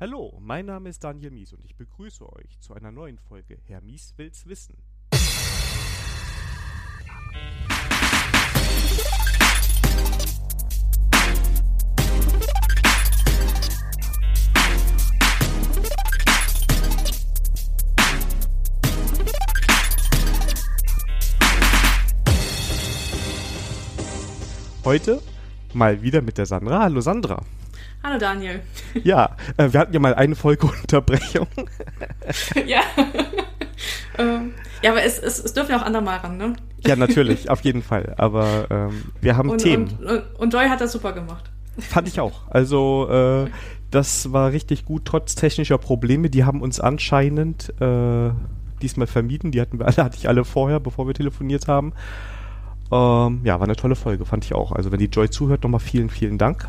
Hallo, mein Name ist Daniel Mies und ich begrüße euch zu einer neuen Folge Herr Mies will's wissen. Heute mal wieder mit der Sandra. Hallo Sandra. Hallo Daniel. Ja, äh, wir hatten ja mal eine Folge Unterbrechung. ja. ähm, ja, aber es, es, es dürfen ja auch andere mal ran, ne? Ja, natürlich, auf jeden Fall. Aber ähm, wir haben und, Themen. Und, und, und Joy hat das super gemacht. Fand ich auch. Also äh, das war richtig gut, trotz technischer Probleme. Die haben uns anscheinend äh, diesmal vermieden. Die hatten wir alle, hatte ich alle vorher, bevor wir telefoniert haben. Ähm, ja, war eine tolle Folge, fand ich auch. Also wenn die Joy zuhört, nochmal vielen, vielen Dank.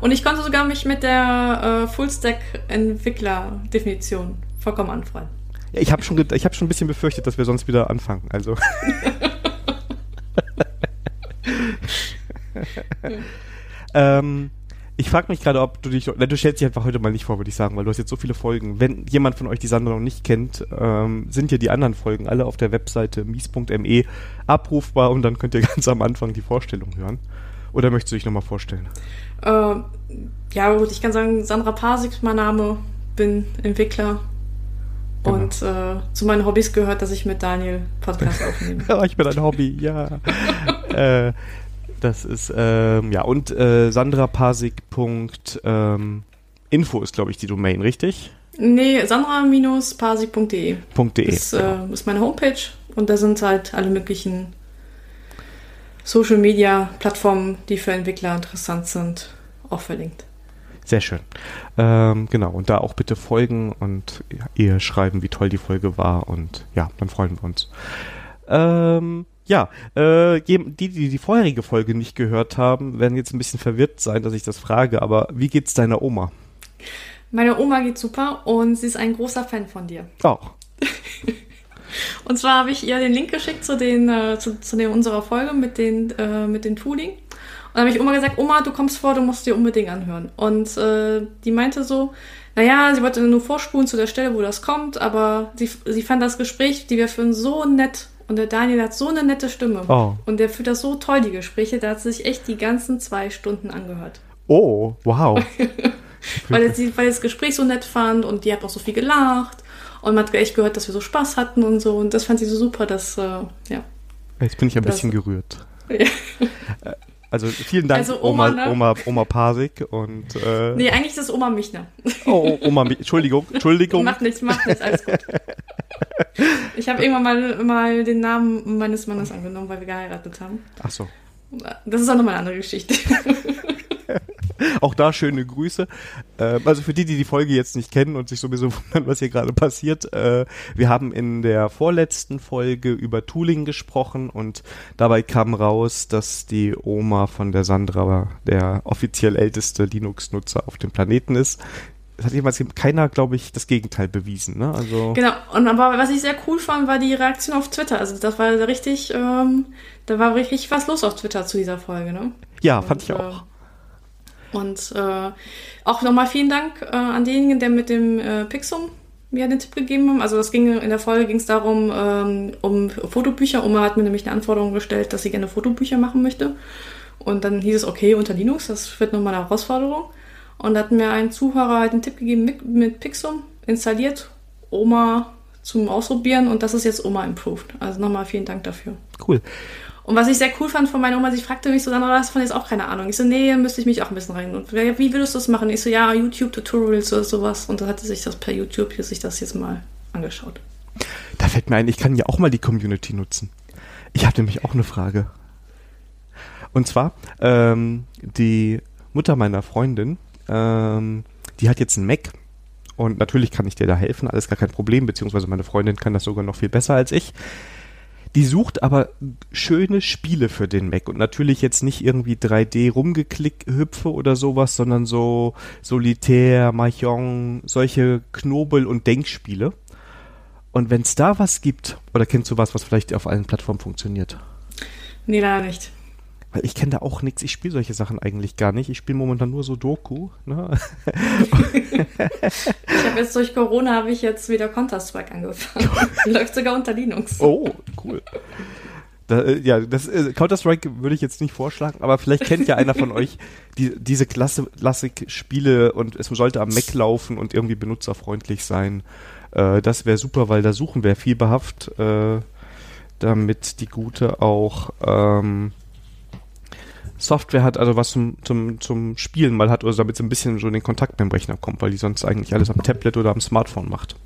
Und ich konnte sogar mich mit der äh, Full-Stack-Entwickler-Definition vollkommen anfreunden. Ja, ich habe schon, ich hab schon ein bisschen befürchtet, dass wir sonst wieder anfangen. Also. ähm, ich frage mich gerade, ob du dich, du stellst dich einfach heute mal nicht vor, würde ich sagen, weil du hast jetzt so viele Folgen. Wenn jemand von euch die Sandra noch nicht kennt, ähm, sind ja die anderen Folgen alle auf der Webseite mies.me abrufbar und dann könnt ihr ganz am Anfang die Vorstellung hören. Oder möchtest du dich nochmal vorstellen? Äh, ja, gut, ich kann sagen, Sandra Pasik ist mein Name, bin Entwickler. Genau. Und äh, zu meinen Hobbys gehört, dass ich mit Daniel Podcast aufnehme. ja, ich bin ein Hobby, ja. äh, das ist, ähm, ja, und äh, sandrapasik.info ähm, ist, glaube ich, die Domain, richtig? Nee, sandra-pasik.de. .de. Das äh, genau. ist meine Homepage und da sind halt alle möglichen Social Media Plattformen, die für Entwickler interessant sind, auch verlinkt. Sehr schön. Ähm, genau, und da auch bitte folgen und ihr schreiben, wie toll die Folge war und ja, dann freuen wir uns. Ähm, ja, äh, die, die die vorherige Folge nicht gehört haben, werden jetzt ein bisschen verwirrt sein, dass ich das frage, aber wie geht's deiner Oma? Meine Oma geht super und sie ist ein großer Fan von dir. Auch. Und zwar habe ich ihr den Link geschickt zu, den, äh, zu, zu den, unserer Folge mit, den, äh, mit dem Tooling. Und habe ich Oma gesagt, Oma, du kommst vor, du musst dir unbedingt anhören. Und äh, die meinte so, naja, sie wollte nur vorspulen zu der Stelle, wo das kommt, aber sie, sie fand das Gespräch, die wir führen, so nett. Und der Daniel hat so eine nette Stimme. Oh. Und der führt das so toll, die Gespräche. Da hat sie sich echt die ganzen zwei Stunden angehört. Oh, wow. weil, er, weil er das Gespräch so nett fand und die hat auch so viel gelacht. Und man hat echt gehört, dass wir so Spaß hatten und so. Und das fand sie so super, dass, äh, ja. Jetzt bin ich ein das, bisschen gerührt. Ja. Also vielen Dank, also Oma, Oma, ne? Oma, Oma Pasik und. Äh, nee, eigentlich ist das Oma Michner. Oh, oh Oma Michner. Entschuldigung, Entschuldigung. macht nichts, macht nichts, alles gut. Ich habe irgendwann mal, mal den Namen meines Mannes angenommen, weil wir geheiratet haben. Ach so. Das ist auch nochmal eine andere Geschichte. Auch da schöne Grüße. Äh, also für die, die die Folge jetzt nicht kennen und sich sowieso wundern, was hier gerade passiert. Äh, wir haben in der vorletzten Folge über Tooling gesprochen und dabei kam raus, dass die Oma von der Sandra der offiziell älteste Linux-Nutzer auf dem Planeten ist. Es hat jemals keiner, glaube ich, das Gegenteil bewiesen. Ne? Also genau. Und aber was ich sehr cool fand, war die Reaktion auf Twitter. Also das war richtig, ähm, da war richtig was los auf Twitter zu dieser Folge. Ne? Ja, fand und, ich auch. Äh, und äh, auch nochmal vielen Dank äh, an denjenigen, der mit dem äh, Pixum mir den Tipp gegeben haben. Also das ging in der Folge ging es darum, ähm, um Fotobücher. Oma hat mir nämlich eine Anforderung gestellt, dass sie gerne Fotobücher machen möchte. Und dann hieß es, okay, unter Linux, das wird nochmal eine Herausforderung. Und da hat mir ein Zuhörer halt einen Tipp gegeben mit, mit Pixum, installiert, Oma zum Ausprobieren und das ist jetzt Oma Improved. Also nochmal vielen Dank dafür. Cool. Und was ich sehr cool fand von meiner Oma, sie fragte mich so, dann, hast du von jetzt auch keine Ahnung. Ich so, nee, müsste ich mich auch ein bisschen rein. Und wie würdest du das machen? Ich so, ja, YouTube-Tutorials oder sowas. Und dann hatte sich das per YouTube hier sich das jetzt mal angeschaut. Da fällt mir ein, ich kann ja auch mal die Community nutzen. Ich habe nämlich auch eine Frage. Und zwar, ähm, die Mutter meiner Freundin, ähm, die hat jetzt einen Mac. Und natürlich kann ich dir da helfen, alles gar kein Problem, beziehungsweise meine Freundin kann das sogar noch viel besser als ich. Die sucht aber schöne Spiele für den Mac und natürlich jetzt nicht irgendwie 3D rumgeklickt hüpfe oder sowas, sondern so Solitär, Mahjong, solche Knobel- und Denkspiele. Und wenn es da was gibt, oder kennst du was, was vielleicht auf allen Plattformen funktioniert? Nee, leider nicht. Weil ich kenne da auch nichts, ich spiele solche Sachen eigentlich gar nicht. Ich spiele momentan nur so Doku. Ne? ich habe jetzt durch Corona habe ich jetzt wieder Counter-Strike angefangen. Läuft sogar unter Linux. Oh, cool. Da, äh, ja, das äh, Counter-Strike würde ich jetzt nicht vorschlagen, aber vielleicht kennt ja einer von euch die, diese Klasse, Klassik-Spiele und es sollte am Mac laufen und irgendwie benutzerfreundlich sein. Äh, das wäre super, weil da suchen wir fieberhaft, äh, damit die gute auch ähm, Software hat, also was zum, zum, zum Spielen mal hat, oder damit sie ein bisschen so in den Kontakt mit dem Rechner kommt, weil die sonst eigentlich alles am Tablet oder am Smartphone macht.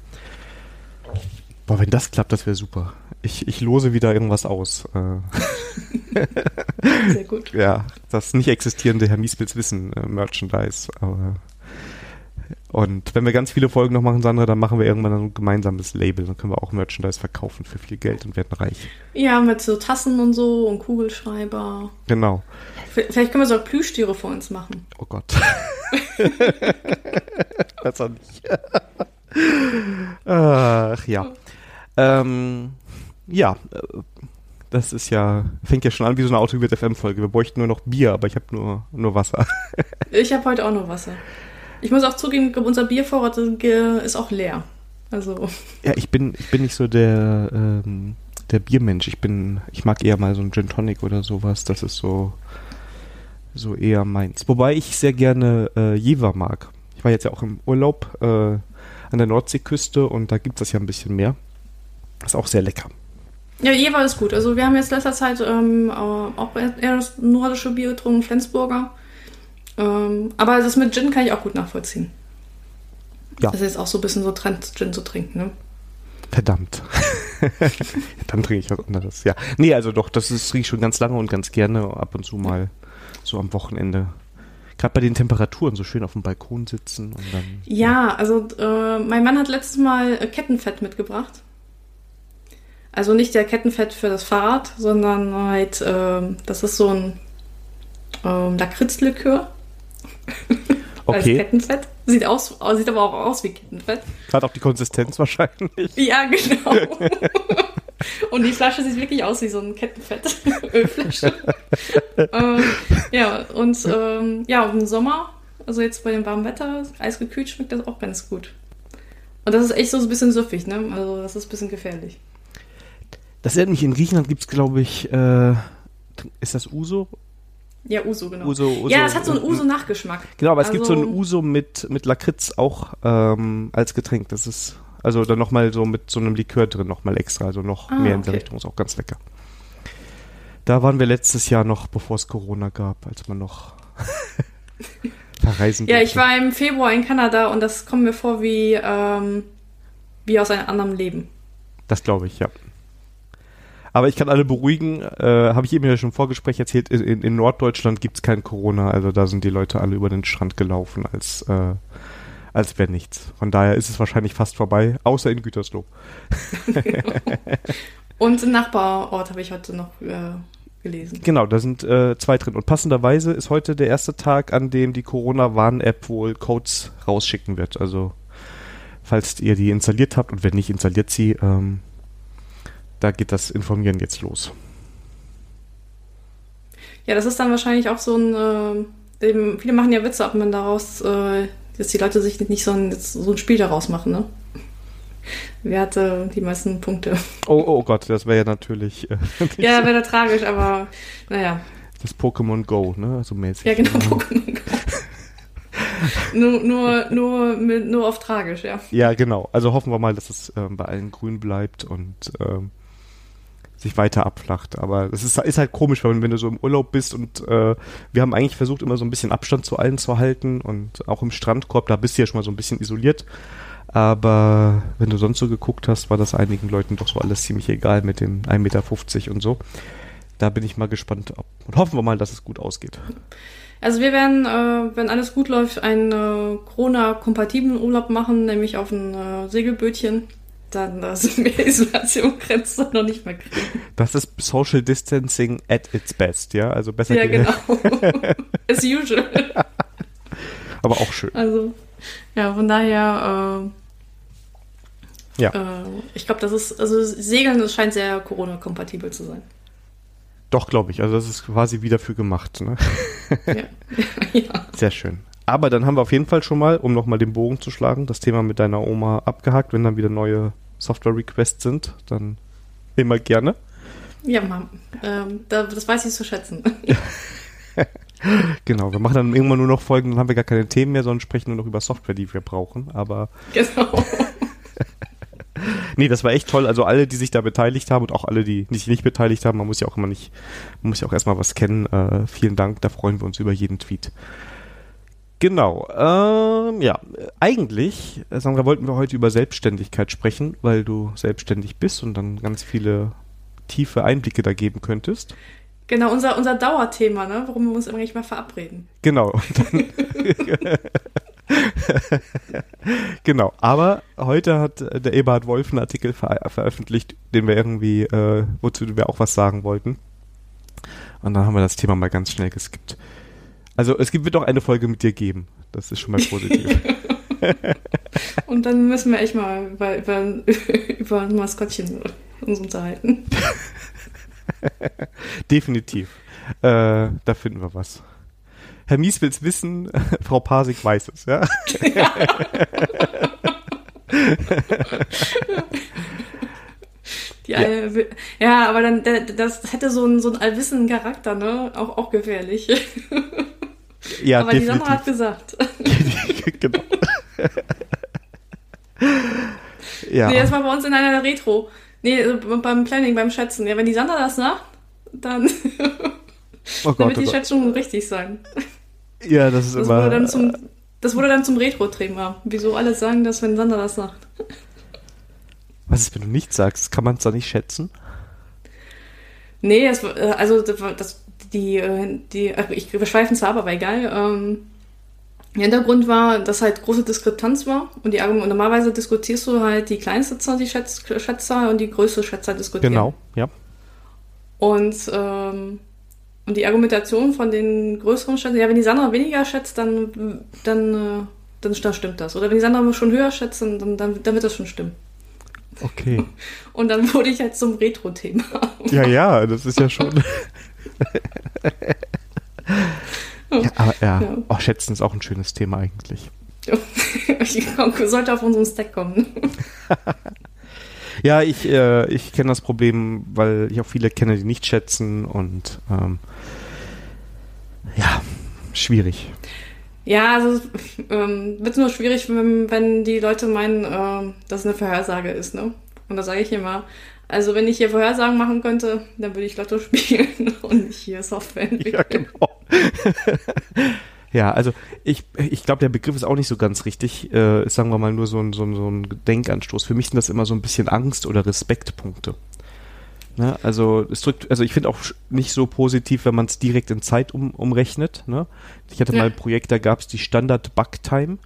Boah, wenn das klappt, das wäre super. Ich, ich lose wieder irgendwas aus. Äh. Sehr gut. ja, das nicht existierende Herr Miespels Wissen äh, Merchandise. Aber und wenn wir ganz viele Folgen noch machen, Sandra, dann machen wir irgendwann ein gemeinsames Label. Dann können wir auch Merchandise verkaufen für viel Geld und werden reich. Ja, mit so Tassen und so und Kugelschreiber. Genau. Vielleicht können wir so Plüschtiere vor uns machen. Oh Gott. Besser nicht. Ach ja. Ähm, ja, das ist ja, fängt ja schon an wie so eine Autogewählt FM-Folge. Wir bräuchten nur noch Bier, aber ich habe nur, nur Wasser. ich habe heute auch nur Wasser. Ich muss auch zugeben, unser Biervorrat ist auch leer. Also. Ja, ich bin, ich bin nicht so der, ähm, der Biermensch. Ich bin, ich mag eher mal so ein Gin Tonic oder sowas. Das ist so, so eher meins. Wobei ich sehr gerne äh, Jever mag. Ich war jetzt ja auch im Urlaub äh, an der Nordseeküste und da gibt es das ja ein bisschen mehr. Ist auch sehr lecker. Ja, Jever ist gut. Also wir haben jetzt letzter Zeit ähm, auch eher das nordische Bier getrunken, Flensburger. Ähm, aber das mit Gin kann ich auch gut nachvollziehen. Ja. Das ist jetzt auch so ein bisschen so Trend, Gin zu trinken, ne? Verdammt. Dann trinke ich was anderes. Ja. Nee, also doch, das ist, trinke ich schon ganz lange und ganz gerne ab und zu mal so am Wochenende. Gerade bei den Temperaturen so schön auf dem Balkon sitzen und dann. Ja, also äh, mein Mann hat letztes Mal äh, Kettenfett mitgebracht. Also nicht der Kettenfett für das Fahrrad, sondern halt, äh, das ist so ein ähm, Lakritzlikör. Okay. Als Kettenfett. Sieht, aus, sieht aber auch aus wie Kettenfett. Hat auch die Konsistenz wahrscheinlich. Ja, genau. Und die Flasche sieht wirklich aus wie so ein Kettenfett-Ölflasche. ähm, ja, und ähm, ja, im Sommer, also jetzt bei dem warmen Wetter, eisgekühlt, schmeckt das auch ganz gut. Und das ist echt so ein bisschen süffig, ne? Also das ist ein bisschen gefährlich. Das erinnert mich, in Griechenland gibt es, glaube ich, äh, ist das Uso? Ja, Uso, genau. Uso, Uso, ja, es hat so einen Uso-Nachgeschmack. Genau, aber es also, gibt so einen also Uso mit, mit Lakritz auch ähm, als Getränk. Das ist, also dann nochmal so mit so einem Likör drin, nochmal extra, also noch ah, mehr in der Richtung. Ist auch ganz lecker. Da waren wir letztes Jahr noch, bevor es Corona gab, als man noch verreisen Ja, ich war im Februar in Kanada und das kommt mir vor wie, ähm, wie aus einem anderen Leben. Das glaube ich, ja. Aber ich kann alle beruhigen, äh, habe ich eben ja schon im Vorgespräch erzählt, in, in Norddeutschland gibt es kein Corona, also da sind die Leute alle über den Strand gelaufen, als, äh, als wäre nichts. Von daher ist es wahrscheinlich fast vorbei, außer in Gütersloh. Und im Nachbarort habe ich heute noch äh, gelesen. Genau, da sind äh, zwei drin. Und passenderweise ist heute der erste Tag, an dem die Corona-Warn-App wohl Codes rausschicken wird. Also falls ihr die installiert habt und wenn nicht, installiert sie. Ähm, da geht das Informieren jetzt los. Ja, das ist dann wahrscheinlich auch so ein, äh, eben, viele machen ja Witze, ob man daraus, äh, dass die Leute sich nicht so ein, so ein Spiel daraus machen, ne? Wer hatte die meisten Punkte? Oh, oh Gott, das wäre ja natürlich. Äh, ja, wäre tragisch, aber naja. Das Pokémon Go, ne? So also mäßig. Ja, genau, Pokémon Go. nur, nur, nur, mit, nur auf tragisch, ja. Ja, genau. Also hoffen wir mal, dass es ähm, bei allen grün bleibt und ähm, sich weiter abflacht. Aber es ist, ist halt komisch, wenn, wenn du so im Urlaub bist und äh, wir haben eigentlich versucht, immer so ein bisschen Abstand zu allen zu halten und auch im Strandkorb, da bist du ja schon mal so ein bisschen isoliert. Aber wenn du sonst so geguckt hast, war das einigen Leuten doch so alles ziemlich egal mit dem 1,50 Meter und so. Da bin ich mal gespannt ob, und hoffen wir mal, dass es gut ausgeht. Also wir werden, äh, wenn alles gut läuft, einen äh, Corona-kompatiblen Urlaub machen, nämlich auf ein äh, Segelbötchen dann also mehr Isolation kannst du noch nicht mehr kriegen. Das ist Social Distancing at its best, ja? Also besser Ja, genau. As usual. Aber auch schön. Also, ja, von daher, äh, ja. Äh, ich glaube, das ist, also Segeln, das scheint sehr Corona-kompatibel zu sein. Doch, glaube ich. Also das ist quasi wieder für gemacht. Ne? Ja. ja. Sehr schön. Aber dann haben wir auf jeden Fall schon mal, um nochmal den Bogen zu schlagen, das Thema mit deiner Oma abgehakt. Wenn dann wieder neue Software-Requests sind, dann immer gerne. Ja, Mom. Ähm, das weiß ich zu schätzen. genau, wir machen dann irgendwann nur noch Folgen, dann haben wir gar keine Themen mehr, sondern sprechen nur noch über Software, die wir brauchen. Aber. Genau. nee, das war echt toll. Also alle, die sich da beteiligt haben und auch alle, die sich nicht beteiligt haben, man muss ja auch immer nicht, man muss ja auch erstmal was kennen. Äh, vielen Dank, da freuen wir uns über jeden Tweet. Genau. Ähm, ja, eigentlich, Sandra, wollten wir heute über Selbstständigkeit sprechen, weil du selbstständig bist und dann ganz viele tiefe Einblicke da geben könntest. Genau, unser, unser Dauerthema, ne? worum wir uns immer nicht mal verabreden. Genau. genau, aber heute hat der Eberhard Wolf einen Artikel ver veröffentlicht, den wir irgendwie, äh, wozu wir auch was sagen wollten. Und dann haben wir das Thema mal ganz schnell geskippt. Also es wird auch eine Folge mit dir geben. Das ist schon mal positiv. Und dann müssen wir echt mal über, über, über ein Maskottchen uns unterhalten. Definitiv. Äh, da finden wir was. Herr Mies will es wissen, Frau Pasik weiß es, ja? Ja. Eine, ja, aber dann das hätte so einen, so einen allwissenden Charakter, ne? Auch, auch gefährlich. Ja, aber definitiv. die Sandra hat gesagt. genau. ja. Nee, das war bei uns in einer Retro. Nee, beim Planning, beim Schätzen. Ja, wenn die Sandra das sagt, dann, oh Gott, dann wird die oh Schätzung richtig sein. Ja, das ist das immer. Wurde dann zum, das wurde dann zum Retro-Thema. Wieso alle sagen das, wenn Sandra das sagt? Was ist, wenn du nichts sagst? Kann man es da nicht schätzen? Nee, das, äh, also das, die, äh, die, äh, ich verschweifen zwar, aber egal. Ähm, der Hintergrund war, dass halt große Diskrepanz war und die normalerweise diskutierst du halt die kleinste Zahl, die Schätz, Schätzzahl und die größte Schätzzahl diskutieren. Genau, ja. Und, ähm, und die Argumentation von den größeren Schätzen, ja, wenn die Sandra weniger schätzt, dann, dann, äh, dann, dann stimmt das. Oder wenn die Sandra schon höher schätzt, dann, dann, dann wird das schon stimmen. Okay. Und dann wurde ich halt zum Retro-Thema. Ja, ja, das ist ja schon. ja, aber ja, ja. Oh, Schätzen ist auch ein schönes Thema eigentlich. ich sollte auf unserem Stack kommen. ja, ich, äh, ich kenne das Problem, weil ich auch viele kenne, die nicht schätzen und ähm, ja, schwierig. Ja, also ähm, wird nur schwierig, wenn, wenn die Leute meinen, äh, dass es eine Vorhersage ist, ne? Und da sage ich immer, also wenn ich hier Vorhersagen machen könnte, dann würde ich Lotto spielen und nicht hier Software entwickeln. Ja, genau. ja, also ich, ich glaube, der Begriff ist auch nicht so ganz richtig. Äh, sagen wir mal nur so ein, so, ein, so ein Denkanstoß. Für mich sind das immer so ein bisschen Angst- oder Respektpunkte. Ne? Also es drückt, also ich finde auch nicht so positiv, wenn man es direkt in Zeit um, umrechnet. Ne? Ich hatte ja. mal ein Projekt, da gab es die Standard Bug-Time.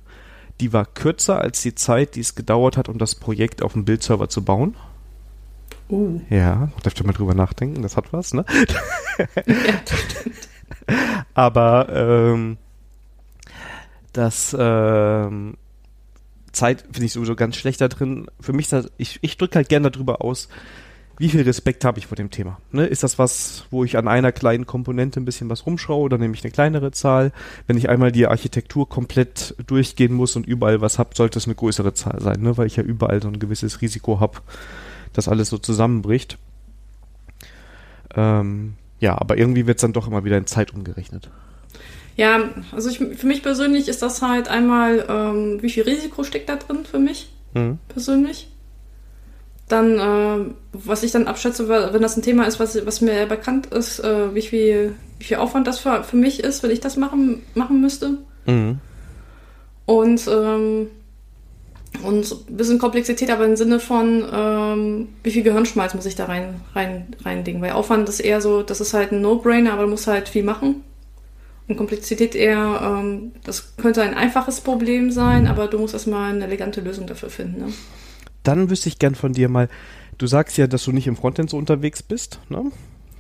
Die war kürzer als die Zeit, die es gedauert hat, um das Projekt auf dem Bildserver zu bauen. Uh. Ja, darf ich mal drüber nachdenken, das hat was, ne? ja, das stimmt. Aber ähm, das ähm, Zeit finde ich sowieso ganz schlecht da drin. Für mich, das, ich, ich drücke halt gerne darüber aus, wie viel Respekt habe ich vor dem Thema? Ne? Ist das was, wo ich an einer kleinen Komponente ein bisschen was rumschraube, dann nehme ich eine kleinere Zahl. Wenn ich einmal die Architektur komplett durchgehen muss und überall was habe, sollte es eine größere Zahl sein, ne? weil ich ja überall so ein gewisses Risiko habe, dass alles so zusammenbricht. Ähm, ja, aber irgendwie wird es dann doch immer wieder in Zeit umgerechnet. Ja, also ich, für mich persönlich ist das halt einmal, ähm, wie viel Risiko steckt da drin für mich mhm. persönlich. Dann, äh, was ich dann abschätze, wenn das ein Thema ist, was, was mir bekannt ist, äh, wie, viel, wie viel Aufwand das für, für mich ist, wenn ich das machen, machen müsste. Mhm. Und ähm, und ein bisschen Komplexität, aber im Sinne von, ähm, wie viel Gehirnschmalz muss ich da rein, rein, reindingen? Weil Aufwand ist eher so, das ist halt ein No-Brainer, aber du musst halt viel machen. Und Komplexität eher, ähm, das könnte ein einfaches Problem sein, aber du musst erstmal eine elegante Lösung dafür finden. Ne? Dann wüsste ich gern von dir mal, du sagst ja, dass du nicht im Frontend so unterwegs bist, ne?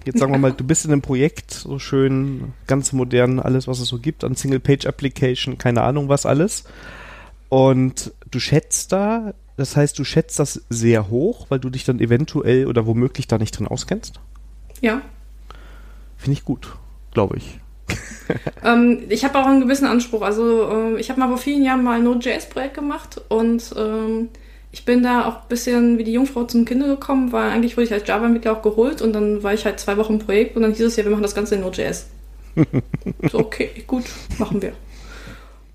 Jetzt sagen wir mal, du bist in einem Projekt, so schön, ganz modern, alles, was es so gibt, an Single-Page-Application, keine Ahnung was alles. Und du schätzt da, das heißt, du schätzt das sehr hoch, weil du dich dann eventuell oder womöglich da nicht drin auskennst? Ja. Finde ich gut, glaube ich. ähm, ich habe auch einen gewissen Anspruch. Also äh, ich habe mal vor vielen Jahren mal ein Node.js-Projekt gemacht und ähm, ich bin da auch ein bisschen wie die Jungfrau zum Kinde gekommen, weil eigentlich wurde ich als Java-Entwickler auch geholt und dann war ich halt zwei Wochen im Projekt und dann hieß es ja, wir machen das Ganze in Node.js. so, okay, gut, machen wir.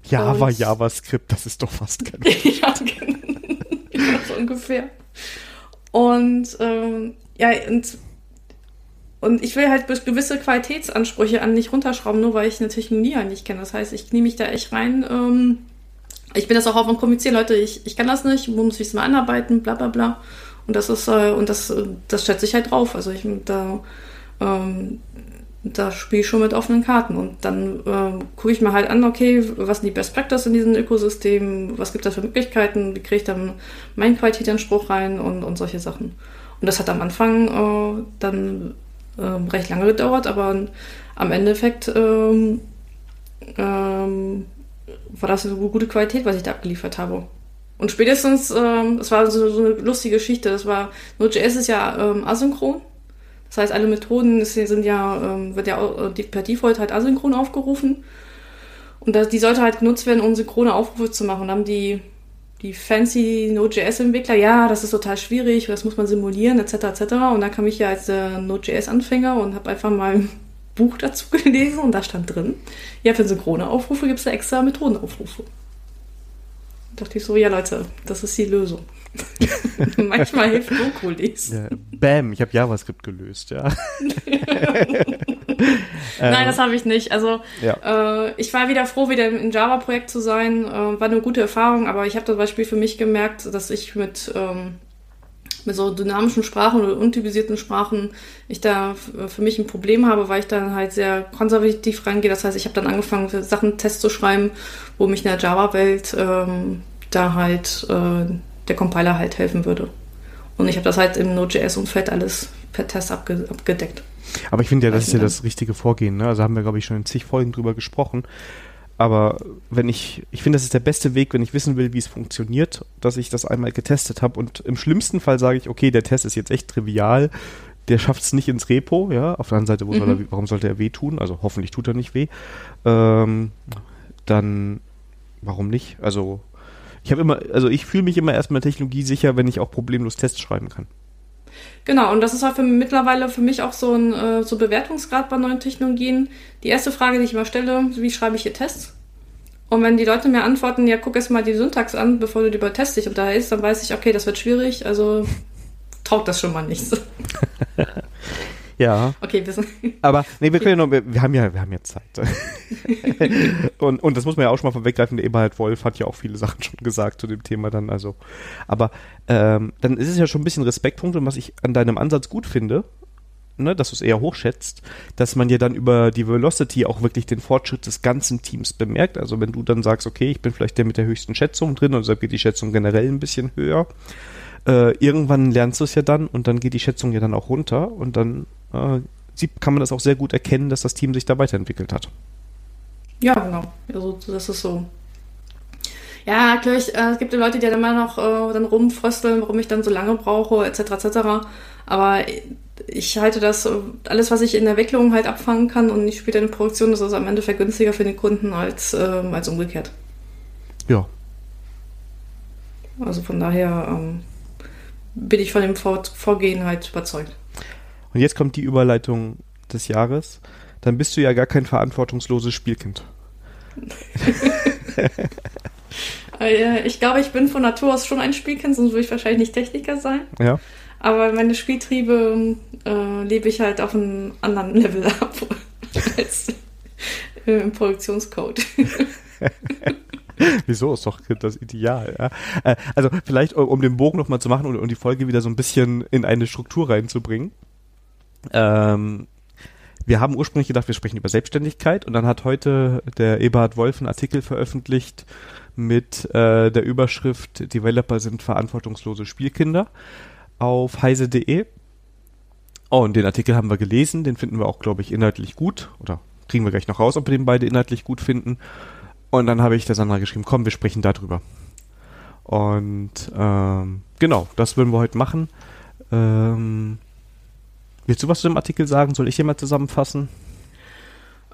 Java, und, JavaScript, das ist doch fast kein Ja, genau. so ungefähr. Und ähm, ja, und, und ich will halt gewisse Qualitätsansprüche an nicht runterschrauben, nur weil ich eine Technologie halt nicht kenne. Das heißt, ich nehme mich da echt rein. Ähm, ich bin das auch auf und kommuniziere, Leute, ich, ich kann das nicht, muss ich es mal anarbeiten, bla bla bla. Und das ist, äh, und das, das schätze ich halt drauf. Also ich da ähm, da spiele ich schon mit offenen Karten. Und dann äh, gucke ich mir halt an, okay, was sind die Best Practice in diesem Ökosystem, was gibt es da für Möglichkeiten, wie kriege ich dann meinen Qualitätsanspruch rein und, und solche Sachen. Und das hat am Anfang äh, dann äh, recht lange gedauert, aber am Endeffekt ähm, ähm, war das eine gute Qualität, was ich da abgeliefert habe. Und spätestens, ähm, es war so, so, eine lustige Geschichte, das war, Node.js ist ja ähm, asynchron das heißt, alle Methoden sind ja, ähm, wird ja per Default halt asynchron aufgerufen. Und die sollte halt genutzt werden, um synchrone Aufrufe zu machen. Und dann haben die, die fancy Node.js-Entwickler, ja, das ist total schwierig, das muss man simulieren, etc., etc. Und dann kam ich ja als äh, Node.js-Anfänger und habe einfach mal ein Buch dazu gelesen und da stand drin, ja, für synchrone Aufrufe gibt es da extra Methodenaufrufe. Da dachte ich so, ja Leute, das ist die Lösung. Manchmal hilft Gokulis. Ja, bam, ich habe JavaScript gelöst, ja. Nein, das habe ich nicht. Also ja. äh, ich war wieder froh, wieder im Java-Projekt zu sein. Äh, war eine gute Erfahrung, aber ich habe zum Beispiel für mich gemerkt, dass ich mit, ähm, mit so dynamischen Sprachen oder untypisierten Sprachen ich da für mich ein Problem habe, weil ich dann halt sehr konservativ rangehe. Das heißt, ich habe dann angefangen, Sachen Tests zu schreiben, wo mich in der Java-Welt ähm, da halt äh, der Compiler halt helfen würde. Und ich habe das halt im Node.js-Umfeld alles per Test abge abgedeckt. Aber ich finde ja, das ist ja das richtige Vorgehen. Ne? Also haben wir, glaube ich, schon in zig Folgen drüber gesprochen. Aber wenn ich, ich finde, das ist der beste Weg, wenn ich wissen will, wie es funktioniert, dass ich das einmal getestet habe. Und im schlimmsten Fall sage ich, okay, der Test ist jetzt echt trivial, der schafft es nicht ins Repo, ja. Auf der anderen Seite, mhm. soll er, warum sollte er weh tun? Also hoffentlich tut er nicht weh. Ähm, dann, warum nicht? Also ich habe immer, also ich fühle mich immer erstmal Technologie sicher, wenn ich auch problemlos Tests schreiben kann. Genau, und das ist halt für, mittlerweile für mich auch so ein äh, so Bewertungsgrad bei neuen Technologien. Die erste Frage, die ich immer stelle, wie schreibe ich hier Tests? Und wenn die Leute mir antworten, ja, guck erst mal die Syntax an, bevor du über Tests dich unterhältst, dann weiß ich, okay, das wird schwierig, also traut das schon mal nicht. Ja. Okay, wir sind. Aber nee, wir können ja noch, wir, wir haben ja, wir haben ja Zeit. und, und das muss man ja auch schon mal vorweggreifen, der Eberhard Wolf hat ja auch viele Sachen schon gesagt zu dem Thema dann, also. Aber ähm, dann ist es ja schon ein bisschen Respektpunkt und was ich an deinem Ansatz gut finde, ne, dass du es eher hochschätzt, dass man ja dann über die Velocity auch wirklich den Fortschritt des ganzen Teams bemerkt. Also wenn du dann sagst, okay, ich bin vielleicht der mit der höchsten Schätzung drin und deshalb geht die Schätzung generell ein bisschen höher. Äh, irgendwann lernst du es ja dann und dann geht die Schätzung ja dann auch runter und dann äh, kann man das auch sehr gut erkennen, dass das Team sich da weiterentwickelt hat. Ja, genau. Also das ist so. Ja, klar, ich, äh, es gibt ja Leute, die dann immer noch äh, dann rumfrösteln, warum ich dann so lange brauche, etc. etc. Aber ich halte das, alles, was ich in der Entwicklung halt abfangen kann und nicht später in der Produktion, das ist am Ende günstiger für den Kunden als, äh, als umgekehrt. Ja. Also von daher ähm, bin ich von dem Vor Vorgehen halt überzeugt. Und jetzt kommt die Überleitung des Jahres. Dann bist du ja gar kein verantwortungsloses Spielkind. Äh, ich glaube, ich bin von Natur aus schon ein Spielkind, sonst würde ich wahrscheinlich nicht Techniker sein. Ja. Aber meine Spieltriebe äh, lebe ich halt auf einem anderen Level ab als äh, im Produktionscode. Wieso ist doch das Ideal? Ja? Äh, also vielleicht, um den Bogen nochmal zu machen und, und die Folge wieder so ein bisschen in eine Struktur reinzubringen. Ähm, wir haben ursprünglich gedacht, wir sprechen über Selbstständigkeit und dann hat heute der Eberhard Wolf einen Artikel veröffentlicht mit äh, der Überschrift Developer sind verantwortungslose Spielkinder auf heise.de. Oh, und den Artikel haben wir gelesen, den finden wir auch, glaube ich, inhaltlich gut. Oder kriegen wir gleich noch raus, ob wir den beide inhaltlich gut finden. Und dann habe ich der Sandra geschrieben, komm, wir sprechen darüber. Und ähm, genau, das würden wir heute machen. Ähm, Willst du was zu dem Artikel sagen? Soll ich hier mal zusammenfassen?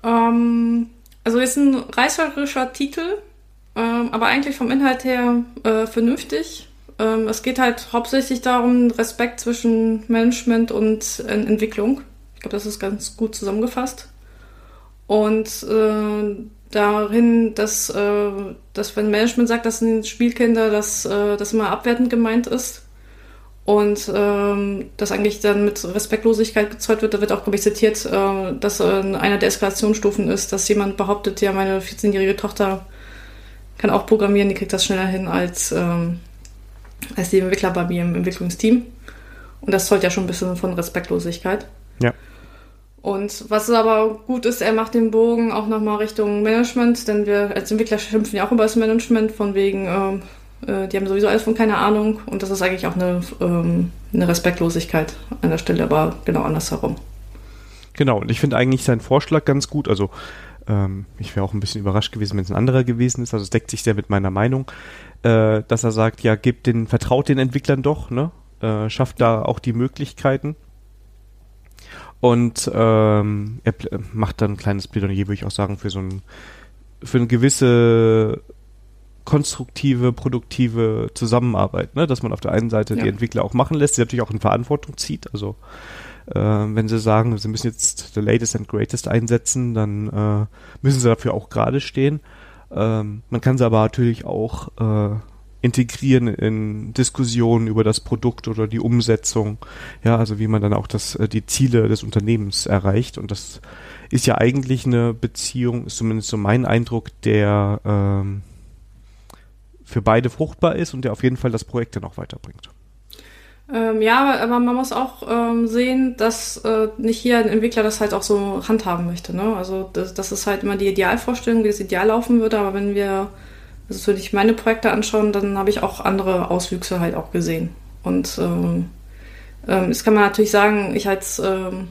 Ähm, also ist ein reißerischer Titel, ähm, aber eigentlich vom Inhalt her äh, vernünftig. Ähm, es geht halt hauptsächlich darum, Respekt zwischen Management und äh, Entwicklung. Ich glaube, das ist ganz gut zusammengefasst. Und äh, darin, dass, äh, dass wenn Management sagt, dass ein Spielkinder, dass äh, das immer abwertend gemeint ist. Und ähm, das eigentlich dann mit Respektlosigkeit gezeugt wird, da wird auch, glaube ich, zitiert, äh, dass äh, einer der Eskalationsstufen ist, dass jemand behauptet, ja, meine 14-jährige Tochter kann auch programmieren, die kriegt das schneller hin als, ähm, als die Entwickler bei mir im Entwicklungsteam. Und das zeugt ja schon ein bisschen von Respektlosigkeit. Ja. Und was aber gut ist, er macht den Bogen auch nochmal Richtung Management, denn wir als Entwickler schimpfen ja auch über das Management, von wegen, ähm, äh, die haben sowieso alles von keine Ahnung und das ist eigentlich auch eine, ähm, eine Respektlosigkeit an der Stelle, aber genau andersherum. Genau, und ich finde eigentlich seinen Vorschlag ganz gut. Also ähm, ich wäre auch ein bisschen überrascht gewesen, wenn es ein anderer gewesen ist. Also es deckt sich sehr mit meiner Meinung, äh, dass er sagt, ja, gebt den, vertraut den Entwicklern doch, ne? Äh, schafft da auch die Möglichkeiten. Und ähm, er macht dann ein kleines Plädoyer, würde ich auch sagen, für so ein für eine gewisse konstruktive, produktive Zusammenarbeit, ne? dass man auf der einen Seite ja. die Entwickler auch machen lässt, sie natürlich auch in Verantwortung zieht. Also äh, wenn sie sagen, sie müssen jetzt the latest and greatest einsetzen, dann äh, müssen sie dafür auch gerade stehen. Ähm, man kann sie aber natürlich auch äh, integrieren in Diskussionen über das Produkt oder die Umsetzung, ja, also wie man dann auch das, äh, die Ziele des Unternehmens erreicht. Und das ist ja eigentlich eine Beziehung, ist zumindest so mein Eindruck, der ähm, für beide fruchtbar ist und der auf jeden Fall das Projekt dann auch weiterbringt. Ähm, ja, aber man muss auch ähm, sehen, dass äh, nicht hier ein Entwickler das halt auch so handhaben möchte. Ne? Also das, das ist halt immer die Idealvorstellung, wie das Ideal laufen würde. Aber wenn wir, also wenn ich meine Projekte anschauen, dann habe ich auch andere Auswüchse halt auch gesehen. Und ähm, ähm, das kann man natürlich sagen, ich als, ähm,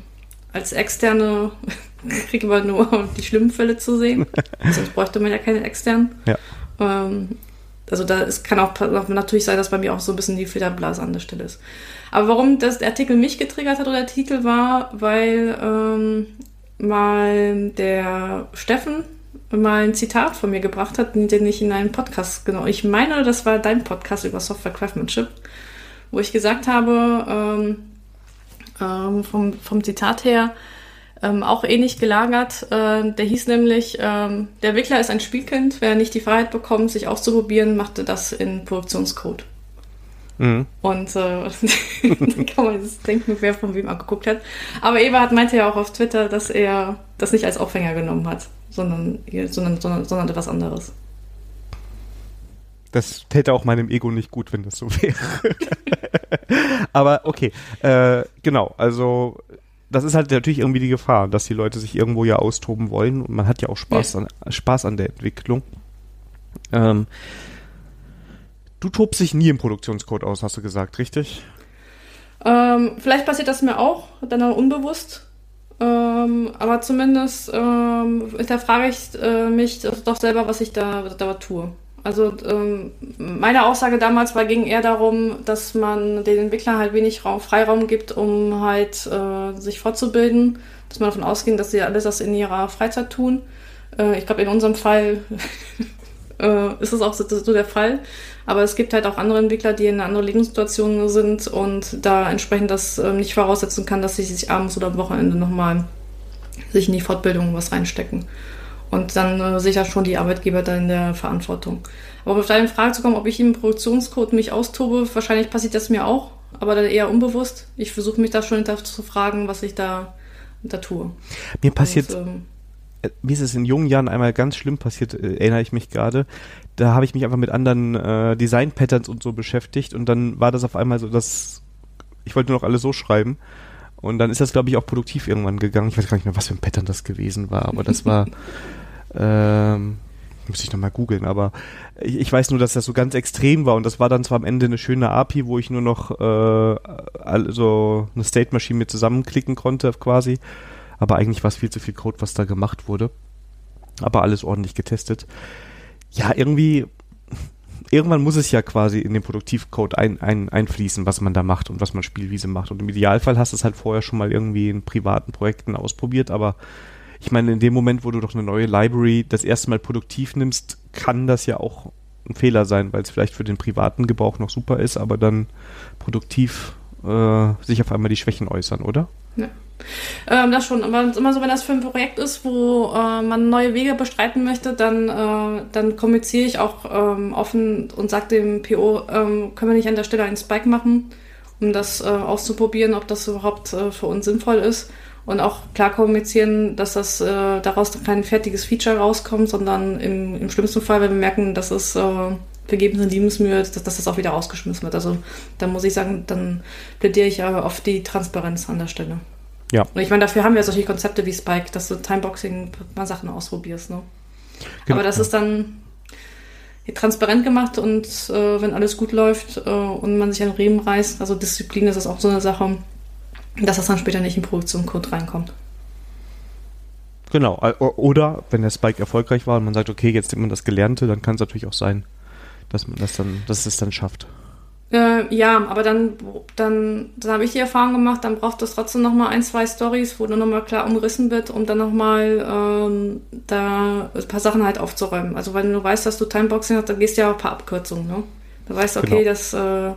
als Externe kriege immer nur die schlimmen Fälle zu sehen. Sonst bräuchte man ja keine externen. Ja. Ähm, also da es kann auch natürlich sein, dass bei mir auch so ein bisschen die Filterblase an der Stelle ist. Aber warum das, der Artikel mich getriggert hat oder der Titel war, weil ähm, mal der Steffen mal ein Zitat von mir gebracht hat, den ich in einen Podcast, genau, ich meine, das war dein Podcast über Software Craftsmanship, wo ich gesagt habe, ähm, ähm, vom, vom Zitat her, ähm, auch ähnlich gelagert. Äh, der hieß nämlich, ähm, der Entwickler ist ein Spielkind. Wer nicht die Freiheit bekommt, sich auszuprobieren, machte das in Produktionscode. Mhm. Und äh, kann man jetzt denken, wer von wem angeguckt hat. Aber Eberhard meinte ja auch auf Twitter, dass er das nicht als Aufhänger genommen hat, sondern, sondern, sondern, sondern etwas anderes. Das täte auch meinem Ego nicht gut, wenn das so wäre. Aber okay, äh, genau, also das ist halt natürlich irgendwie die Gefahr, dass die Leute sich irgendwo ja austoben wollen und man hat ja auch Spaß, ja. An, Spaß an der Entwicklung. Ähm, du tobst dich nie im Produktionscode aus, hast du gesagt, richtig? Ähm, vielleicht passiert das mir auch, dann auch unbewusst. Ähm, aber zumindest ähm, hinterfrage ich äh, mich doch selber, was ich da, da tue. Also ähm, meine Aussage damals war, ging eher darum, dass man den Entwicklern halt wenig Raum, Freiraum gibt, um halt äh, sich fortzubilden, dass man davon ausgeht, dass sie alles das in ihrer Freizeit tun. Äh, ich glaube, in unserem Fall äh, ist es auch so, so, der Fall. Aber es gibt halt auch andere Entwickler, die in einer anderen Lebenssituation sind und da entsprechend das ähm, nicht voraussetzen kann, dass sie sich abends oder am Wochenende nochmal sich in die Fortbildung was reinstecken. Und dann äh, sehe ich ja schon die Arbeitgeber da in der Verantwortung. Aber auf deine Frage zu kommen, ob ich im Produktionscode mich austobe, wahrscheinlich passiert das mir auch, aber dann eher unbewusst. Ich versuche mich da schon hinter zu fragen, was ich da, da tue. Mir passiert, Und, ähm, äh, mir ist es in jungen Jahren einmal ganz schlimm passiert, äh, erinnere ich mich gerade. Da habe ich mich einfach mit anderen äh, Design-Patterns und so beschäftigt und dann war das auf einmal so, dass ich wollte nur noch alles so schreiben. Und dann ist das, glaube ich, auch produktiv irgendwann gegangen. Ich weiß gar nicht mehr, was für ein Pattern das gewesen war, aber das war Ähm, muss ich nochmal googeln, aber ich, ich, weiß nur, dass das so ganz extrem war und das war dann zwar am Ende eine schöne API, wo ich nur noch äh, also eine State Machine mit zusammenklicken konnte quasi, aber eigentlich war es viel zu viel Code, was da gemacht wurde. Aber alles ordentlich getestet. Ja, irgendwie irgendwann muss es ja quasi in den Produktivcode ein, ein, einfließen, was man da macht und was man Spielwiese macht. Und im Idealfall hast du es halt vorher schon mal irgendwie in privaten Projekten ausprobiert, aber ich meine, in dem Moment, wo du doch eine neue Library das erste Mal produktiv nimmst, kann das ja auch ein Fehler sein, weil es vielleicht für den privaten Gebrauch noch super ist, aber dann produktiv äh, sich auf einmal die Schwächen äußern, oder? Ja. Ähm, das schon, aber immer so, wenn das für ein Projekt ist, wo äh, man neue Wege bestreiten möchte, dann, äh, dann kommuniziere ich auch ähm, offen und sage dem PO, ähm, können wir nicht an der Stelle einen Spike machen, um das äh, auszuprobieren, ob das überhaupt äh, für uns sinnvoll ist. Und auch klar kommunizieren, dass das äh, daraus kein fertiges Feature rauskommt, sondern im, im schlimmsten Fall, wenn wir merken, dass es äh, vergebens in Liebensmühe, dass, dass das auch wieder rausgeschmissen wird. Also da muss ich sagen, dann plädiere ich aber auf die Transparenz an der Stelle. Ja. Und ich meine, dafür haben wir solche Konzepte wie Spike, dass du Timeboxing mal Sachen ausprobierst. Ne? Genau. Aber das ist dann transparent gemacht und äh, wenn alles gut läuft äh, und man sich an Riemen reißt, also Disziplin ist das auch so eine Sache, dass das dann später nicht in Produktionscode reinkommt. Genau, oder wenn der Spike erfolgreich war und man sagt, okay, jetzt nimmt man das Gelernte, dann kann es natürlich auch sein, dass man das dann, dass es dann schafft. Äh, ja, aber dann, dann, dann habe ich die Erfahrung gemacht, dann braucht es trotzdem nochmal ein, zwei Stories, wo dann nochmal klar umrissen wird, um dann nochmal ähm, da ein paar Sachen halt aufzuräumen. Also wenn du weißt, dass du Timeboxing hast, dann gehst du ja auch ein paar Abkürzungen, ne? Du weißt, okay, genau. das äh,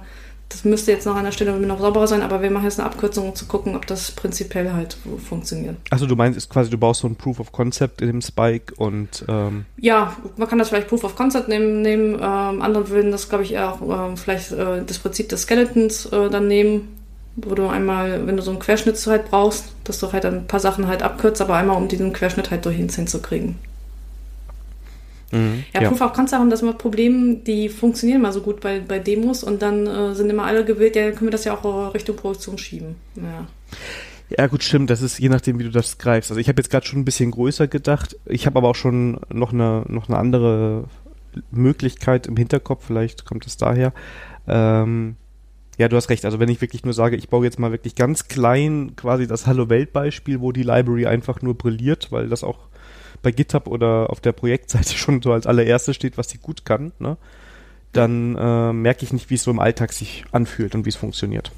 das müsste jetzt noch an der Stelle noch sauberer sein, aber wir machen jetzt eine Abkürzung, um zu gucken, ob das prinzipiell halt funktioniert. Also du meinst ist quasi, du baust so ein Proof of Concept in dem Spike und ähm ja, man kann das vielleicht Proof of Concept nehmen. nehmen. Ähm, andere würden das, glaube ich, auch äh, vielleicht äh, das Prinzip des Skeletons äh, dann nehmen, wo du einmal, wenn du so einen Querschnitt halt brauchst, dass du halt ein paar Sachen halt abkürzt, aber einmal um diesen Querschnitt halt durch hinzukriegen. Mhm, ja, ja, Proof of Concept haben das immer Probleme, die funktionieren immer so gut bei, bei Demos und dann äh, sind immer alle gewillt, ja, dann können wir das ja auch Richtung Produktion schieben. Ja. Ja, gut, stimmt. Das ist je nachdem, wie du das greifst. Also ich habe jetzt gerade schon ein bisschen größer gedacht. Ich habe aber auch schon noch eine, noch eine andere Möglichkeit im Hinterkopf. Vielleicht kommt es daher. Ähm, ja, du hast recht. Also wenn ich wirklich nur sage, ich baue jetzt mal wirklich ganz klein quasi das Hallo Welt Beispiel, wo die Library einfach nur brilliert, weil das auch bei GitHub oder auf der Projektseite schon so als allererstes steht, was sie gut kann, ne? dann äh, merke ich nicht, wie es so im Alltag sich anfühlt und wie es funktioniert.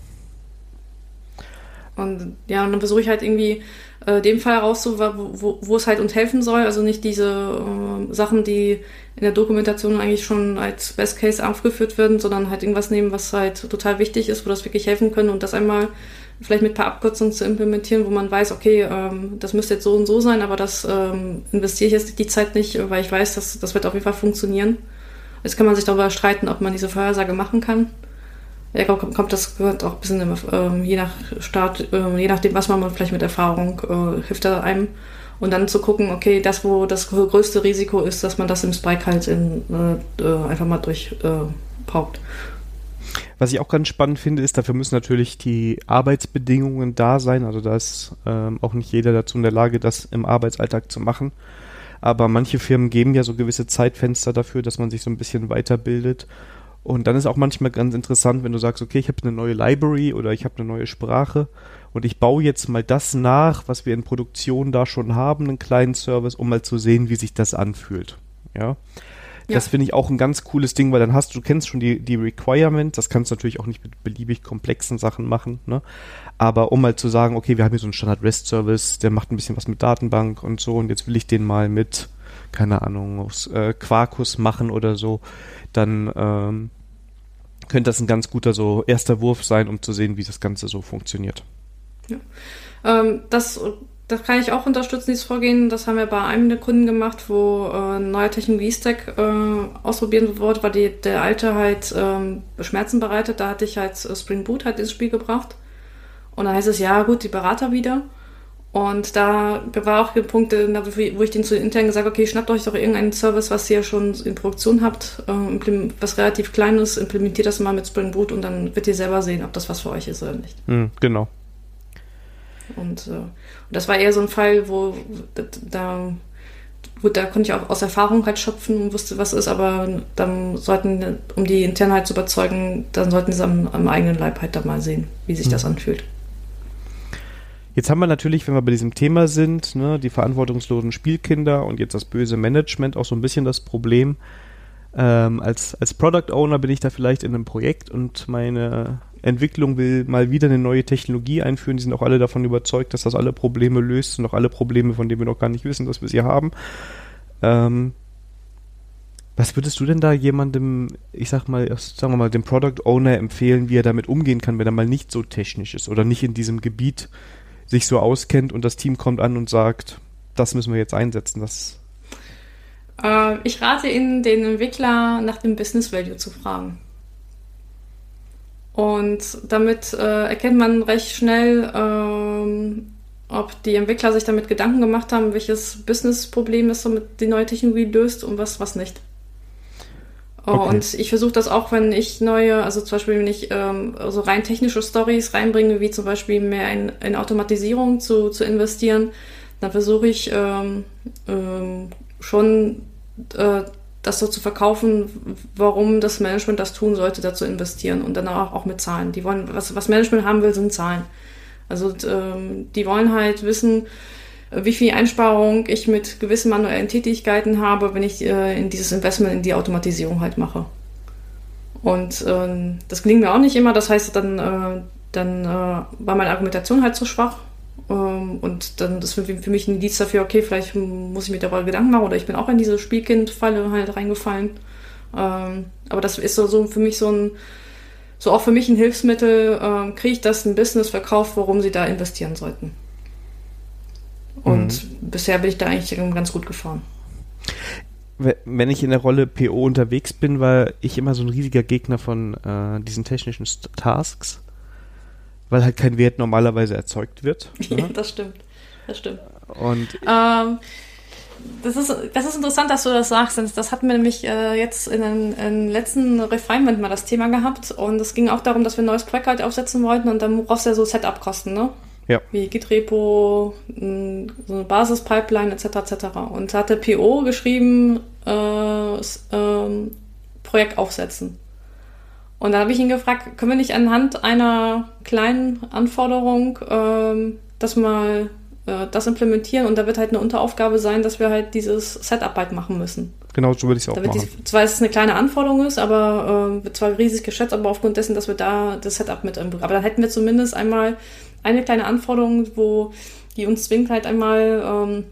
Und ja, und dann versuche ich halt irgendwie äh, dem Fall herauszufinden, wo, wo, es halt uns helfen soll. Also nicht diese äh, Sachen, die in der Dokumentation eigentlich schon als Best Case aufgeführt werden, sondern halt irgendwas nehmen, was halt total wichtig ist, wo das wirklich helfen können und das einmal vielleicht mit ein paar Abkürzungen zu implementieren, wo man weiß, okay, ähm, das müsste jetzt so und so sein, aber das ähm, investiere ich jetzt die Zeit nicht, weil ich weiß, dass das wird auf jeden Fall funktionieren. Jetzt kann man sich darüber streiten, ob man diese Vorhersage machen kann. Ja, kommt, kommt das gehört auch ein bisschen ähm, je nach Start, äh, je nachdem, was man vielleicht mit Erfahrung äh, hilft da einem. Und dann zu gucken, okay, das, wo das größte Risiko ist, dass man das im Spike halt in, äh, äh einfach mal durchpaukt. Äh, was ich auch ganz spannend finde, ist, dafür müssen natürlich die Arbeitsbedingungen da sein. Also da ist ähm, auch nicht jeder dazu in der Lage, das im Arbeitsalltag zu machen. Aber manche Firmen geben ja so gewisse Zeitfenster dafür, dass man sich so ein bisschen weiterbildet. Und dann ist auch manchmal ganz interessant, wenn du sagst, okay, ich habe eine neue Library oder ich habe eine neue Sprache und ich baue jetzt mal das nach, was wir in Produktion da schon haben, einen kleinen Service, um mal zu sehen, wie sich das anfühlt. Ja. Das finde ich auch ein ganz cooles Ding, weil dann hast du, kennst schon die, die Requirement, das kannst du natürlich auch nicht mit beliebig komplexen Sachen machen, ne? Aber um mal zu sagen, okay, wir haben hier so einen Standard-REST-Service, der macht ein bisschen was mit Datenbank und so, und jetzt will ich den mal mit, keine Ahnung, aus äh, Quarkus machen oder so, dann ähm, könnte das ein ganz guter so erster Wurf sein, um zu sehen, wie das Ganze so funktioniert. Ja. Ähm, das das kann ich auch unterstützen, dieses Vorgehen. Das haben wir bei einem der Kunden gemacht, wo äh, ein neuer Technologie-Stack äh, ausprobieren wurde, weil die, der alte halt ähm, Schmerzen bereitet. Da hatte ich halt äh, Spring Boot halt ins Spiel gebracht. Und dann heißt es, ja gut, die Berater wieder. Und da war auch der Punkt, äh, wo ich den zu intern gesagt habe, okay, schnappt euch doch irgendeinen Service, was ihr schon in Produktion habt, äh, was relativ klein ist, implementiert das mal mit Spring Boot und dann wird ihr selber sehen, ob das was für euch ist oder nicht. Mhm, genau. Und, äh, das war eher so ein Fall, wo da, gut, da konnte ich auch aus Erfahrung halt schöpfen und wusste, was ist, aber dann sollten, um die intern halt zu überzeugen, dann sollten sie am, am eigenen Leib halt da mal sehen, wie sich mhm. das anfühlt. Jetzt haben wir natürlich, wenn wir bei diesem Thema sind, ne, die verantwortungslosen Spielkinder und jetzt das böse Management auch so ein bisschen das Problem, Ähm, als, als Product Owner bin ich da vielleicht in einem Projekt und meine Entwicklung will mal wieder eine neue Technologie einführen. Die sind auch alle davon überzeugt, dass das alle Probleme löst und auch alle Probleme, von denen wir noch gar nicht wissen, dass wir sie haben. Ähm, was würdest du denn da jemandem, ich sag mal, sagen wir mal, dem Product Owner empfehlen, wie er damit umgehen kann, wenn er mal nicht so technisch ist oder nicht in diesem Gebiet sich so auskennt und das Team kommt an und sagt, das müssen wir jetzt einsetzen, das äh, ich rate Ihnen, den Entwickler nach dem Business Value zu fragen. Und damit äh, erkennt man recht schnell, ähm, ob die Entwickler sich damit Gedanken gemacht haben, welches Business-Problem ist, damit die neue Technologie löst und was, was nicht. Oh, okay. Und ich versuche das auch, wenn ich neue, also zum Beispiel, wenn ich ähm, so rein technische Stories reinbringe, wie zum Beispiel mehr in, in Automatisierung zu, zu investieren, dann versuche ich ähm, ähm, schon äh, das so zu verkaufen, warum das Management das tun sollte, dazu investieren und dann auch, auch mit Zahlen. Die wollen, was, was Management haben will, sind Zahlen. Also ähm, die wollen halt wissen, wie viel Einsparung ich mit gewissen manuellen Tätigkeiten habe, wenn ich äh, in dieses Investment in die Automatisierung halt mache. Und ähm, das gelingt mir auch nicht immer. Das heißt, dann, äh, dann äh, war meine Argumentation halt zu schwach und dann ist für, für mich ein Indiz dafür, okay, vielleicht muss ich mir darüber Gedanken machen oder ich bin auch in diese Spielkind-Falle halt reingefallen. Ähm, aber das ist so, so für mich so ein, so auch für mich ein Hilfsmittel, ähm, kriege ich das ein Business verkauft, warum sie da investieren sollten. Und mhm. bisher bin ich da eigentlich ganz gut gefahren. Wenn ich in der Rolle PO unterwegs bin, war ich immer so ein riesiger Gegner von äh, diesen technischen Tasks weil halt kein Wert normalerweise erzeugt wird. Ne? das stimmt. Das stimmt. Und ähm, das ist, das ist interessant, dass du das sagst. Das hatten wir nämlich äh, jetzt in den, letzten Refinement mal das Thema gehabt. Und es ging auch darum, dass wir ein neues Projekt halt aufsetzen wollten und dann brauchst du ja so Setup-Kosten, ne? Ja. Wie Git-Repo, so eine Basis-Pipeline etc. etc. Und da hat der PO geschrieben, äh, äh, Projekt aufsetzen. Und da habe ich ihn gefragt, können wir nicht anhand einer kleinen Anforderung ähm, das mal äh, das implementieren und da wird halt eine Unteraufgabe sein, dass wir halt dieses Setup halt machen müssen. Genau, so würde ich es auch machen. Die, zwar es eine kleine Anforderung ist, aber äh, wird zwar riesig geschätzt, aber aufgrund dessen, dass wir da das Setup mit im Aber dann hätten wir zumindest einmal eine kleine Anforderung, wo die uns zwingt halt einmal ähm,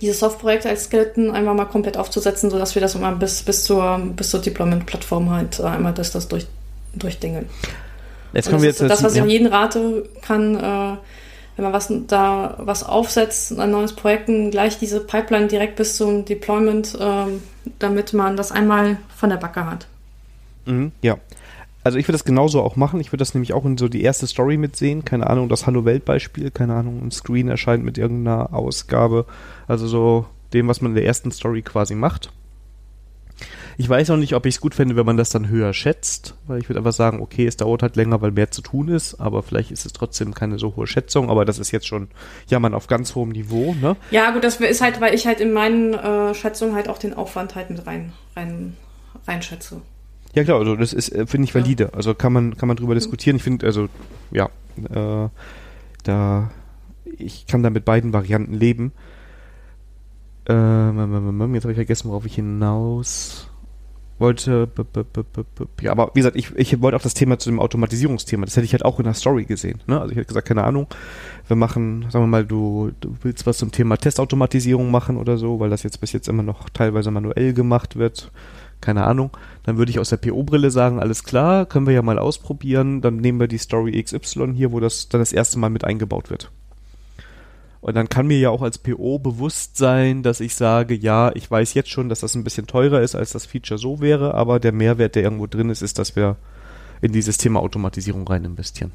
diese Soft-Projekte als Skeleton einmal mal komplett aufzusetzen, sodass wir das immer bis, bis zur, bis zur Deployment-Plattform halt äh, einmal das, das durch, durchdingeln. Jetzt kommen wir jetzt das, was ich ja. jeden rate kann, äh, wenn man was da was aufsetzt, ein neues Projekt, gleich diese Pipeline direkt bis zum Deployment, äh, damit man das einmal von der Backe hat. Mhm, ja. Also ich würde das genauso auch machen. Ich würde das nämlich auch in so die erste Story mitsehen. Keine Ahnung, das Hallo Welt Beispiel. Keine Ahnung, ein Screen erscheint mit irgendeiner Ausgabe. Also so dem, was man in der ersten Story quasi macht. Ich weiß auch nicht, ob ich es gut fände, wenn man das dann höher schätzt, weil ich würde einfach sagen, okay, es dauert halt länger, weil mehr zu tun ist, aber vielleicht ist es trotzdem keine so hohe Schätzung, aber das ist jetzt schon, ja, man auf ganz hohem Niveau, ne? Ja, gut, das ist halt, weil ich halt in meinen äh, Schätzungen halt auch den Aufwand halt mit rein, rein, reinschätze. Ja klar, also das ist, äh, finde ich, valide. Also kann man, kann man drüber diskutieren. Ich finde, also, ja, äh, da, ich kann da mit beiden Varianten leben. Äh, jetzt habe ich vergessen, worauf ich hinaus wollte. Ja, aber wie gesagt, ich, ich wollte auch das Thema zu dem Automatisierungsthema. Das hätte ich halt auch in der Story gesehen. Ne? Also ich hätte gesagt, keine Ahnung, wir machen, sagen wir mal, du, du willst was zum Thema Testautomatisierung machen oder so, weil das jetzt bis jetzt immer noch teilweise manuell gemacht wird keine Ahnung, dann würde ich aus der PO-Brille sagen, alles klar, können wir ja mal ausprobieren, dann nehmen wir die Story XY hier, wo das dann das erste Mal mit eingebaut wird. Und dann kann mir ja auch als PO bewusst sein, dass ich sage, ja, ich weiß jetzt schon, dass das ein bisschen teurer ist, als das Feature so wäre, aber der Mehrwert, der irgendwo drin ist, ist, dass wir in dieses Thema Automatisierung rein investieren.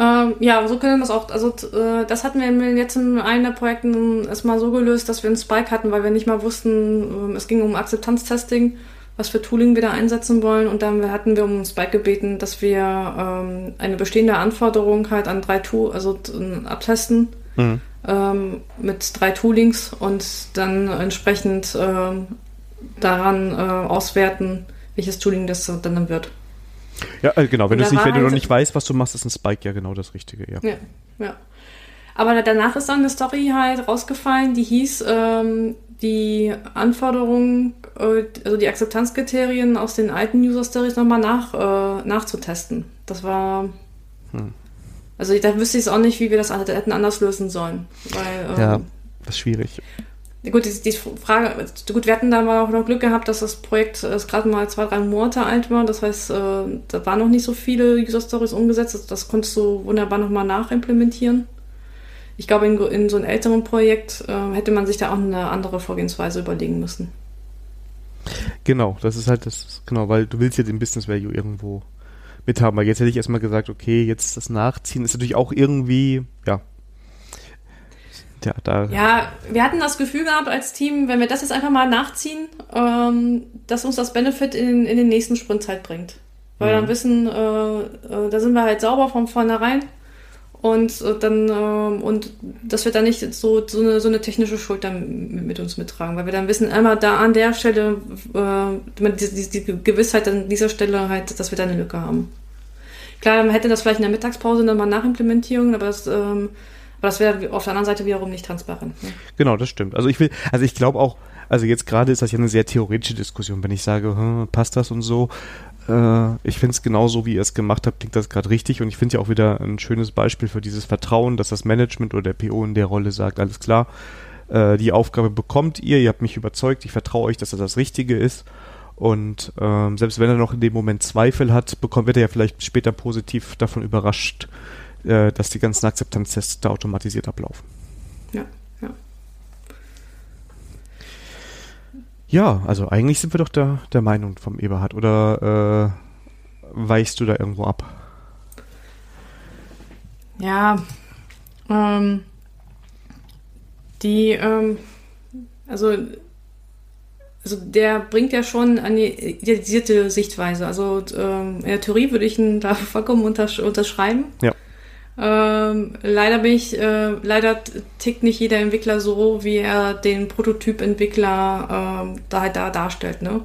Ähm, ja, so können wir es auch. Also äh, das hatten wir jetzt in einem der Projekten erstmal so gelöst, dass wir einen Spike hatten, weil wir nicht mal wussten, äh, es ging um Akzeptanztesting, was für Tooling wir da einsetzen wollen. Und dann hatten wir um einen Spike gebeten, dass wir ähm, eine bestehende Anforderung halt an drei Tool, also abtesten mhm. ähm, mit drei Toolings und dann entsprechend ähm, daran äh, auswerten, welches Tooling das dann wird. Ja, äh, genau. Wenn, nicht, wenn du noch nicht weißt, was du machst, ist ein Spike ja genau das Richtige, ja. Ja, ja. Aber danach ist dann eine Story halt rausgefallen, die hieß, ähm, die Anforderungen, äh, also die Akzeptanzkriterien aus den alten User Stories nochmal nach, äh, nachzutesten. Das war. Hm. Also da wüsste ich es auch nicht, wie wir das hätten anders lösen sollen. Weil, ähm, ja, das ist schwierig. Gut, die, die Frage, gut, wir hatten da mal auch noch Glück gehabt, dass das Projekt äh, gerade mal zwei, drei Monate alt war. Das heißt, äh, da waren noch nicht so viele User Stories umgesetzt. Das, das konntest du wunderbar nochmal nachimplementieren. Ich glaube, in, in, so einem älteren Projekt äh, hätte man sich da auch eine andere Vorgehensweise überlegen müssen. Genau, das ist halt das, genau, weil du willst ja den Business Value irgendwo mithaben. Weil jetzt hätte ich erstmal gesagt, okay, jetzt das Nachziehen ist natürlich auch irgendwie, ja, ja, da. Ja, wir hatten das Gefühl gehabt als Team, wenn wir das jetzt einfach mal nachziehen, ähm, dass uns das Benefit in, in den nächsten Sprint halt bringt. Weil mhm. dann wissen, äh, äh, da sind wir halt sauber von vornherein. Und äh, dann, äh, und das wird dann nicht so, so, eine, so eine technische Schuld dann mit uns mittragen, weil wir dann wissen, immer da an der Stelle, äh, die, die, die Gewissheit an dieser Stelle halt, dass wir da eine Lücke haben. Klar, man hätte das vielleicht in der Mittagspause dann mal Nachimplementierung, aber das, ähm, aber das wäre auf der anderen Seite wiederum nicht transparent. Ne? Genau, das stimmt. Also ich will, also ich glaube auch, also jetzt gerade ist das ja eine sehr theoretische Diskussion, wenn ich sage, hm, passt das und so. Äh, ich finde es genauso, wie ihr es gemacht habt, klingt das gerade richtig und ich finde ja auch wieder ein schönes Beispiel für dieses Vertrauen, dass das Management oder der PO in der Rolle sagt, alles klar, äh, die Aufgabe bekommt ihr, ihr habt mich überzeugt, ich vertraue euch, dass das das Richtige ist. Und ähm, selbst wenn er noch in dem Moment Zweifel hat, bekommt, wird er ja vielleicht später positiv davon überrascht, äh, dass die ganzen Akzeptanztests da automatisiert ablaufen. Ja, ja. Ja, also eigentlich sind wir doch der, der Meinung vom Eberhard. Oder äh, weichst du da irgendwo ab? Ja, ähm, die, ähm, also, also der bringt ja schon eine idealisierte Sichtweise. Also ähm, in der Theorie würde ich ihn da vollkommen untersch unterschreiben. Ja. Ähm, leider bin ich, äh, leider tickt nicht jeder Entwickler so, wie er den Prototyp-Entwickler ähm, da halt da darstellt, ne?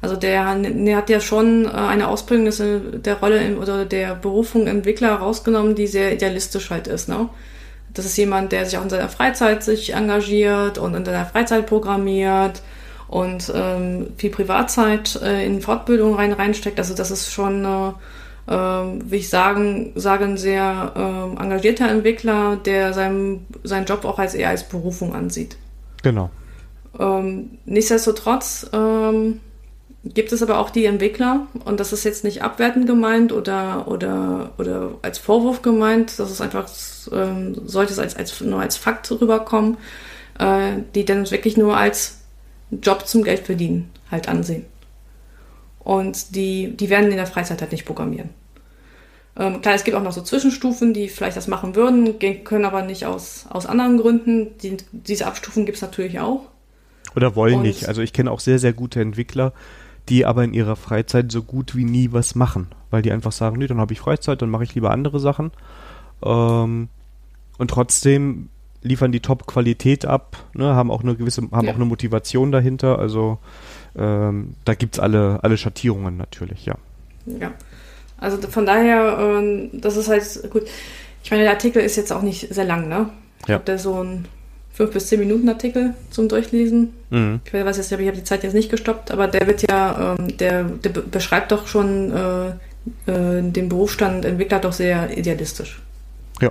Also der, der hat ja schon äh, eine des, der Rolle im, oder der Berufung Entwickler rausgenommen, die sehr idealistisch halt ist, ne? Das ist jemand, der sich auch in seiner Freizeit sich engagiert und in seiner Freizeit programmiert und ähm, viel Privatzeit äh, in Fortbildung rein reinsteckt. Also das ist schon äh, ähm, wie ich sagen, sage, ein sehr ähm, engagierter Entwickler, der seinen, seinen Job auch als eher als Berufung ansieht. Genau. Ähm, nichtsdestotrotz ähm, gibt es aber auch die Entwickler, und das ist jetzt nicht abwertend gemeint oder, oder, oder als Vorwurf gemeint, das ist einfach, ähm, sollte es als, als, nur als Fakt rüberkommen, äh, die dann wirklich nur als Job zum Geld verdienen halt ansehen. Und die, die werden in der Freizeit halt nicht programmieren. Ähm, klar, es gibt auch noch so Zwischenstufen, die vielleicht das machen würden, können aber nicht aus, aus anderen Gründen. Die, diese Abstufen gibt es natürlich auch. Oder wollen Und nicht. Also ich kenne auch sehr, sehr gute Entwickler, die aber in ihrer Freizeit so gut wie nie was machen. Weil die einfach sagen, nee, dann habe ich Freizeit, dann mache ich lieber andere Sachen. Ähm, und trotzdem liefern die Top-Qualität ab, ne, haben auch eine gewisse, haben ja. auch eine Motivation dahinter. Also ähm, da gibt es alle, alle Schattierungen natürlich, ja. Ja. Also von daher, ähm, das ist halt gut. Ich meine, der Artikel ist jetzt auch nicht sehr lang, ne? Ich ja. habe da so ein 5 bis 10 Minuten Artikel zum Durchlesen. Mhm. Ich weiß jetzt, ich habe die Zeit jetzt nicht gestoppt, aber der wird ja, ähm, der, der beschreibt doch schon äh, äh, den Berufsstand Entwickler doch sehr idealistisch. Ja.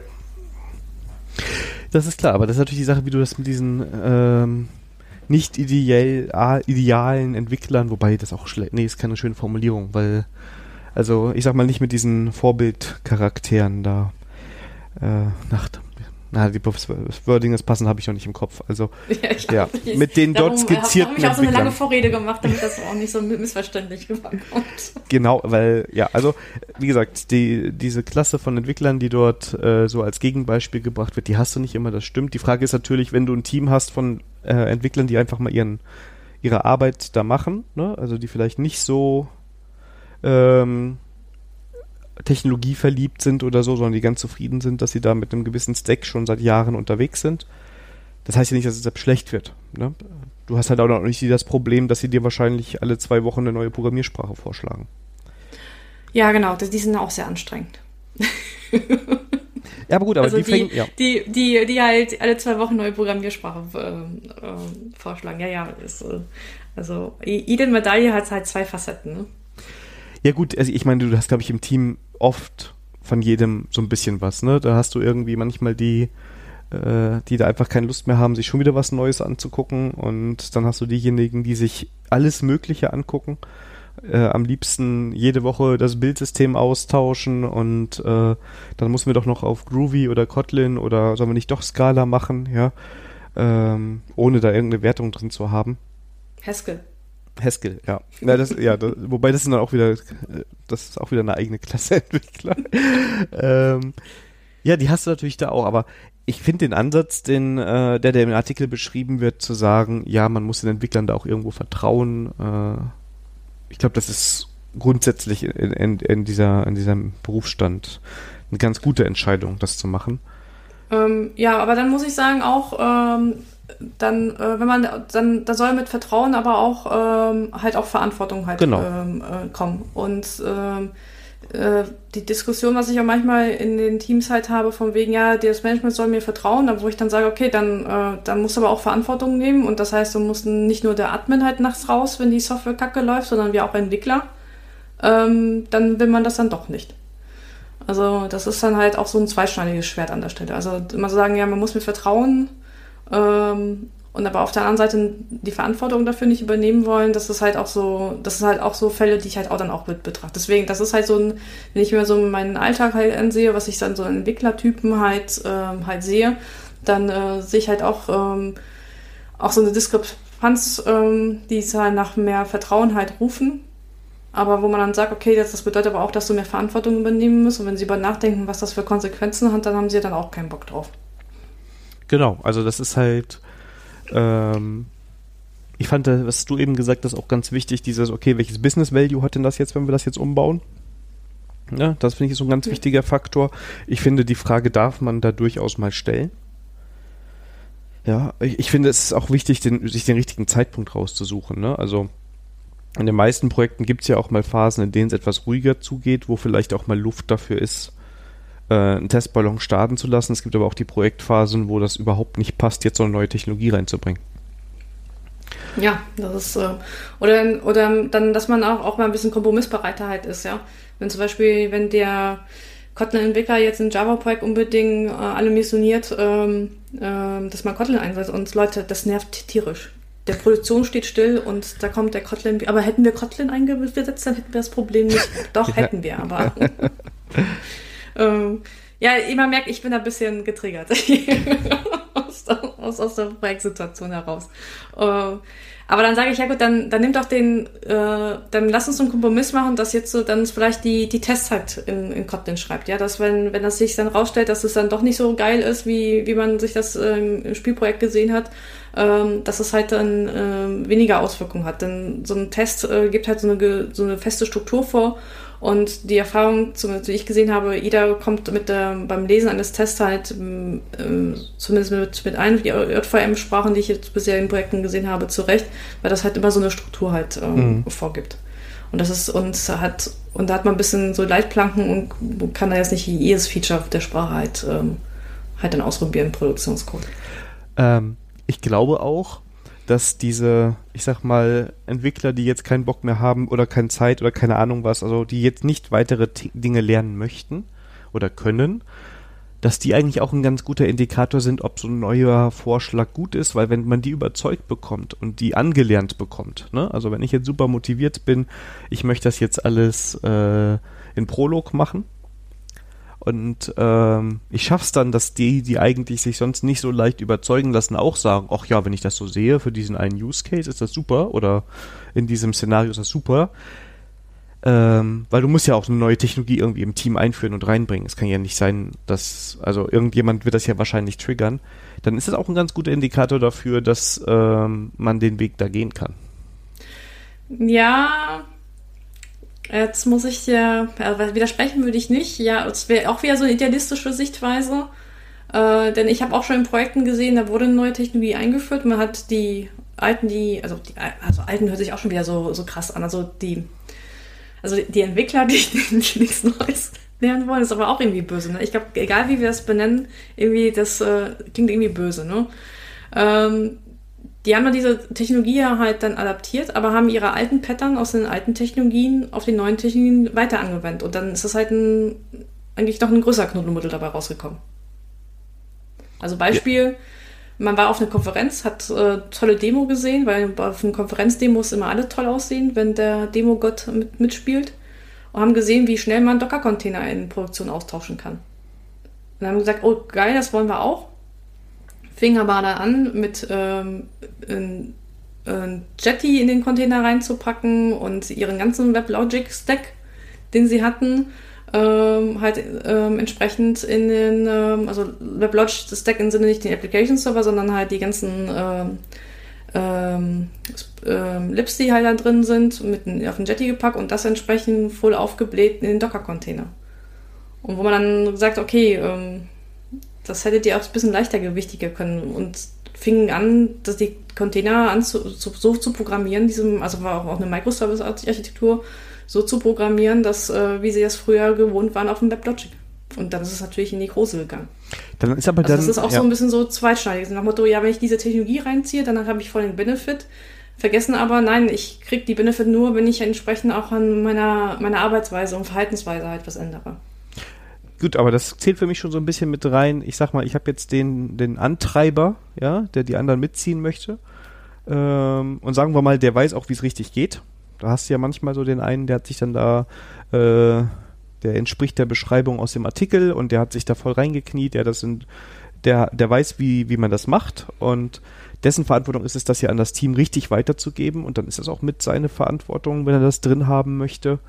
Das ist klar, aber das ist natürlich die Sache, wie du das mit diesen ähm, nicht ideell, idealen Entwicklern, wobei das auch schlecht, nee, ist keine schöne Formulierung, weil, also ich sag mal nicht mit diesen Vorbildcharakteren da äh, nach, na, die Wordings passen habe ich noch nicht im Kopf. Also ja, ja mit den dort skizzierten habe ich auch so eine lange Vorrede gemacht, damit das auch nicht so missverständlich rüberkommt. Genau, weil ja, also wie gesagt, die diese Klasse von Entwicklern, die dort äh, so als Gegenbeispiel gebracht wird, die hast du nicht immer. Das stimmt. Die Frage ist natürlich, wenn du ein Team hast von äh, Entwicklern, die einfach mal ihren ihre Arbeit da machen, ne? also die vielleicht nicht so ähm, Technologie verliebt sind oder so, sondern die ganz zufrieden sind, dass sie da mit einem gewissen Stack schon seit Jahren unterwegs sind. Das heißt ja nicht, dass es selbst schlecht wird. Ne? Du hast halt auch noch nicht das Problem, dass sie dir wahrscheinlich alle zwei Wochen eine neue Programmiersprache vorschlagen. Ja, genau, die sind auch sehr anstrengend. Ja, aber gut, aber also die, die, fängt, ja. die, die, die halt alle zwei Wochen neue Programmiersprache äh, äh, vorschlagen. Ja, ja, ist, äh, also jede Medaille hat halt zwei Facetten. Ne? Ja gut, also ich meine, du hast, glaube ich, im Team oft von jedem so ein bisschen was, ne? Da hast du irgendwie manchmal die, äh, die da einfach keine Lust mehr haben, sich schon wieder was Neues anzugucken und dann hast du diejenigen, die sich alles Mögliche angucken. Äh, am liebsten jede Woche das Bildsystem austauschen und äh, dann müssen wir doch noch auf Groovy oder Kotlin oder sollen wir nicht doch Scala machen, ja, ähm, ohne da irgendeine Wertung drin zu haben. Haskell. Haskell, ja. ja, das, ja das, wobei das ist dann auch wieder, das ist auch wieder eine eigene Klasse Entwickler. ähm, ja, die hast du natürlich da auch, aber ich finde den Ansatz, den, äh, der, der im Artikel beschrieben wird, zu sagen, ja, man muss den Entwicklern da auch irgendwo vertrauen. Äh, ich glaube, das ist grundsätzlich in, in, in, dieser, in diesem Berufsstand eine ganz gute Entscheidung, das zu machen. Ähm, ja, aber dann muss ich sagen auch, ähm, dann, äh, wenn man, dann, da soll mit Vertrauen aber auch ähm, halt auch Verantwortung halt Genau. ähm, äh, kommen. Und ähm, äh, die Diskussion, was ich auch manchmal in den Teams halt habe, von wegen, ja, das Management soll mir vertrauen, wo ich dann sage, okay, dann, äh, dann musst du aber auch Verantwortung nehmen und das heißt, du musst nicht nur der Admin halt nachts raus, wenn die Software kacke läuft, sondern wir auch Entwickler, ähm, dann will man das dann doch nicht. Also das ist dann halt auch so ein zweischneidiges Schwert an der Stelle. Also immer sagen, ja, man muss mir vertrauen, ähm, und aber auf der anderen Seite die Verantwortung dafür nicht übernehmen wollen, das ist halt auch so, das ist halt auch so Fälle, die ich halt auch dann auch mit betrachte. Deswegen, das ist halt so ein, wenn ich mir so meinen Alltag halt ansehe, was ich dann so Entwicklertypen halt ähm, halt sehe, dann äh, sehe ich halt auch ähm, auch so eine Diskrepanz, ähm, die es halt nach mehr Vertrauen halt rufen. Aber wo man dann sagt, okay, das, das bedeutet aber auch, dass du mehr Verantwortung übernehmen musst. Und wenn sie über nachdenken, was das für Konsequenzen hat, dann haben sie dann auch keinen Bock drauf. Genau, also das ist halt, ähm, ich fand, äh, was du eben gesagt hast, auch ganz wichtig, dieses, okay, welches Business Value hat denn das jetzt, wenn wir das jetzt umbauen? Ja, das finde ich so ein ganz wichtiger Faktor. Ich finde, die Frage darf man da durchaus mal stellen. Ja, ich, ich finde, es ist auch wichtig, den, sich den richtigen Zeitpunkt rauszusuchen. Ne? Also in den meisten Projekten gibt es ja auch mal Phasen, in denen es etwas ruhiger zugeht, wo vielleicht auch mal Luft dafür ist, äh, einen Testballon starten zu lassen. Es gibt aber auch die Projektphasen, wo das überhaupt nicht passt, jetzt so eine neue Technologie reinzubringen. Ja, das ist, äh, oder, oder dann, dass man auch, auch mal ein bisschen kompromissbereiter halt ist, ja. Wenn zum Beispiel, wenn der Kotlin-Entwickler jetzt ein Java-Projekt unbedingt äh, alle missioniert, ähm, äh, dass man Kotlin einsetzt und Leute, das nervt tierisch. Der Produktion steht still und da kommt der Kotlin, aber hätten wir Kotlin eingesetzt, dann hätten wir das Problem nicht. Doch, Ja. hätten wir, aber. ähm, ja, man merkt, ich bin ein bisschen getriggert aus, der- aus, aus der Projektsituation heraus. Äh, aber dann sage ich, ja gut, dann, dann nimm doch den, äh, dann lass uns einen Kompromiss machen, dass jetzt so dann vielleicht die, die Tests halt in, in Kotlin schreibt. Ja, dass wenn, wenn das sich dann rausstellt, dass es dann doch nicht so geil ist, wie, wie man sich das ähm, im Spielprojekt gesehen hat, ähm, dass es halt dann ähm, weniger Auswirkungen hat. Denn so ein Test äh, gibt halt so eine, so eine feste Struktur vor und die Erfahrung, die ich gesehen habe, jeder kommt mit der, beim Lesen eines Tests halt, ähm, äh, zumindest mit, mit ein, die JVM-Sprachen, die ich jetzt bisher in Projekten gesehen habe, zurecht, weil das halt immer so eine Struktur halt ähm, vorgibt. Und das ist, und hat, und da hat man ein bisschen so Leitplanken und kann da jetzt nicht jedes Feature der Sprache halt, ähm, halt dann ausprobieren Produktionscode. Ähm, ich glaube auch, dass diese, ich sag mal, Entwickler, die jetzt keinen Bock mehr haben oder keine Zeit oder keine Ahnung was, also die jetzt nicht weitere T Dinge lernen möchten oder können, dass die eigentlich auch ein ganz guter Indikator sind, ob so ein neuer Vorschlag gut ist, weil wenn man die überzeugt bekommt und die angelernt bekommt, ne? also wenn ich jetzt super motiviert bin, ich möchte das jetzt alles äh, in Prolog machen, und ähm, ich schaff's dann, dass die, die eigentlich sich sonst nicht so leicht überzeugen lassen, auch sagen, ach ja, wenn ich das so sehe, für diesen einen Use Case ist das super oder in diesem Szenario ist das super. Ähm, weil du musst ja auch eine neue Technologie irgendwie im Team einführen und reinbringen. Es kann ja nicht sein, dass, also irgendjemand wird das ja wahrscheinlich triggern. Dann ist das auch ein ganz guter Indikator dafür, dass ähm, man den Weg da gehen kann. Ja, jetzt muss ich dir, äh, widersprechen würde ich nicht. Ja, es wäre auch wieder so eine idealistische Sichtweise. Äh, denn ich habe auch schon in Projekten gesehen, da wurde eine neue Technologie eingeführt. Man hat die alten, die, also die also alten hört sich auch schon wieder so, so krass an. Also die, also die Entwickler, die, die nichts Neues, lernen wollen. Ist aber auch irgendwie böse. Ne? Ich glaube, egal wie wir das benennen, irgendwie, das äh, klingt irgendwie böse. Ne? Ähm, die haben dann diese Technologie ja halt dann adaptiert, aber haben ihre alten Pattern aus den alten Technologien auf die neuen Technologien weiter angewendet. Und dann ist das halt ein, eigentlich noch ein größerer Knuddelmuddel dabei rausgekommen. Also Beispiel, ja. man war auf einer Konferenz, hat äh, tolle Demo gesehen, weil auf den Konferenzdemos immer alle toll aussehen, wenn der Demogott mit, mitspielt. Und haben gesehen, wie schnell man Docker-Container in Produktion austauschen kann. Und haben gesagt, oh geil, das wollen wir auch fing aber da an, mit ähm, ein, ein Jetty in den Container reinzupacken und ihren ganzen WebLogic-Stack, den sie hatten, ähm, halt ähm, entsprechend in den, ähm, also WebLogic-Stack im Sinne nicht den Application-Server, sondern halt die ganzen ähm, ähm, ähm, Lips, die halt da drin sind, mit auf den Jetty gepackt und das entsprechend voll aufgebläht in den Docker-Container. Und wo man dann sagt, okay, ähm, das hättet ihr auch ein bisschen leichter gewichtiger können und fingen an, dass die Container an zu, zu, so zu programmieren, diesem, also war auch eine Microservice-Architektur, so zu programmieren, dass, äh, wie sie das früher gewohnt waren auf dem WebLogic. Und dann ist es natürlich in die Große gegangen. Dann ist aber also dann, das ist auch ja. so ein bisschen so zweitschneidig. Nach dem Motto, ja, wenn ich diese Technologie reinziehe, dann habe ich voll den Benefit. Vergessen aber, nein, ich kriege die Benefit nur, wenn ich entsprechend auch an meiner, meiner Arbeitsweise und Verhaltensweise halt was ändere. Gut, aber das zählt für mich schon so ein bisschen mit rein. Ich sag mal, ich habe jetzt den, den Antreiber, ja, der die anderen mitziehen möchte. Ähm, und sagen wir mal, der weiß auch, wie es richtig geht. Da hast du ja manchmal so den einen, der hat sich dann da, äh, der entspricht der Beschreibung aus dem Artikel und der hat sich da voll reingekniet, der das sind, der, der weiß, wie, wie man das macht und dessen Verantwortung ist es, das ja an das Team richtig weiterzugeben und dann ist das auch mit seine Verantwortung, wenn er das drin haben möchte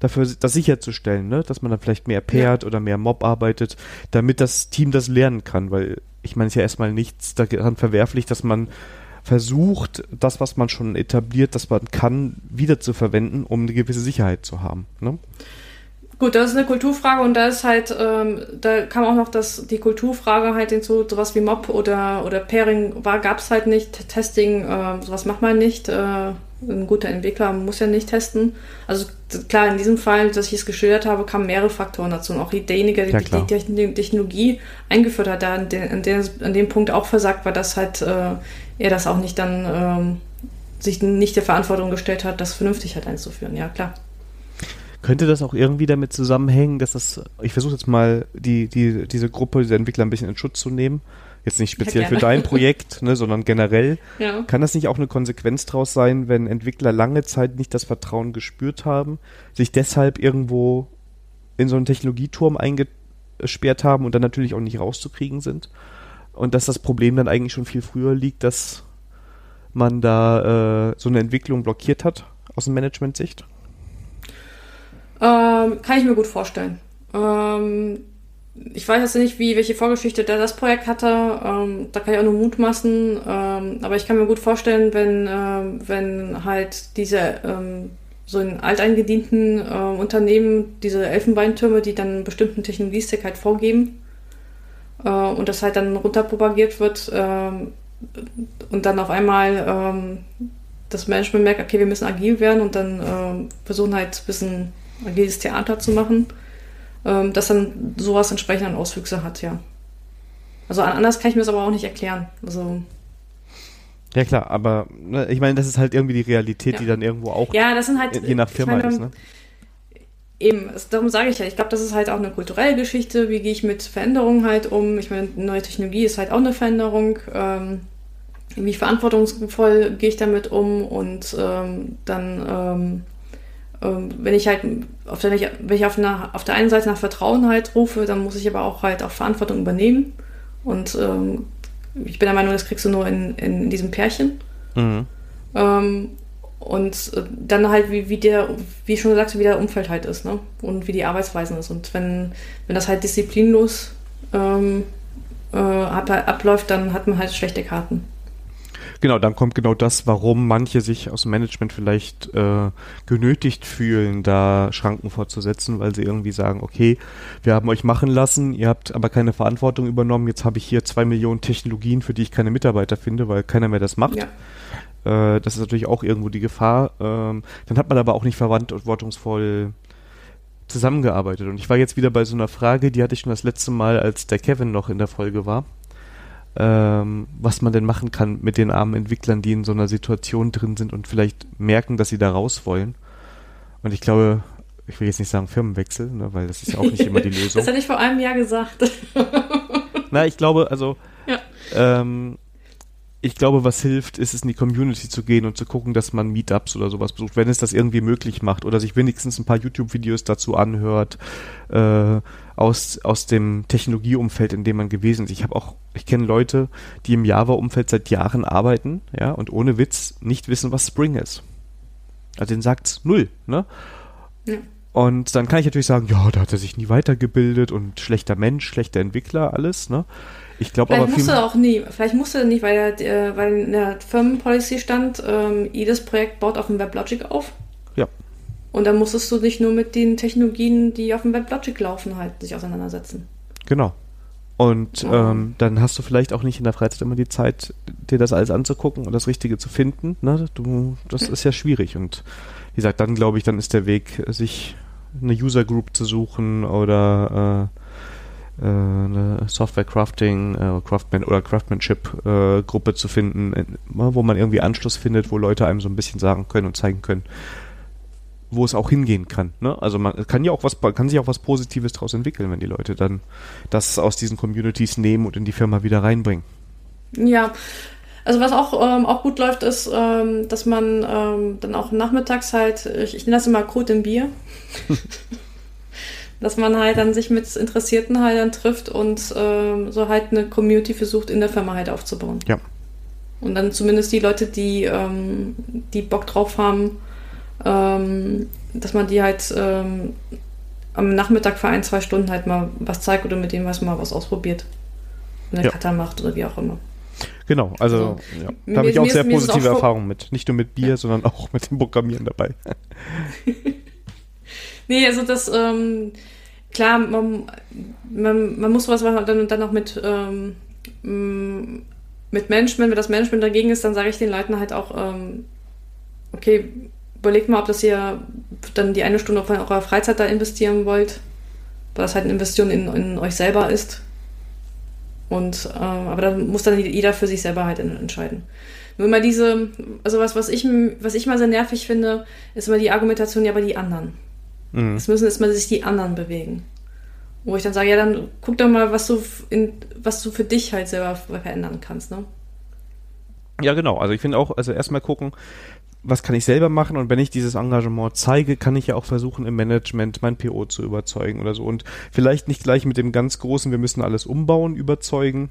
dafür das sicherzustellen, ne? dass man dann vielleicht mehr pairt ja. oder mehr Mob arbeitet, damit das Team das lernen kann, weil ich meine, es ist ja erstmal nichts daran verwerflich, dass man versucht, das, was man schon etabliert, dass man kann, wieder zu verwenden, um eine gewisse Sicherheit zu haben. Ne? Gut, das ist eine Kulturfrage und da ist halt, ähm, da kam auch noch das, die Kulturfrage halt hinzu, sowas wie Mob oder, oder Pairing war, gab es halt nicht, Testing, äh, sowas macht man nicht, äh, ein guter Entwickler muss ja nicht testen. Also klar, in diesem Fall, dass ich es geschildert habe, kamen mehrere Faktoren dazu. Und auch derjenige, der ja, die, Technologie eingeführt hat, da an, den, an, der, an dem Punkt auch versagt war, dass halt äh, er das auch nicht dann ähm, sich nicht der Verantwortung gestellt hat, das vernünftig halt einzuführen. Ja, klar. Könnte das auch irgendwie damit zusammenhängen, dass das, ich versuche jetzt mal die, die, diese Gruppe dieser Entwickler ein bisschen in Schutz zu nehmen, jetzt nicht speziell ja, für dein Projekt, ne, sondern generell. Ja. Kann das nicht auch eine Konsequenz daraus sein, wenn Entwickler lange Zeit nicht das Vertrauen gespürt haben, sich deshalb irgendwo in so einen Technologieturm eingesperrt haben und dann natürlich auch nicht rauszukriegen sind? Und dass das Problem dann eigentlich schon viel früher liegt, dass man da äh, so eine Entwicklung blockiert hat aus dem Management-Sicht? Ähm, kann ich mir gut vorstellen. Ähm, ich weiß jetzt nicht, wie, welche Vorgeschichte der das Projekt hatte. Ähm, da kann ich auch nur mutmaßen. Ähm, aber ich kann mir gut vorstellen, wenn, ähm, wenn halt diese ähm, so in alteingedienten äh, Unternehmen diese Elfenbeintürme, die dann einen bestimmten Technologiestack halt vorgeben äh, und das halt dann runterpropagiert wird ähm, und dann auf einmal das Management merkt, okay, wir müssen agil werden und dann versuchen halt ein bisschen agiles Theater zu machen, ähm, dass dann sowas entsprechend Auswüchse hat, ja. Also anders kann ich mir das aber auch nicht erklären. Also ja klar, aber ne, ich meine, das ist halt irgendwie die Realität, ja. die dann irgendwo auch ja, das sind halt, je nach Firma meine, ist. Ne? Eben, darum sage ich ja, ich glaube, das ist halt auch eine kulturelle Geschichte. Wie gehe ich mit Veränderungen halt um? Ich meine, neue Technologie ist halt auch eine Veränderung. Ähm, wie verantwortungsvoll gehe ich damit um? Und ähm, dann ähm, wenn ich halt auf der, wenn ich auf, einer, auf der einen Seite nach Vertrauen halt rufe, dann muss ich aber auch halt auch Verantwortung übernehmen. Und ähm, ich bin der Meinung, das kriegst du nur in, in, diesem Pärchen. Mhm. Ähm, und äh, dann halt, wie, wie der, wie ich schon gesagt wie der Umfeld halt ist, ne? Und wie die Arbeitsweisen ist. Und wenn, wenn das halt disziplinlos ähm, äh, abläuft, dann hat man halt schlechte Karten. Genau, dann kommt genau das, warum manche sich aus dem Management vielleicht äh, genötigt fühlen, da Schranken vorzusetzen, weil sie irgendwie sagen, okay, wir haben euch machen lassen, ihr habt aber keine Verantwortung übernommen, jetzt habe ich hier zwei Millionen Technologien, für die ich keine Mitarbeiter finde, weil keiner mehr das macht. Ja. Äh, das ist natürlich auch irgendwo die Gefahr. Ähm, dann hat man aber auch nicht verantwortungsvoll zusammengearbeitet. Und ich war jetzt wieder bei so einer Frage, die hatte ich schon das letzte Mal, als der Kevin noch in der Folge war, ähm, was man denn machen kann mit den armen Entwicklern, die in so einer Situation drin sind und vielleicht merken, dass sie da raus wollen. Und ich glaube, ich will jetzt nicht sagen Firmenwechsel, ne, weil das ist ja auch nicht immer die Lösung. das hätte ich vor einem Jahr gesagt. Na, ich glaube, also ja. ähm, ich glaube, was hilft, ist es in die Community zu gehen und zu gucken, dass man Meetups oder sowas besucht, wenn es das irgendwie möglich macht oder sich wenigstens ein paar YouTube-Videos dazu anhört äh, aus aus dem Technologieumfeld, in dem man gewesen ist. Ich habe auch, ich kenne Leute, die im Java-Umfeld seit Jahren arbeiten, ja, und ohne Witz nicht wissen, was Spring ist. Also den sagt's null, ne? Ja. Und dann kann ich natürlich sagen, ja, da hat er sich nie weitergebildet und schlechter Mensch, schlechter Entwickler, alles, ne? Ich glaube aber musste er auch nie, vielleicht musste er nicht, weil, er, äh, weil in der Firmenpolicy stand, ähm, jedes Projekt baut auf dem WebLogic auf. Ja. Und dann musstest du dich nur mit den Technologien, die auf dem WebLogic laufen, halt sich auseinandersetzen. Genau. Und ja. ähm, dann hast du vielleicht auch nicht in der Freizeit immer die Zeit, dir das alles anzugucken und das Richtige zu finden. Ne? Du, das ist ja schwierig. Und wie gesagt, dann glaube ich, dann ist der Weg, sich eine User Group zu suchen oder äh, äh, eine Software Crafting äh, Craftman oder Craftsmanship äh, Gruppe zu finden, äh, wo man irgendwie Anschluss findet, wo Leute einem so ein bisschen sagen können und zeigen können, wo es auch hingehen kann. Ne? Also man kann ja auch was, kann sich auch was Positives daraus entwickeln, wenn die Leute dann das aus diesen Communities nehmen und in die Firma wieder reinbringen. Ja, also was auch, ähm, auch gut läuft, ist, ähm, dass man ähm, dann auch nachmittags halt, ich, ich nenne das immer Code im Bier. dass man halt dann sich mit Interessierten halt dann trifft und ähm, so halt eine Community versucht in der Firma halt aufzubauen. Ja. Und dann zumindest die Leute, die, ähm, die Bock drauf haben, ähm, dass man die halt ähm, am Nachmittag für ein, zwei Stunden halt mal was zeigt oder mit dem was mal was ausprobiert. Eine ja. Kata macht oder wie auch immer. Genau, also, also ja. da habe ich auch sehr positive Erfahrungen mit. Nicht nur mit Bier, ja. sondern auch mit dem Programmieren dabei. Nee, also das, ähm, klar, man, man, man muss sowas machen, dann, dann auch mit, ähm, mit Management, wenn das Management dagegen ist, dann sage ich den Leuten halt auch, ähm, okay, überlegt mal, ob das ihr dann die eine Stunde auf eurer Freizeit da investieren wollt, weil das halt eine Investition in, in euch selber ist. Und äh, aber da muss dann jeder für sich selber halt entscheiden. Nur immer diese, also was, was ich, was ich mal sehr nervig finde, ist immer die Argumentation, ja, aber die anderen. Mhm. Es müssen erstmal sich die anderen bewegen. Wo ich dann sage, ja, dann guck doch mal, was du, in, was du für dich halt selber verändern kannst, ne? Ja, genau. Also ich finde auch, also erstmal gucken, was kann ich selber machen und wenn ich dieses Engagement zeige, kann ich ja auch versuchen, im Management mein PO zu überzeugen oder so. Und vielleicht nicht gleich mit dem ganz großen, wir müssen alles umbauen, überzeugen,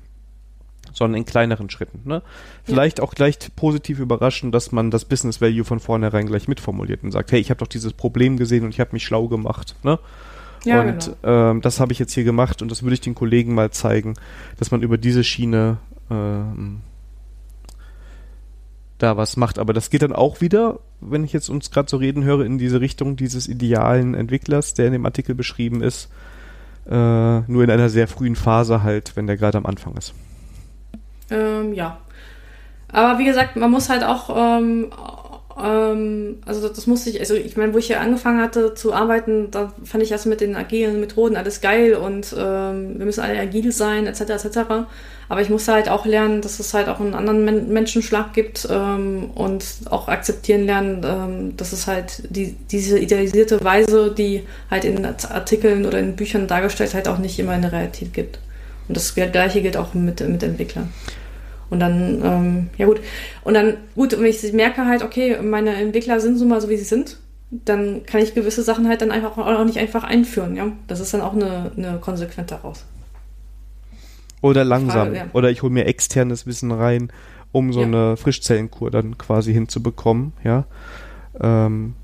sondern in kleineren Schritten. Ne? Vielleicht ja. auch gleich positiv überraschen, dass man das Business Value von vornherein gleich mitformuliert und sagt, hey, ich habe doch dieses Problem gesehen und ich habe mich schlau gemacht. Ne? Ja, und genau. ähm, das habe ich jetzt hier gemacht und das würde ich den Kollegen mal zeigen, dass man über diese Schiene ähm, da was macht. Aber das geht dann auch wieder, wenn ich jetzt uns gerade so reden höre, in diese Richtung dieses idealen Entwicklers, der in dem Artikel beschrieben ist. Äh, nur in einer sehr frühen Phase halt, wenn der gerade am Anfang ist. Ähm, ja. Aber wie gesagt, man muss halt auch, ähm, ähm, also das musste ich, also ich meine, wo ich hier angefangen hatte zu arbeiten, da fand ich das mit den agilen Methoden alles geil und ähm, wir müssen alle agil sein, etc., etc. Aber ich musste halt auch lernen, dass es halt auch einen anderen Men Menschenschlag gibt ähm, und auch akzeptieren lernen, ähm, dass es halt die, diese idealisierte Weise, die halt in Artikeln oder in Büchern dargestellt, halt auch nicht immer in der Realität gibt. Und das Gleiche gilt auch mit, mit Entwicklern. Und dann, ähm, ja gut. Und dann, gut, wenn ich merke halt, okay, meine Entwickler sind so mal so, wie sie sind, dann kann ich gewisse Sachen halt dann einfach auch nicht einfach einführen, ja. Das ist dann auch eine, eine Konsequenz daraus. Oder langsam. Frage, ja. Oder ich hole mir externes Wissen rein, um so ja. eine Frischzellenkur dann quasi hinzubekommen, ja. Ähm,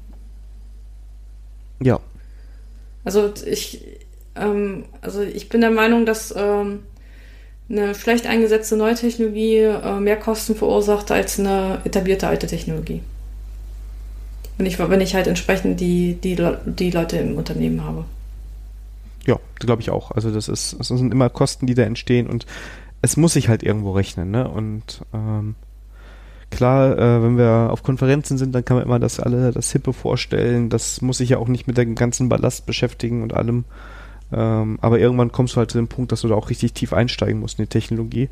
ja. Also ich, ähm, also ich bin der Meinung, dass ähm, eine schlecht eingesetzte neue Technologie äh, mehr Kosten verursacht als eine etablierte alte Technologie. Wenn ich, wenn ich halt entsprechend die, die, die Leute im Unternehmen habe. Ja, glaube ich auch. Also das ist, das sind immer Kosten, die da entstehen und es muss sich halt irgendwo rechnen, ne? Und ähm, klar, äh, wenn wir auf Konferenzen sind, dann kann man immer das alle das Hippe vorstellen. Das muss sich ja auch nicht mit dem ganzen Ballast beschäftigen und allem. Ähm, aber irgendwann kommst du halt zu dem Punkt, dass du da auch richtig tief einsteigen musst in die Technologie.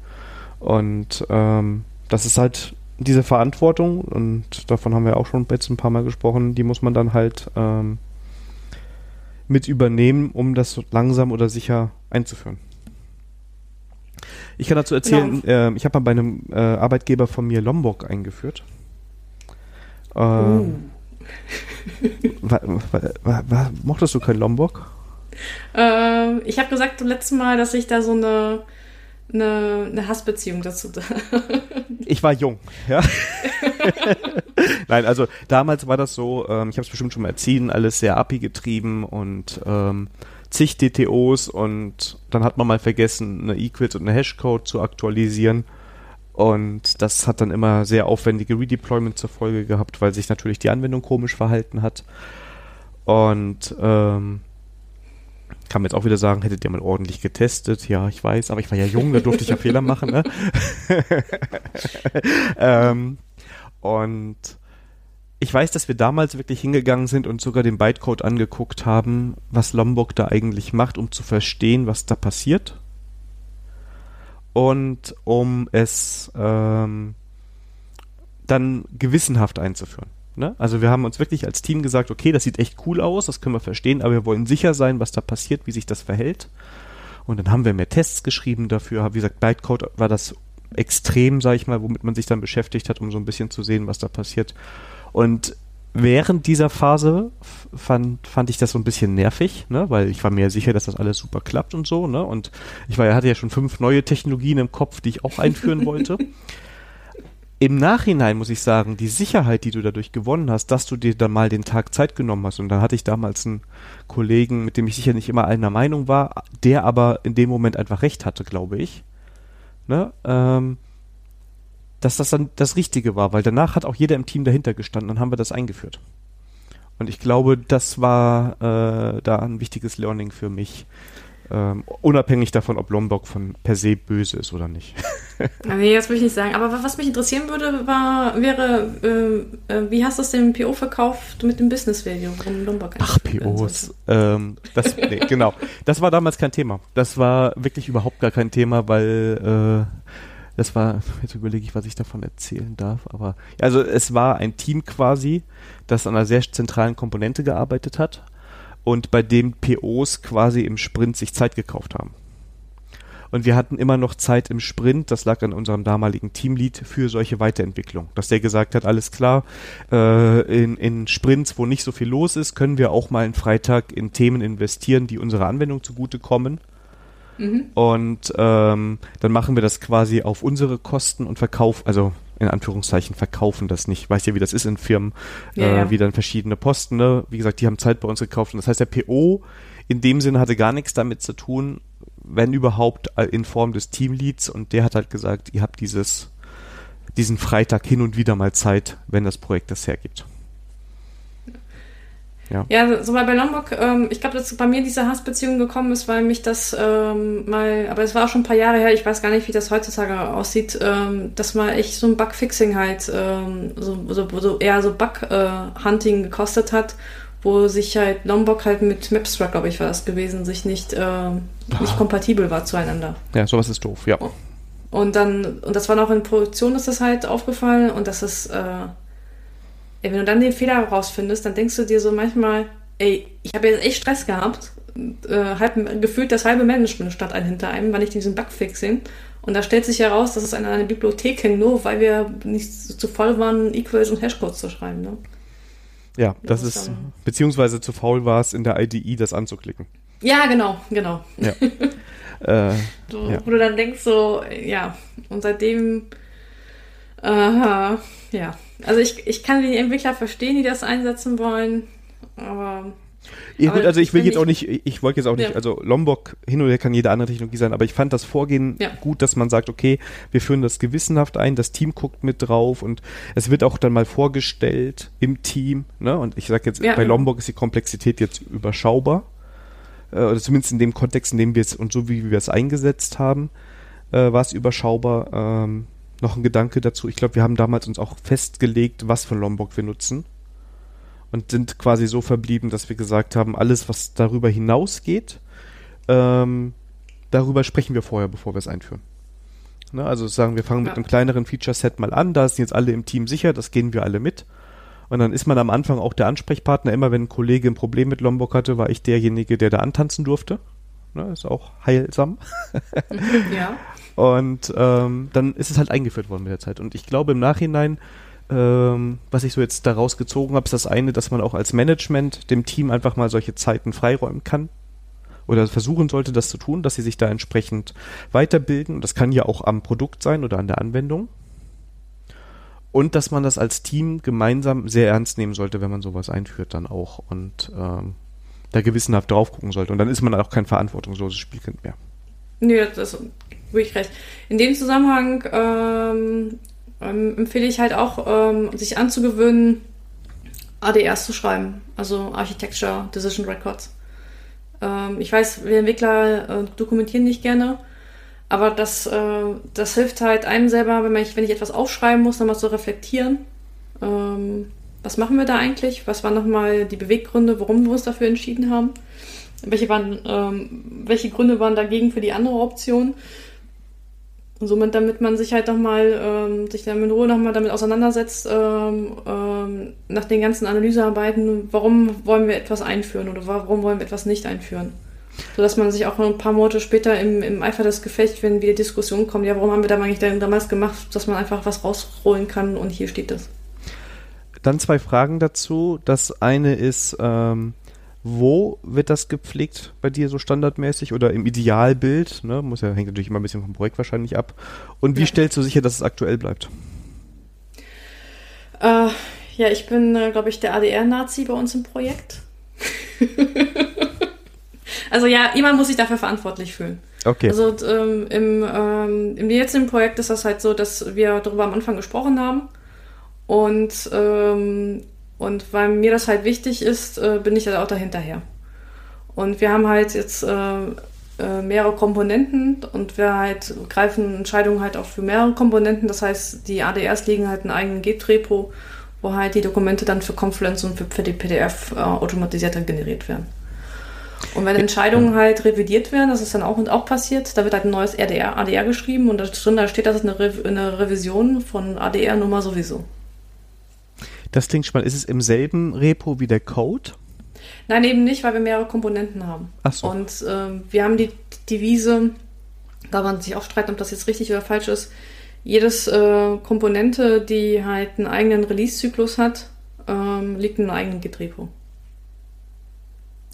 Und ähm, das ist halt diese Verantwortung und davon haben wir auch schon jetzt ein paar Mal gesprochen, die muss man dann halt ähm, mit übernehmen, um das langsam oder sicher einzuführen. Ich kann dazu erzählen, äh, ich habe mal bei einem äh, Arbeitgeber von mir Lombok eingeführt. Ähm, oh. mochtest du kein Lombok? Äh, ich habe gesagt zum letzten Mal, dass ich da so eine, eine, eine Hassbeziehung dazu. ich war jung, ja. Nein, also damals war das so, ähm, ich habe es bestimmt schon mal erzählt, alles sehr API getrieben und ähm, zig DTOs und dann hat man mal vergessen, eine Equals und eine Hashcode zu aktualisieren. Und das hat dann immer sehr aufwendige Redeployment zur Folge gehabt, weil sich natürlich die Anwendung komisch verhalten hat. Und ähm, kann man jetzt auch wieder sagen, hättet ihr mal ordentlich getestet. Ja, ich weiß, aber ich war ja jung, da durfte ich ja Fehler machen. Ne? ähm, und ich weiß, dass wir damals wirklich hingegangen sind und sogar den Bytecode angeguckt haben, was Lombok da eigentlich macht, um zu verstehen, was da passiert. Und um es ähm, dann gewissenhaft einzuführen. Ne? Also wir haben uns wirklich als Team gesagt, okay, das sieht echt cool aus, das können wir verstehen, aber wir wollen sicher sein, was da passiert, wie sich das verhält. Und dann haben wir mehr Tests geschrieben dafür. Wie gesagt, Bytecode war das extrem, sag ich mal, womit man sich dann beschäftigt hat, um so ein bisschen zu sehen, was da passiert. Und während dieser Phase fand, fand ich das so ein bisschen nervig, ne? weil ich war mir sicher, dass das alles super klappt und so. Ne? Und ich war, hatte ja schon fünf neue Technologien im Kopf, die ich auch einführen wollte. Im Nachhinein muss ich sagen, die Sicherheit, die du dadurch gewonnen hast, dass du dir dann mal den Tag Zeit genommen hast. Und da hatte ich damals einen Kollegen, mit dem ich sicher nicht immer einer Meinung war, der aber in dem Moment einfach recht hatte, glaube ich. Ne? Ähm, dass das dann das Richtige war, weil danach hat auch jeder im Team dahinter gestanden, dann haben wir das eingeführt. Und ich glaube, das war äh, da ein wichtiges Learning für mich. Ähm, unabhängig davon, ob Lombok von per se böse ist oder nicht. nee, das würde ich nicht sagen. Aber was mich interessieren würde, war, wäre, äh, äh, wie hast du es dem PO verkauft mit dem Business Value von Lombok? Ach, POs. Ähm, das, nee, genau. Das war damals kein Thema. Das war wirklich überhaupt gar kein Thema, weil äh, das war, jetzt überlege ich, was ich davon erzählen darf, aber also es war ein Team quasi, das an einer sehr zentralen Komponente gearbeitet hat und bei dem POs quasi im Sprint sich Zeit gekauft haben. Und wir hatten immer noch Zeit im Sprint, das lag an unserem damaligen Teamlead, für solche Weiterentwicklung. Dass der gesagt hat, alles klar, äh, in, in Sprints, wo nicht so viel los ist, können wir auch mal einen Freitag in Themen investieren, die unserer Anwendung zugutekommen. Mhm. Und ähm, dann machen wir das quasi auf unsere Kosten und verkaufen, also in Anführungszeichen verkaufen das nicht. Weißt ja, wie das ist in Firmen, ja, äh, ja. wie dann verschiedene Posten, ne? Wie gesagt, die haben Zeit bei uns gekauft. Und das heißt, der PO in dem Sinne hatte gar nichts damit zu tun, wenn überhaupt äh, in Form des Teamleads. Und der hat halt gesagt, ihr habt dieses, diesen Freitag hin und wieder mal Zeit, wenn das Projekt das hergibt. Ja, ja so bei Lombok, ähm, ich glaube, dass bei mir diese Hassbeziehung gekommen ist, weil mich das ähm, mal, aber es war auch schon ein paar Jahre her, ich weiß gar nicht, wie das heutzutage aussieht, ähm, dass mal echt so ein Bugfixing halt, ähm, so, so, so eher so Bug-Hunting äh, gekostet hat, wo sich halt Lombok halt mit Mapstruck, glaube ich, war das gewesen, sich nicht, äh, nicht kompatibel war zueinander. Ja, sowas ist doof, ja. Und dann, und das war noch in Produktion, ist das halt aufgefallen und das ist, äh, wenn du dann den Fehler rausfindest, dann denkst du dir so manchmal, ey, ich habe jetzt echt Stress gehabt. Äh, halb, gefühlt das halbe Management stand ein hinter einem, weil ich diesen Bugfixing. Und da stellt sich heraus, dass es an einer Bibliothek hängt, nur weil wir nicht zu voll waren, Equals und Hashcodes zu schreiben. Ne? Ja, das, das ist, ist beziehungsweise zu faul war es in der IDE, das anzuklicken. Ja, genau, genau. Ja. äh, so, ja. Wo du dann denkst so, ja, und seitdem, äh, ja, also ich, ich kann die Entwickler verstehen, die das einsetzen wollen, aber ja, gut, also ich will jetzt auch nicht, ich wollte jetzt auch nicht, ja. also Lombok hin oder her kann jede andere Technologie sein, aber ich fand das Vorgehen ja. gut, dass man sagt, okay, wir führen das gewissenhaft ein, das Team guckt mit drauf und es wird auch dann mal vorgestellt im Team, ne? Und ich sage jetzt, ja, bei Lombok ist die Komplexität jetzt überschaubar, äh, oder zumindest in dem Kontext, in dem wir es und so wie wir es eingesetzt haben, äh, war es überschaubar. Ähm, noch ein Gedanke dazu. Ich glaube, wir haben damals uns auch festgelegt, was für Lombok wir nutzen. Und sind quasi so verblieben, dass wir gesagt haben, alles, was darüber hinausgeht, ähm, darüber sprechen wir vorher, bevor wir es einführen. Ne, also sagen, wir fangen ja. mit einem kleineren Feature-Set mal an, da sind jetzt alle im Team sicher, das gehen wir alle mit. Und dann ist man am Anfang auch der Ansprechpartner. Immer wenn ein Kollege ein Problem mit Lombok hatte, war ich derjenige, der da antanzen durfte. Ne, ist auch heilsam. ja. Und ähm, dann ist es halt eingeführt worden mit der Zeit. Und ich glaube im Nachhinein, ähm, was ich so jetzt daraus gezogen habe, ist das eine, dass man auch als Management dem Team einfach mal solche Zeiten freiräumen kann. Oder versuchen sollte, das zu tun, dass sie sich da entsprechend weiterbilden. das kann ja auch am Produkt sein oder an der Anwendung und dass man das als Team gemeinsam sehr ernst nehmen sollte, wenn man sowas einführt dann auch und ähm, da gewissenhaft drauf gucken sollte. Und dann ist man auch kein verantwortungsloses Spielkind mehr. Nö, das ist wirklich recht. In dem Zusammenhang ähm, ähm, empfehle ich halt auch, ähm, sich anzugewöhnen, ADRs zu schreiben, also Architecture Decision Records. Ähm, ich weiß, wir Entwickler äh, dokumentieren nicht gerne, aber das, äh, das hilft halt einem selber, wenn, man, wenn ich etwas aufschreiben muss, nochmal zu reflektieren. Ähm, was machen wir da eigentlich? Was waren nochmal die Beweggründe, warum wir uns dafür entschieden haben? Welche, waren, ähm, welche Gründe waren dagegen für die andere Option? Und somit, damit man sich halt nochmal, ähm, sich dann in Ruhe nochmal damit auseinandersetzt, ähm, ähm, nach den ganzen Analysearbeiten, warum wollen wir etwas einführen oder warum wollen wir etwas nicht einführen sodass man sich auch ein paar Monate später im, im Eifer des Gefechts, wenn wieder Diskussionen kommen, ja, warum haben wir da eigentlich damals gemacht, dass man einfach was rausholen kann und hier steht das. Dann zwei Fragen dazu. Das eine ist, ähm, wo wird das gepflegt bei dir so standardmäßig oder im Idealbild? Ne? Muss ja, hängt natürlich immer ein bisschen vom Projekt wahrscheinlich ab. Und wie ja. stellst du sicher, dass es aktuell bleibt? Äh, ja, ich bin, äh, glaube ich, der ADR-Nazi bei uns im Projekt. Also ja, jemand muss sich dafür verantwortlich fühlen. Okay. Also ähm, im, ähm, im jetzigen Projekt ist das halt so, dass wir darüber am Anfang gesprochen haben. Und, ähm, und weil mir das halt wichtig ist, äh, bin ich halt auch dahinterher. Und wir haben halt jetzt äh, äh, mehrere Komponenten und wir halt greifen Entscheidungen halt auch für mehrere Komponenten. Das heißt, die ADRs liegen halt in eigenen Git-Repo, wo halt die Dokumente dann für Confluence und für, für die PDF äh, automatisiert dann generiert werden. Und wenn Entscheidungen halt revidiert werden, das ist dann auch und auch passiert, da wird halt ein neues RDR, ADR geschrieben und da drin da steht, das ist eine, Re eine Revision von ADR-Nummer sowieso. Das klingt spannend. Ist es im selben Repo wie der Code? Nein, eben nicht, weil wir mehrere Komponenten haben. Ach so. Und ähm, wir haben die Devise, da man sich auch streiten, ob das jetzt richtig oder falsch ist, jedes äh, Komponente, die halt einen eigenen Release-Zyklus hat, ähm, liegt in einem eigenen Git-Repo.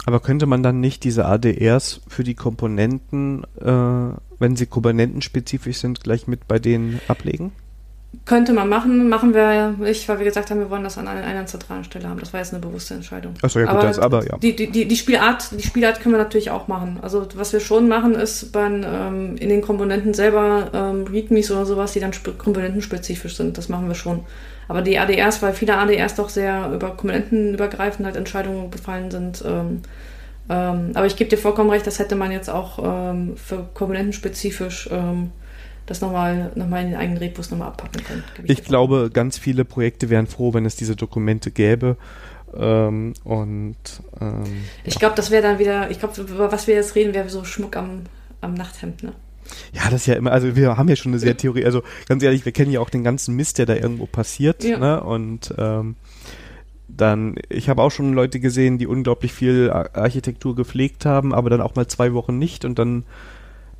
Aber könnte man dann nicht diese ADRs für die Komponenten, äh, wenn sie komponentenspezifisch sind, gleich mit bei denen ablegen? Könnte man machen, machen wir nicht, weil wir gesagt haben, wir wollen das an einer, zentralen Stelle haben. Das war jetzt eine bewusste Entscheidung. Achso, ja gut, aber, das aber ja. Die, die, die, Spielart, die Spielart können wir natürlich auch machen. Also was wir schon machen, ist bei, ähm, in den Komponenten selber ähm, Readmes oder sowas, die dann komponentenspezifisch sind. Das machen wir schon. Aber die ADRs, weil viele ADRs doch sehr über komponentenübergreifend halt Entscheidungen gefallen sind. Ähm, ähm, aber ich gebe dir vollkommen recht, das hätte man jetzt auch ähm, für komponentenspezifisch ähm, das nochmal noch mal in den eigenen Repos nochmal abpacken können. Ich, glaube, ganz viele Projekte wären froh, wenn es diese Dokumente gäbe. Ähm, und ähm, ich glaube, das wäre dann wieder, ich glaube, über was wir jetzt reden, wäre so Schmuck am, am Nachthemd, ne? Ja, das ist ja immer, also wir haben ja schon eine sehr Theorie, also ganz ehrlich, wir kennen ja auch den ganzen Mist, der da irgendwo passiert, ja. ne? Und ähm, dann, ich habe auch schon Leute gesehen, die unglaublich viel Architektur gepflegt haben, aber dann auch mal zwei Wochen nicht und dann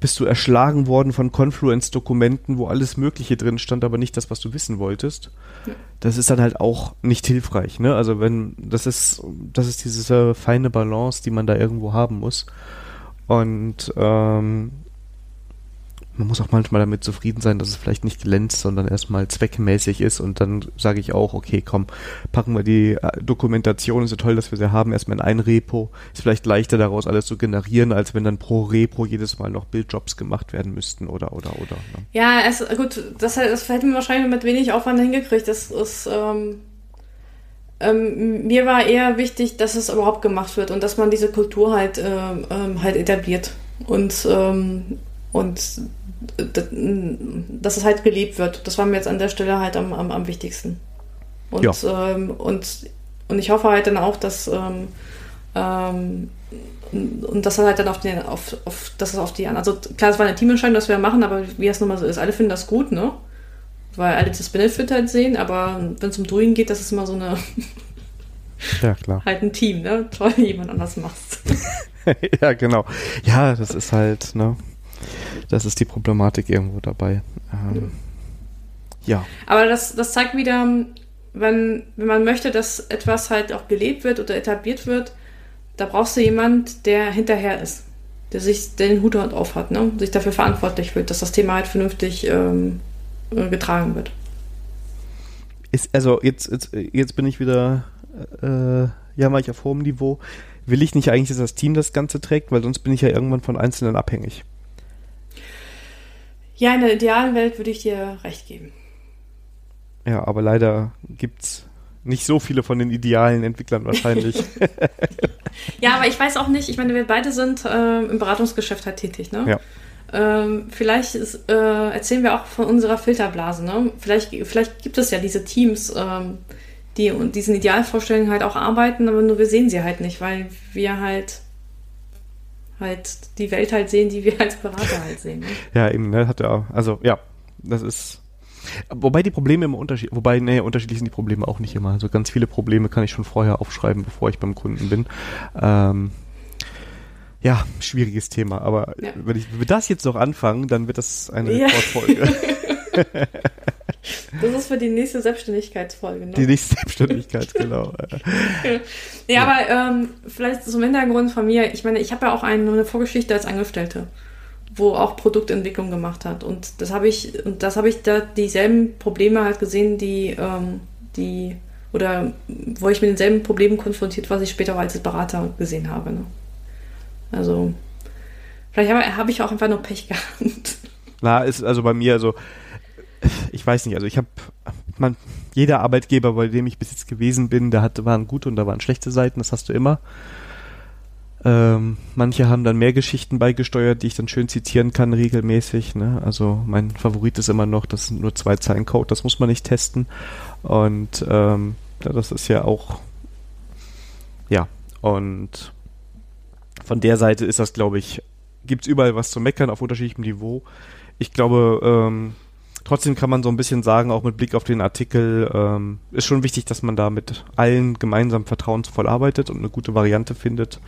bist du erschlagen worden von Confluence-Dokumenten, wo alles Mögliche drin stand, aber nicht das, was du wissen wolltest. Ja. Das ist dann halt auch nicht hilfreich, ne? Also wenn, das ist, das ist diese feine Balance, die man da irgendwo haben muss. Und ähm, man muss auch manchmal damit zufrieden sein, dass es vielleicht nicht glänzt, sondern erstmal zweckmäßig ist und dann sage ich auch, okay, komm, packen wir die äh, Dokumentation, ist so toll, dass wir sie haben, erstmal in ein Repo. Ist vielleicht leichter daraus alles zu generieren, als wenn dann pro Repo jedes Mal noch Bildjobs gemacht werden müssten oder oder oder. Ne? Ja, es, gut, das, das hätten wir wahrscheinlich mit wenig Aufwand hingekriegt. Das ist ähm, ähm, mir war eher wichtig, dass es überhaupt gemacht wird und dass man diese Kultur halt, äh, ähm, halt etabliert. Und, ähm, und dass es halt gelebt wird. Das war mir jetzt an der Stelle halt am, am, am wichtigsten. Und, ja. ähm, und, und ich hoffe halt dann auch, dass ähm, ähm, und das halt dann auf den, auf, auf, das ist auf die, also klar, es war eine Teamentscheidung, dass wir machen, aber wie es nun mal so ist, alle finden das gut, ne? Weil alle das Benefit halt sehen, aber wenn es um Doing geht, das ist immer so eine, ja, klar. halt ein Team, ne? Toll, jemand anders machst. ja, genau. Ja, das ist halt, ne? Das ist die Problematik irgendwo dabei. Ähm, ja. Aber das, das zeigt wieder, wenn, wenn man möchte, dass etwas halt auch gelebt wird oder etabliert wird, da brauchst du jemand, der hinterher ist, der sich den Hut auf hat, ne? sich dafür verantwortlich fühlt, dass das Thema halt vernünftig ähm, äh, getragen wird. Ist, also jetzt, jetzt, jetzt bin ich wieder, äh, ja, mal ich auf hohem Niveau. Will ich nicht eigentlich, dass das Team das Ganze trägt, weil sonst bin ich ja irgendwann von Einzelnen abhängig. Ja, in der idealen Welt würde ich dir recht geben. Ja, aber leider gibt es nicht so viele von den idealen Entwicklern wahrscheinlich. ja, aber ich weiß auch nicht, ich meine, wir beide sind äh, im Beratungsgeschäft halt tätig, ne? Ja. Ähm, vielleicht ist, äh, erzählen wir auch von unserer Filterblase, ne? Vielleicht, vielleicht gibt es ja diese Teams, ähm, die und diesen Idealvorstellungen halt auch arbeiten, aber nur wir sehen sie halt nicht, weil wir halt halt die Welt halt sehen, die wir als Berater halt sehen. Ne? Ja, eben, ne, hat er, also ja, das ist Wobei die Probleme immer unterschiedlich, wobei, nee, unterschiedlich sind die Probleme auch nicht immer. Also ganz viele Probleme kann ich schon vorher aufschreiben, bevor ich beim Kunden bin. Ähm, ja, schwieriges Thema, aber ja. wenn, ich, wenn wir das jetzt noch anfangen, dann wird das eine ja. Rekordfolge. Das ist für die nächste Selbstständigkeitsfolge. Ne? Die nächste Selbstständigkeit, genau. ja, ja, aber ähm, vielleicht zum Hintergrund von mir. Ich meine, ich habe ja auch eine, eine Vorgeschichte als Angestellte wo auch Produktentwicklung gemacht hat. Und das habe ich, und das habe ich da dieselben Probleme halt gesehen, die, ähm, die, oder wo ich mit denselben Problemen konfrontiert, was ich später auch als Berater gesehen habe. Ne? Also, vielleicht habe, habe ich auch einfach nur Pech gehabt. Na, ist also bei mir, also, weiß nicht, also ich habe, man, jeder Arbeitgeber, bei dem ich bis jetzt gewesen bin, da hatte, waren gute und da waren schlechte Seiten, das hast du immer. Ähm, manche haben dann mehr Geschichten beigesteuert, die ich dann schön zitieren kann regelmäßig. Ne? Also mein Favorit ist immer noch, das sind nur zwei Zeilen Code, das muss man nicht testen. Und ähm, das ist ja auch, ja, und von der Seite ist das, glaube ich, gibt es überall was zu meckern auf unterschiedlichem Niveau. Ich glaube, ähm, trotzdem kann man so ein bisschen sagen, auch mit Blick auf den Artikel, ähm, ist schon wichtig, dass man da mit allen gemeinsam vertrauensvoll arbeitet und eine gute Variante findet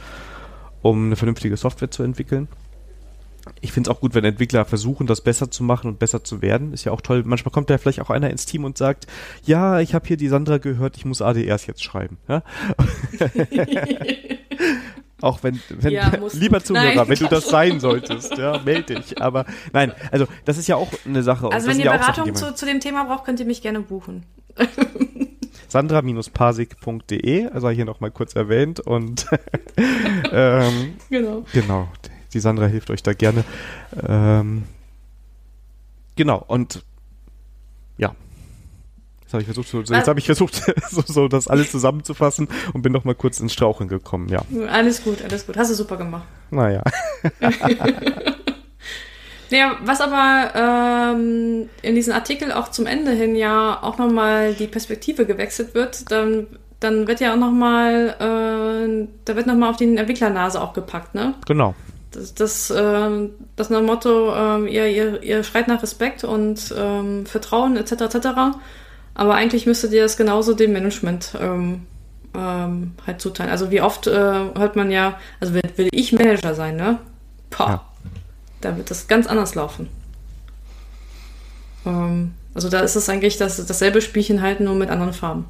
um eine vernünftige Software zu entwickeln. Ich finde es auch gut, wenn Entwickler versuchen, das besser zu machen und besser zu werden. Ist ja auch toll. Manchmal kommt da vielleicht auch einer ins Team und sagt, ja, ich habe hier die Sandra gehört, ich muss ADRs jetzt schreiben. Ja? auch wenn, wenn ja, lieber Zuhörer, nein, wenn du das sein solltest, ja, melde dich. Aber nein, also das ist ja auch eine Sache. Also wenn ihr ja Beratung Sachen, zu, zu dem Thema braucht, könnt ihr mich gerne buchen sandra-pasik.de, also hier nochmal kurz erwähnt und ähm, genau. genau, die Sandra hilft euch da gerne. Ähm, genau, und ja, Jetzt habe ich versucht, so, jetzt habe ich versucht, so, so, das alles zusammenzufassen und bin noch mal kurz ins Straucheln gekommen, ja. Alles gut, alles gut. Hast du super gemacht. Naja. Naja, was aber ähm, in diesem Artikel auch zum Ende hin ja auch nochmal die Perspektive gewechselt wird, dann, dann wird ja auch nochmal, äh, da wird nochmal auf die Entwicklernase auch gepackt, ne? Genau. Das, das, äh, das Motto, äh, ihr, ihr, ihr schreit nach Respekt und ähm, Vertrauen etc. etc. Aber eigentlich müsstet ihr das genauso dem Management ähm, ähm, halt zuteilen. Also wie oft äh, hört man ja, also will, will ich Manager sein, ne? Pah. Ja. Da wird das ganz anders laufen. Ähm, also da ist es eigentlich das, dasselbe Spielchen halt nur mit anderen Farben.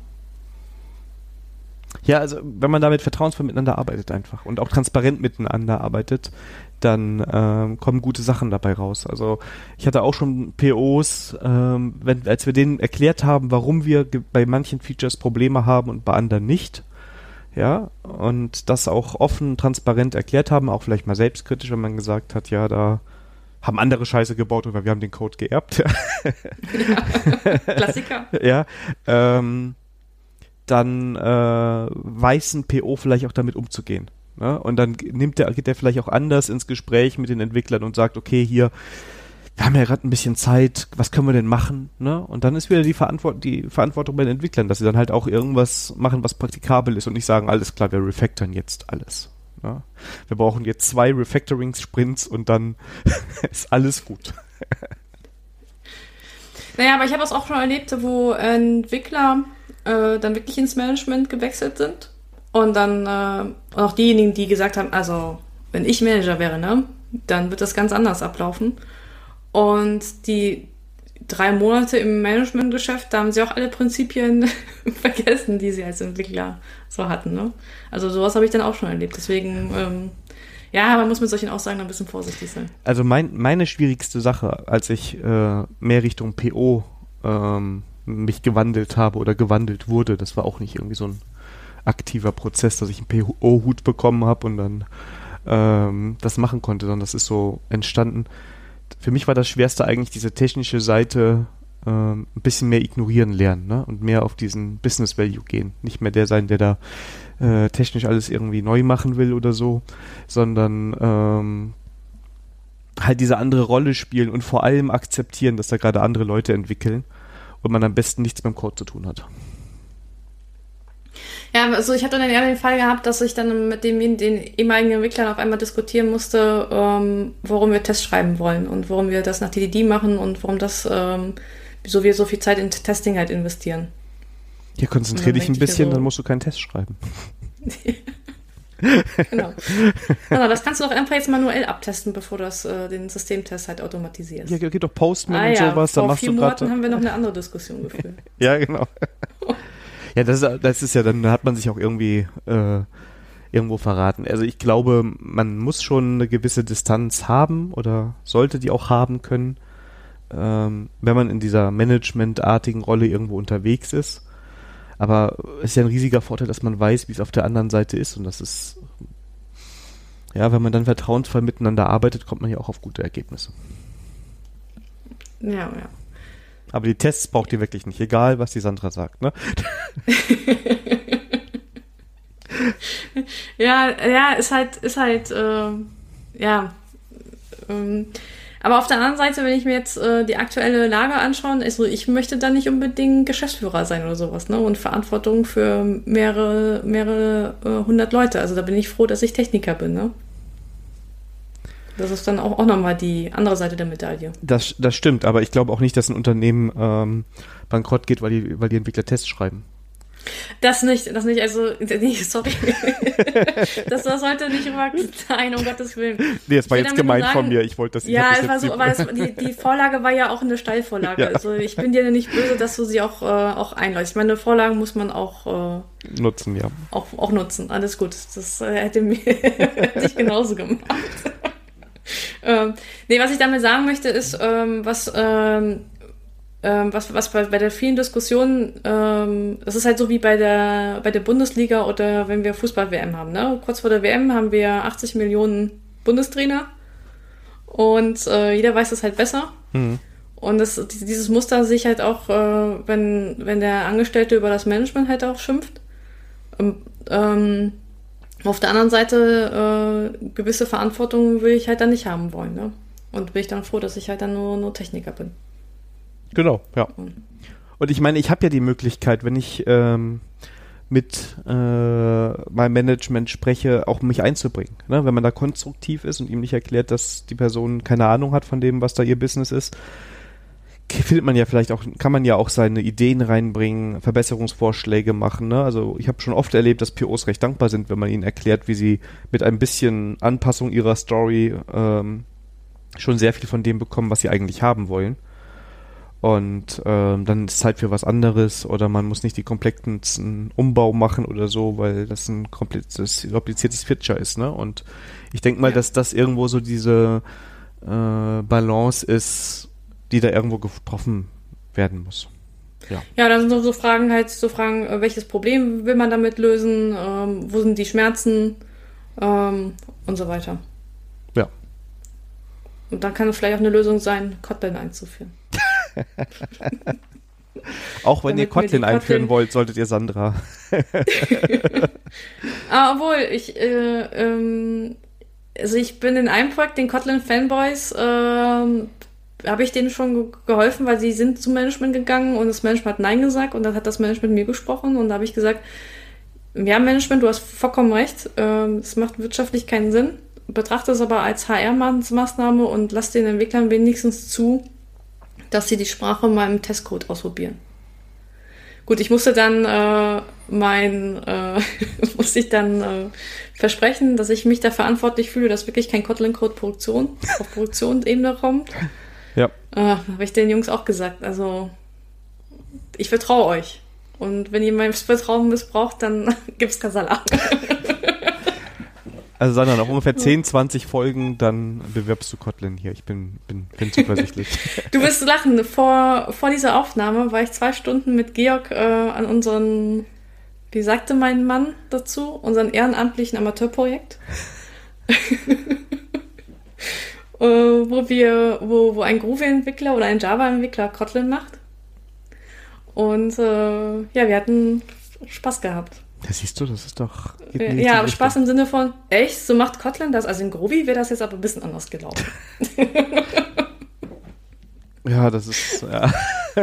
Ja, also wenn man damit vertrauensvoll miteinander arbeitet einfach und auch transparent miteinander arbeitet, dann ähm, kommen gute Sachen dabei raus. Also ich hatte auch schon POs, ähm, wenn, als wir denen erklärt haben, warum wir bei manchen Features Probleme haben und bei anderen nicht, ja, und das auch offen, transparent erklärt haben, auch vielleicht mal selbstkritisch, wenn man gesagt hat, ja, da haben andere Scheiße gebaut oder wir haben den Code geerbt. Ja. Klassiker. ja, ähm, dann äh, weiß ein PO vielleicht auch damit umzugehen. Ne? Und dann nimmt der, geht der vielleicht auch anders ins Gespräch mit den Entwicklern und sagt, okay, hier, wir haben ja gerade ein bisschen Zeit, was können wir denn machen? Ne? Und dann ist wieder die, Verantwort die Verantwortung bei den Entwicklern, dass sie dann halt auch irgendwas machen, was praktikabel ist und nicht sagen, alles klar, wir refactoren jetzt alles. Ne? Wir brauchen jetzt zwei Refactoring-Sprints und dann ist alles gut. naja, aber ich habe es auch schon erlebt, wo Entwickler äh, dann wirklich ins Management gewechselt sind und dann äh, auch diejenigen, die gesagt haben, also wenn ich Manager wäre, ne, dann wird das ganz anders ablaufen. Und die drei Monate im Managementgeschäft, da haben sie auch alle Prinzipien vergessen, die sie als Entwickler so hatten. Ne? Also sowas habe ich dann auch schon erlebt. Deswegen, ähm, ja, man muss mit solchen Aussagen ein bisschen vorsichtig sein. Also mein, meine schwierigste Sache, als ich äh, mehr Richtung PO ähm, mich gewandelt habe oder gewandelt wurde, das war auch nicht irgendwie so ein aktiver Prozess, dass ich einen PO-Hut bekommen habe und dann ähm, das machen konnte, sondern das ist so entstanden. Für mich war das Schwerste eigentlich diese technische Seite ähm, ein bisschen mehr ignorieren lernen ne? und mehr auf diesen Business Value gehen. Nicht mehr der sein, der da äh, technisch alles irgendwie neu machen will oder so, sondern ähm, halt diese andere Rolle spielen und vor allem akzeptieren, dass da gerade andere Leute entwickeln und man am besten nichts beim Code zu tun hat. Ja, also ich hatte dann eher den Fall gehabt, dass ich dann mit dem, den ehemaligen Entwicklern auf einmal diskutieren musste, ähm, warum wir Tests schreiben wollen und warum wir das nach TDD machen und warum das, ähm, wieso wir so viel Zeit in Testing halt investieren. Ja, konzentrier dich ein bisschen, so, dann musst du keinen Test schreiben. genau. Also, das kannst du doch einfach jetzt manuell abtesten, bevor du das, äh, den Systemtest halt automatisierst. Ja, geht doch Postman ah, und ja, sowas. Vor da machst vier Monaten haben wir noch eine andere Diskussion geführt. ja, genau. Ja, das, das ist ja, dann hat man sich auch irgendwie äh, irgendwo verraten. Also ich glaube, man muss schon eine gewisse Distanz haben oder sollte die auch haben können, ähm, wenn man in dieser managementartigen Rolle irgendwo unterwegs ist. Aber es ist ja ein riesiger Vorteil, dass man weiß, wie es auf der anderen Seite ist und das ist ja, wenn man dann vertrauensvoll miteinander arbeitet, kommt man ja auch auf gute Ergebnisse. Ja, ja. Aber die Tests braucht ihr wirklich nicht, egal was die Sandra sagt, ne? ja, ja, ist halt, ist halt, äh, ja. Ähm, aber auf der anderen Seite, wenn ich mir jetzt äh, die aktuelle Lage anschaue, also ich möchte da nicht unbedingt Geschäftsführer sein oder sowas, ne? Und Verantwortung für mehrere, mehrere äh, hundert Leute. Also da bin ich froh, dass ich Techniker bin, ne? Das ist dann auch, auch nochmal die andere Seite der Medaille. Das, das stimmt, aber ich glaube auch nicht, dass ein Unternehmen ähm, bankrott geht, weil die, weil die Entwickler Tests schreiben. Das nicht, das nicht, also, nee, sorry. das, das sollte nicht immer sein, um Gottes Willen. Nee, das war jetzt gemein sagen, von mir. Ich wollte das nicht. Ja, es war so, aber es, die, die Vorlage war ja auch eine Steilvorlage. Ja. Also, ich bin dir nicht böse, dass du sie auch, äh, auch einläufst. Ich meine, Vorlagen muss man auch, äh, nutzen, ja. Auch, auch nutzen. Alles gut. Das äh, hätte mir, hätte ich genauso gemacht ähm, nee, was ich damit sagen möchte, ist, ähm, was, ähm, ähm, was, was bei, bei der vielen Diskussion, ähm, das ist halt so wie bei der, bei der Bundesliga oder wenn wir Fußball-WM haben. Ne? Kurz vor der WM haben wir 80 Millionen Bundestrainer und äh, jeder weiß das halt besser. Mhm. Und das, dieses Muster sehe ich halt auch, äh, wenn, wenn der Angestellte über das Management halt auch schimpft. Ähm, ähm auf der anderen Seite, äh, gewisse Verantwortung will ich halt dann nicht haben wollen. Ne? Und bin ich dann froh, dass ich halt dann nur, nur Techniker bin. Genau, ja. Und ich meine, ich habe ja die Möglichkeit, wenn ich ähm, mit äh, meinem Management spreche, auch mich einzubringen. Ne? Wenn man da konstruktiv ist und ihm nicht erklärt, dass die Person keine Ahnung hat von dem, was da ihr Business ist, findet man ja vielleicht auch, kann man ja auch seine Ideen reinbringen, Verbesserungsvorschläge machen. Ne? Also ich habe schon oft erlebt, dass POs recht dankbar sind, wenn man ihnen erklärt, wie sie mit ein bisschen Anpassung ihrer Story ähm, schon sehr viel von dem bekommen, was sie eigentlich haben wollen. Und ähm, dann ist Zeit für was anderes oder man muss nicht die kompletten Umbau machen oder so, weil das ein kompliziertes, kompliziertes Feature ist. Ne? Und ich denke mal, ja. dass das irgendwo so diese äh, Balance ist, die da irgendwo getroffen werden muss. Ja, ja da sind so Fragen halt, so Fragen, äh, welches Problem will man damit lösen, ähm, wo sind die Schmerzen ähm, und so weiter. Ja. Und dann kann es vielleicht auch eine Lösung sein, Kotlin einzuführen. auch wenn Damit ihr Kotlin einführen wollt, solltet ihr Sandra. ah, obwohl, ich, äh, ähm, also ich bin in einem Projekt den Kotlin Fanboys ähm, habe ich denen schon geholfen, weil sie sind zum Management gegangen und das Management hat Nein gesagt und dann hat das Management mir gesprochen und da habe ich gesagt, ja, Management, du hast vollkommen recht, ähm, es macht wirtschaftlich keinen Sinn. Betrachte es aber als HR-Maßnahme und lass den Entwicklern wenigstens zu, dass sie die Sprache mal im Testcode ausprobieren. Gut, ich musste dann äh, mein, äh, musste ich dann äh, versprechen, dass ich mich da verantwortlich fühle, dass wirklich kein Kotlin-Code Produktion auf Produktionsebene kommt. Ja. Äh, habe ich den Jungs auch gesagt. Also ich vertraue euch. Und wenn ihr mein Vertrauen missbraucht, dann gibt's Kasala. Also Sandra, noch ungefähr 10, 20 Folgen, dann bewirbst du Kotlin hier. Ich bin, bin, bin zuversichtlich. du wirst lachen. Vor, vor dieser Aufnahme war ich zwei Stunden mit Georg äh, an unseren, wie sagte mein Mann dazu, unseren ehrenamtlichen Amateurprojekt. äh, wo wir, wo, wo ein Groovy-Entwickler oder ein Java-Entwickler Kotlin macht. Und äh, ja, wir hatten Spaß gehabt. Ja, siehst du, das ist doch. Äh, ja, aber Spaß im Sinne von, echt, so macht Kotlin das. Also in Groovy wäre das jetzt aber ein bisschen anders gelaufen. ja, das ist. Ja.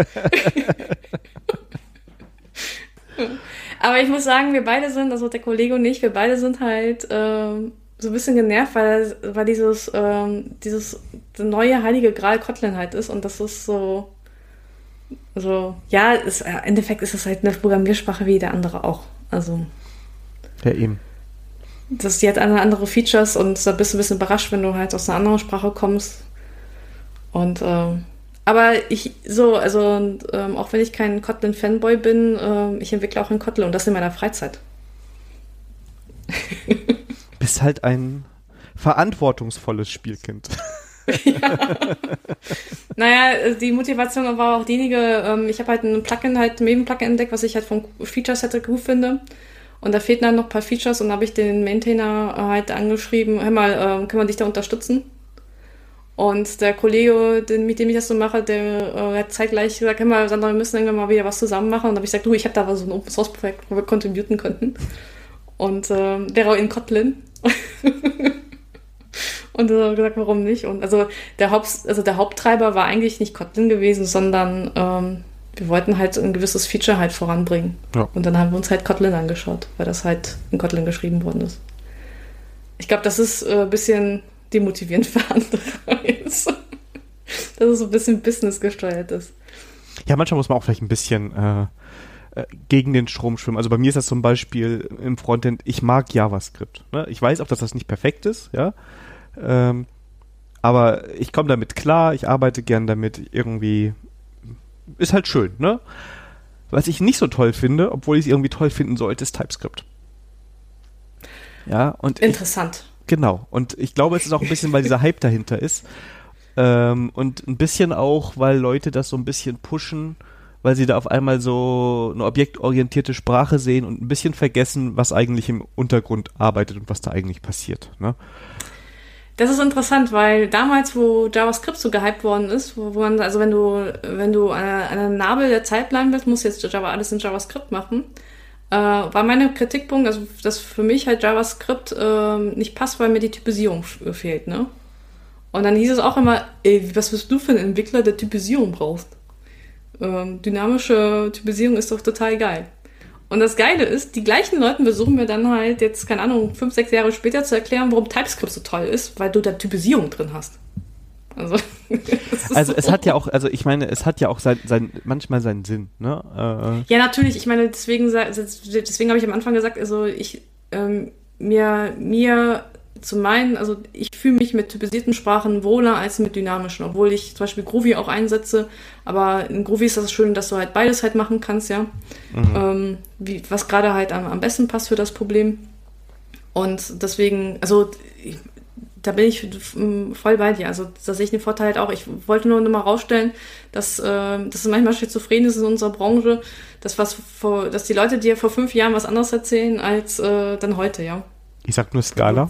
aber ich muss sagen, wir beide sind, also der Kollege und ich, wir beide sind halt ähm, so ein bisschen genervt, weil, weil dieses, ähm, dieses neue heilige Gral Kotlin halt ist und das ist so also, ja, ist, äh, im Endeffekt ist es halt eine Programmiersprache wie jede andere auch. Also. Ja, eben. Das, die hat andere Features und da bist du ein bisschen überrascht, wenn du halt aus einer anderen Sprache kommst. Und, äh, aber ich, so, also, ähm, auch wenn ich kein Kotlin-Fanboy bin, äh, ich entwickle auch in Kotlin und das in meiner Freizeit. Bist halt ein verantwortungsvolles Spielkind. ja. naja, die Motivation war auch diejenige, ähm, ich habe halt ein Plugin halt, ein Plugin entdeckt, was ich halt vom Feature-Set gut finde. Und da fehlten dann noch ein paar Features und habe ich den Maintainer halt angeschrieben, hör mal, äh, können wir dich da unterstützen? Und der Kollege, den, mit dem ich das so mache, der äh, hat zeitgleich gesagt, hör mal, Sandra, wir müssen irgendwann mal wieder was zusammen machen. Und dann habe ich gesagt, du, ich habe da so ein Open Source Projekt, wo wir contributen könnten. Und äh, der war in Kotlin. Und er hat gesagt, warum nicht? Und also der, Haupt, also der Haupttreiber war eigentlich nicht Kotlin gewesen, sondern ähm, wir wollten halt ein gewisses Feature halt voranbringen. Ja. Und dann haben wir uns halt Kotlin angeschaut, weil das halt in Kotlin geschrieben worden ist. Ich glaube, das ist äh, ein bisschen demotivierend für andere jetzt. dass es so ein bisschen Business gesteuert ist. Ja, manchmal muss man auch vielleicht ein bisschen äh, äh, gegen den Strom schwimmen. Also bei mir ist das zum Beispiel im Frontend, ich mag JavaScript. Ne? Ich weiß auch, dass das nicht perfekt ist, ja. Ähm, aber ich komme damit klar, ich arbeite gern damit, irgendwie ist halt schön, ne? Was ich nicht so toll finde, obwohl ich es irgendwie toll finden sollte, ist TypeScript. Ja, und interessant. Ich, genau. Und ich glaube, es ist auch ein bisschen, weil dieser Hype dahinter ist. Ähm, und ein bisschen auch, weil Leute das so ein bisschen pushen, weil sie da auf einmal so eine objektorientierte Sprache sehen und ein bisschen vergessen, was eigentlich im Untergrund arbeitet und was da eigentlich passiert. Ne? Das ist interessant, weil damals, wo JavaScript so gehypt worden ist, wo, wo man, also wenn du, wenn du an einer Nabel der Zeit bleiben willst, musst du jetzt Java alles in JavaScript machen. Äh, war meine Kritikpunkt, also dass für mich halt JavaScript äh, nicht passt, weil mir die Typisierung fehlt, ne? Und dann hieß es auch immer, ey, was bist du für ein Entwickler, der Typisierung brauchst? Ähm, dynamische Typisierung ist doch total geil. Und das Geile ist, die gleichen Leuten versuchen mir dann halt jetzt, keine Ahnung, fünf, sechs Jahre später zu erklären, warum TypeScript so toll ist, weil du da Typisierung drin hast. Also, also so. es hat ja auch, also ich meine, es hat ja auch sein, sein manchmal seinen Sinn, ne? Äh, ja, natürlich. Ich meine, deswegen, deswegen habe ich am Anfang gesagt, also ich ähm, mir mir zu meinen, also ich fühle mich mit typisierten Sprachen wohler als mit dynamischen, obwohl ich zum Beispiel Groovy auch einsetze. Aber in Groovy ist das schön, dass du halt beides halt machen kannst, ja. Mhm. Ähm, wie, was gerade halt am, am besten passt für das Problem. Und deswegen, also ich, da bin ich voll bei dir. Also da sehe ich den Vorteil halt auch. Ich wollte nur noch mal rausstellen, dass, äh, dass es manchmal schizophren ist in unserer Branche, dass, was vor, dass die Leute dir vor fünf Jahren was anderes erzählen als äh, dann heute, ja. Ich sag nur Skala.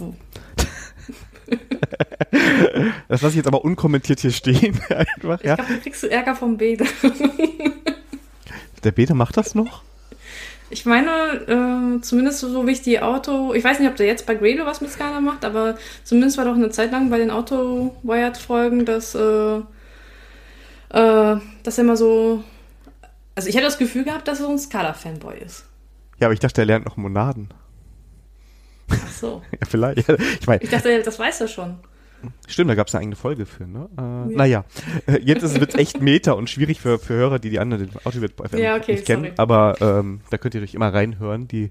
das lasse ich jetzt aber unkommentiert hier stehen. Einfach, ja. Ich glaube, du kriegst Ärger vom Bede. Der Bede macht das noch? Ich meine, äh, zumindest so wie ich die Auto, ich weiß nicht, ob der jetzt bei Grado was mit Scala macht, aber zumindest war doch eine Zeit lang bei den Auto-Wired-Folgen, dass, äh, äh, dass er immer so. Also ich hätte das Gefühl gehabt, dass er so ein Scala-Fanboy ist. Ja, aber ich dachte, er lernt noch Monaden. Ach so. ja, vielleicht. Ich meine, Ich dachte, das weiß er schon. Stimmt, da gab es eine eigene Folge für, ne? Äh, Naja, äh, jetzt wird es echt meta und schwierig für, für Hörer, die die anderen den Autowit FM Ja, okay, nicht kennen. sorry. Aber ähm, da könnt ihr euch immer reinhören, die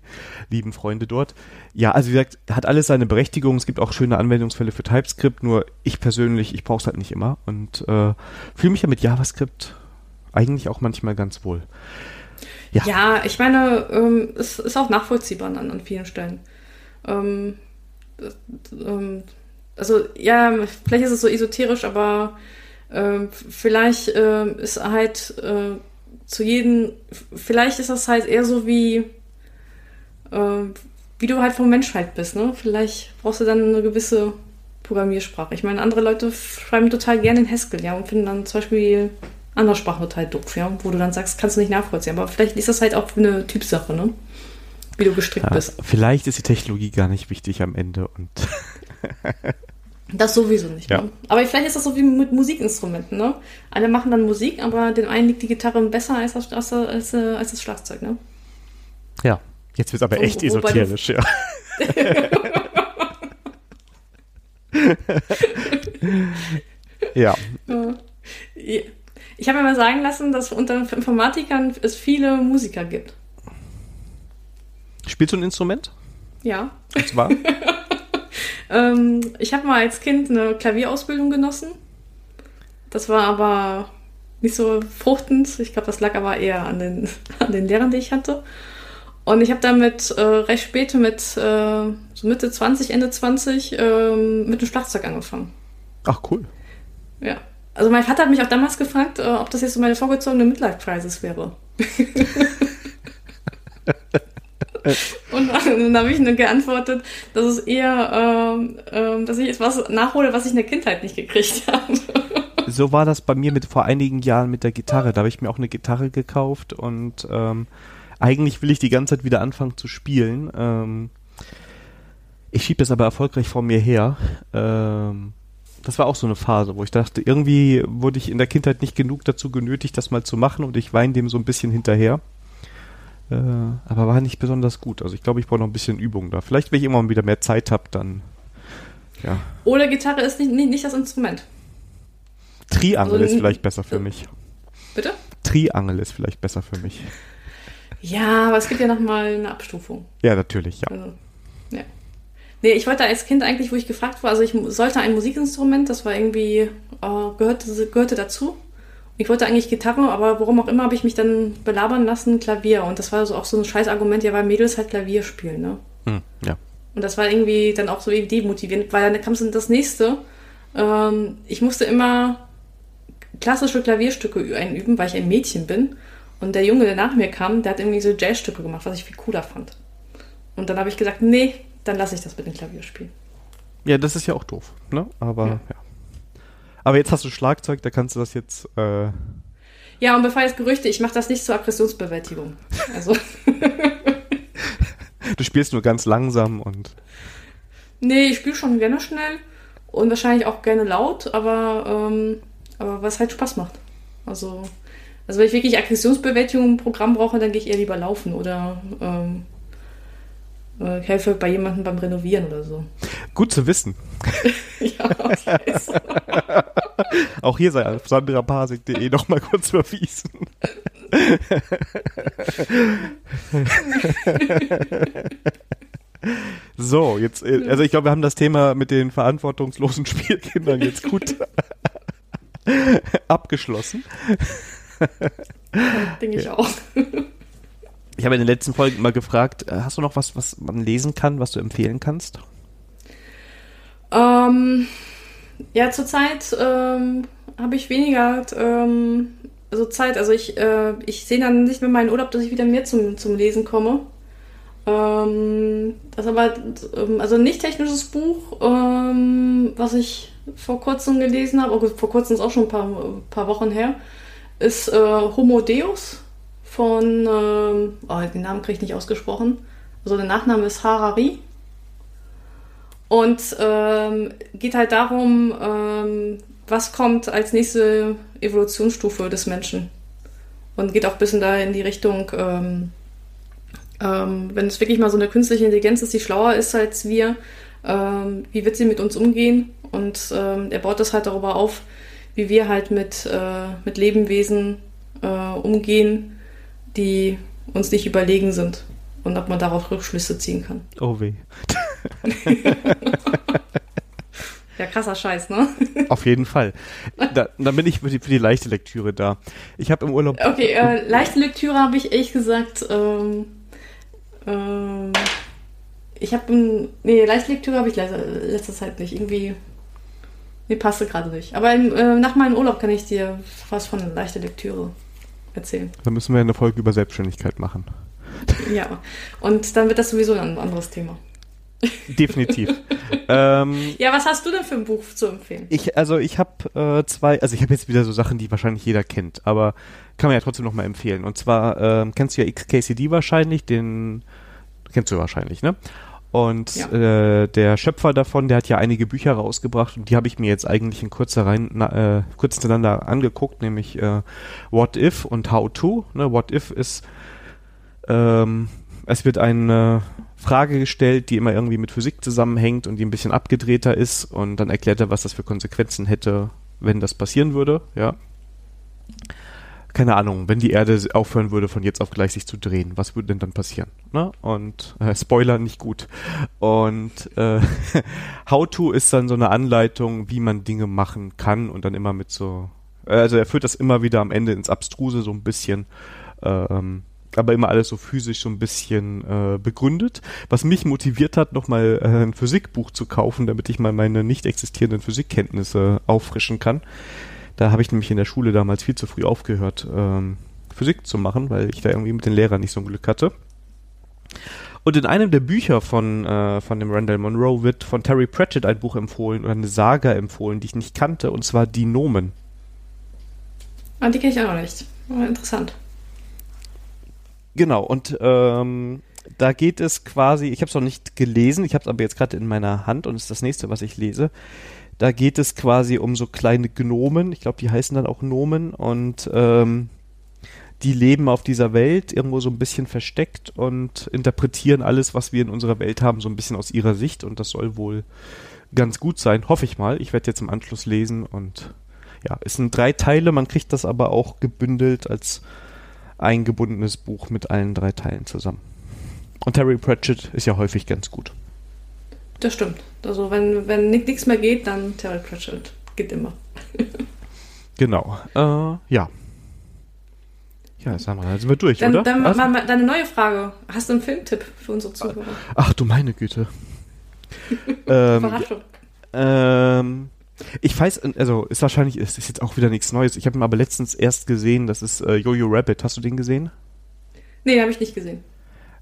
lieben Freunde dort. Ja, also wie gesagt, hat alles seine Berechtigung. Es gibt auch schöne Anwendungsfälle für TypeScript, nur ich persönlich, ich brauche es halt nicht immer und äh, fühle mich ja mit JavaScript eigentlich auch manchmal ganz wohl. Ja. Ja, ich meine, ähm, es ist auch nachvollziehbar an, an vielen Stellen. Ähm, äh, ähm, also ja, vielleicht ist es so esoterisch, aber ähm, vielleicht ähm, ist halt äh, zu jedem, vielleicht ist das halt eher so wie, ähm, wie du halt vom Mensch halt bist, ne? Vielleicht brauchst du dann eine gewisse Programmiersprache. Ich meine, andere Leute schreiben total gerne in Haskell, ja, und finden dann zum Beispiel andere Sprachen total doof, ja, wo du dann sagst, kannst du nicht nachvollziehen. Aber vielleicht ist das halt auch eine Typsache, ne? Wie du gestrickt Ja, bist. vielleicht ist die Technologie gar nicht wichtig am Ende und Das sowieso nicht. Ja. Ne? Aber vielleicht ist das so wie mit Musikinstrumenten. Ne? Alle machen dann Musik, aber dem einen liegt die Gitarre besser als das, als, als, als das Schlagzeug. Ne? ja, jetzt wird aber Wo- echt esoterisch, ja. ja, Ja. Ich habe mir mal sagen lassen, dass unter Informatikern es viele Musiker gibt. Spielst du ein Instrument? Ja. Und zwar? Ähm, ich habe mal als Kind eine Klavierausbildung genossen. Das war aber nicht so fruchtend. Ich glaube, das lag aber eher an den, an den Lehrern, die ich hatte. Und ich habe damit äh, recht spät, mit äh, so Mitte 20, Ende 20, ähm, mit dem Schlagzeug angefangen. Ach, cool. Ja. Also mein Vater hat mich auch damals gefragt, äh, ob das jetzt so meine vorgezogene Midlife-Crisis wäre. Und dann habe ich nur geantwortet, dass es eher, ähm, ähm, dass ich etwas nachhole, was ich in der Kindheit nicht gekriegt habe. So war das bei mir mit vor einigen Jahren mit der Gitarre. Da habe ich mir auch eine Gitarre gekauft und ähm, eigentlich will ich die ganze Zeit wieder anfangen zu spielen. Ähm, ich schiebe das aber erfolgreich vor mir her. Ähm, das war auch so eine Phase, wo ich dachte, irgendwie wurde ich in der Kindheit nicht genug dazu genötigt, das mal zu machen und ich weine dem so ein bisschen hinterher. Äh, aber war nicht besonders gut. Also ich glaube, ich brauche noch ein bisschen Übung da. Vielleicht, wenn ich immer wieder mehr Zeit habe, dann ja. Oder Gitarre ist nicht, nicht, nicht das Instrument. Triangel Also, ist vielleicht besser für mich. Bitte? Triangel ist vielleicht besser für mich. Ja, aber es gibt ja nochmal eine Abstufung. Ja, natürlich, ja. Also, ja. Nee, ich wollte als Kind eigentlich, wo ich gefragt war, also ich sollte ein Musikinstrument, das war irgendwie, äh, gehörte, gehörte dazu. Ich wollte eigentlich Gitarre, aber warum auch immer habe ich mich dann belabern lassen, Klavier. Und das war so auch so ein scheiß Argument, ja, weil Mädels halt Klavier spielen, ne? Hm, ja. Und das war irgendwie dann auch so irgendwie demotivierend, weil dann kam es in das nächste. Ähm, ich musste immer klassische Klavierstücke einüben, weil ich ein Mädchen bin. Und der Junge, der nach mir kam, der hat irgendwie so Jazzstücke gemacht, was ich viel cooler fand. Und dann habe ich gesagt, nee, dann lasse ich das mit dem Klavierspielen. Ja, das ist ja auch doof, ne? Aber ja. Ja. Aber jetzt hast du Schlagzeug, da kannst du das jetzt. Äh, Ja, und bevor jetzt Gerüchte, ich mache das nicht zur Aggressionsbewältigung. Also, du spielst nur ganz langsam und. nee, ich spiele schon gerne schnell und wahrscheinlich auch gerne laut, aber, ähm, aber was halt Spaß macht. Also, also wenn ich wirklich Aggressionsbewältigung im Programm brauche, dann gehe ich eher lieber laufen oder ähm, äh, helfe bei jemandem beim Renovieren oder so. Gut zu wissen. ja, ich weiß. Auch hier sei auf sandrapasik.de nochmal kurz verwiesen. so, jetzt, äh, also ich glaube, wir haben das Thema mit den verantwortungslosen Spielkindern jetzt gut abgeschlossen. Denke ich auch. Ich habe in den letzten Folgen mal gefragt, äh, hast du noch was, was man lesen kann, was du empfehlen kannst? Ähm, ja, zurzeit ähm, habe ich weniger ähm, also Zeit. Also ich, äh, ich sehe dann nicht mehr meinen Urlaub, dass ich wieder mehr zum, zum Lesen komme. Ähm, das ist aber ähm, also ein nicht technisches Buch, ähm, was ich vor kurzem gelesen habe, okay, vor kurzem ist auch schon ein paar, paar Wochen her, ist äh, Homo Deus von, ähm, oh, den Namen kriege ich nicht ausgesprochen. Also der Nachname ist Harari. Und ähm, geht halt darum, ähm, was kommt als nächste Evolutionsstufe des Menschen. Und geht auch ein bisschen da in die Richtung, ähm, ähm, wenn es wirklich mal so eine künstliche Intelligenz ist, die schlauer ist als wir, ähm, wie wird sie mit uns umgehen? Und ähm, er baut das halt darüber auf, wie wir halt mit, äh, mit Lebewesen äh, umgehen, die uns nicht überlegen sind. Und ob man darauf Rückschlüsse ziehen kann. Oh weh. ja, krasser Scheiß, ne? Auf jeden Fall. Da, dann bin ich für die, für die leichte Lektüre da. Ich habe im Urlaub. Okay, äh, leichte Lektüre habe ich ehrlich gesagt. Ähm, ähm, ich habe. Nee, leichte Lektüre habe ich letzter, letzter Zeit nicht. Irgendwie. Nee, passte gerade nicht. Aber im, äh, nach meinem Urlaub kann ich dir was von leichter Lektüre erzählen. Dann müssen wir eine Folge über Selbstständigkeit machen. Ja, und dann wird das sowieso ein anderes Thema. Definitiv. ähm, ja, was hast du denn für ein Buch zu empfehlen? Ich, also ich habe äh, zwei, also ich habe jetzt wieder so Sachen, die wahrscheinlich jeder kennt, aber kann man ja trotzdem nochmal empfehlen. Und zwar ähm, kennst du ja XKCD wahrscheinlich, den kennst du wahrscheinlich, ne? Und ja. äh, der Schöpfer davon, der hat ja einige Bücher rausgebracht und die habe ich mir jetzt eigentlich in kurzer rein, na, äh, kurz hintereinander angeguckt, nämlich äh, What If und How To. Ne? What If ist, ähm, es wird eine Frage gestellt, die immer irgendwie mit Physik zusammenhängt und die ein bisschen abgedrehter ist und dann erklärt er, was das für Konsequenzen hätte, wenn das passieren würde, ja keine Ahnung, wenn die Erde aufhören würde, von jetzt auf gleich sich zu drehen, was würde denn dann passieren? Ne? Und äh, Spoiler nicht gut. Und äh, How to ist dann so eine Anleitung, wie man Dinge machen kann und dann immer mit so, also er führt das immer wieder am Ende ins Abstruse so ein bisschen. Ähm, aber immer alles so physisch so ein bisschen äh, begründet, was mich motiviert hat, nochmal äh, ein Physikbuch zu kaufen, damit ich mal meine nicht existierenden Physikkenntnisse auffrischen kann. Da habe ich nämlich in der Schule damals viel zu früh aufgehört, ähm, Physik zu machen, weil ich da irgendwie mit den Lehrern nicht so ein Glück hatte. Und in einem der Bücher von, äh, von dem Randall Monroe wird von Terry Pratchett ein Buch empfohlen oder eine Saga empfohlen, die ich nicht kannte, und zwar Die Nomen. Ah, die kenne ich auch noch nicht. Aber interessant. Genau, und ähm, da geht es quasi, ich habe es noch nicht gelesen, ich habe es aber jetzt gerade in meiner Hand und ist das nächste, was ich lese. Da geht es quasi um so kleine Gnomen. Ich glaube, die heißen dann auch Gnomen und ähm, die leben auf dieser Welt irgendwo so ein bisschen versteckt und interpretieren alles, was wir in unserer Welt haben, so ein bisschen aus ihrer Sicht und das soll wohl ganz gut sein, hoffe ich mal. Ich werde jetzt im Anschluss lesen und ja, es sind drei Teile, man kriegt das aber auch gebündelt als eingebundenes Buch mit allen drei Teilen zusammen. Und Terry Pratchett ist ja häufig ganz gut. Das stimmt. Also wenn, wenn nichts mehr geht, dann Terry Pratchett. Geht immer. genau. Äh, ja. Ja, sagen wir, dann sind wir durch, dann, oder? Dann also? mal, deine neue Frage. Hast du einen Filmtipp für unsere Zuhörer? Ach du meine Güte. ähm, Überraschung. Ähm, ich weiß, also ist wahrscheinlich, ist, ist jetzt auch wieder nichts Neues. Ich habe ihn aber letztens erst gesehen, das ist äh, Jojo Rabbit. Hast du den gesehen? Nee, habe ich nicht gesehen.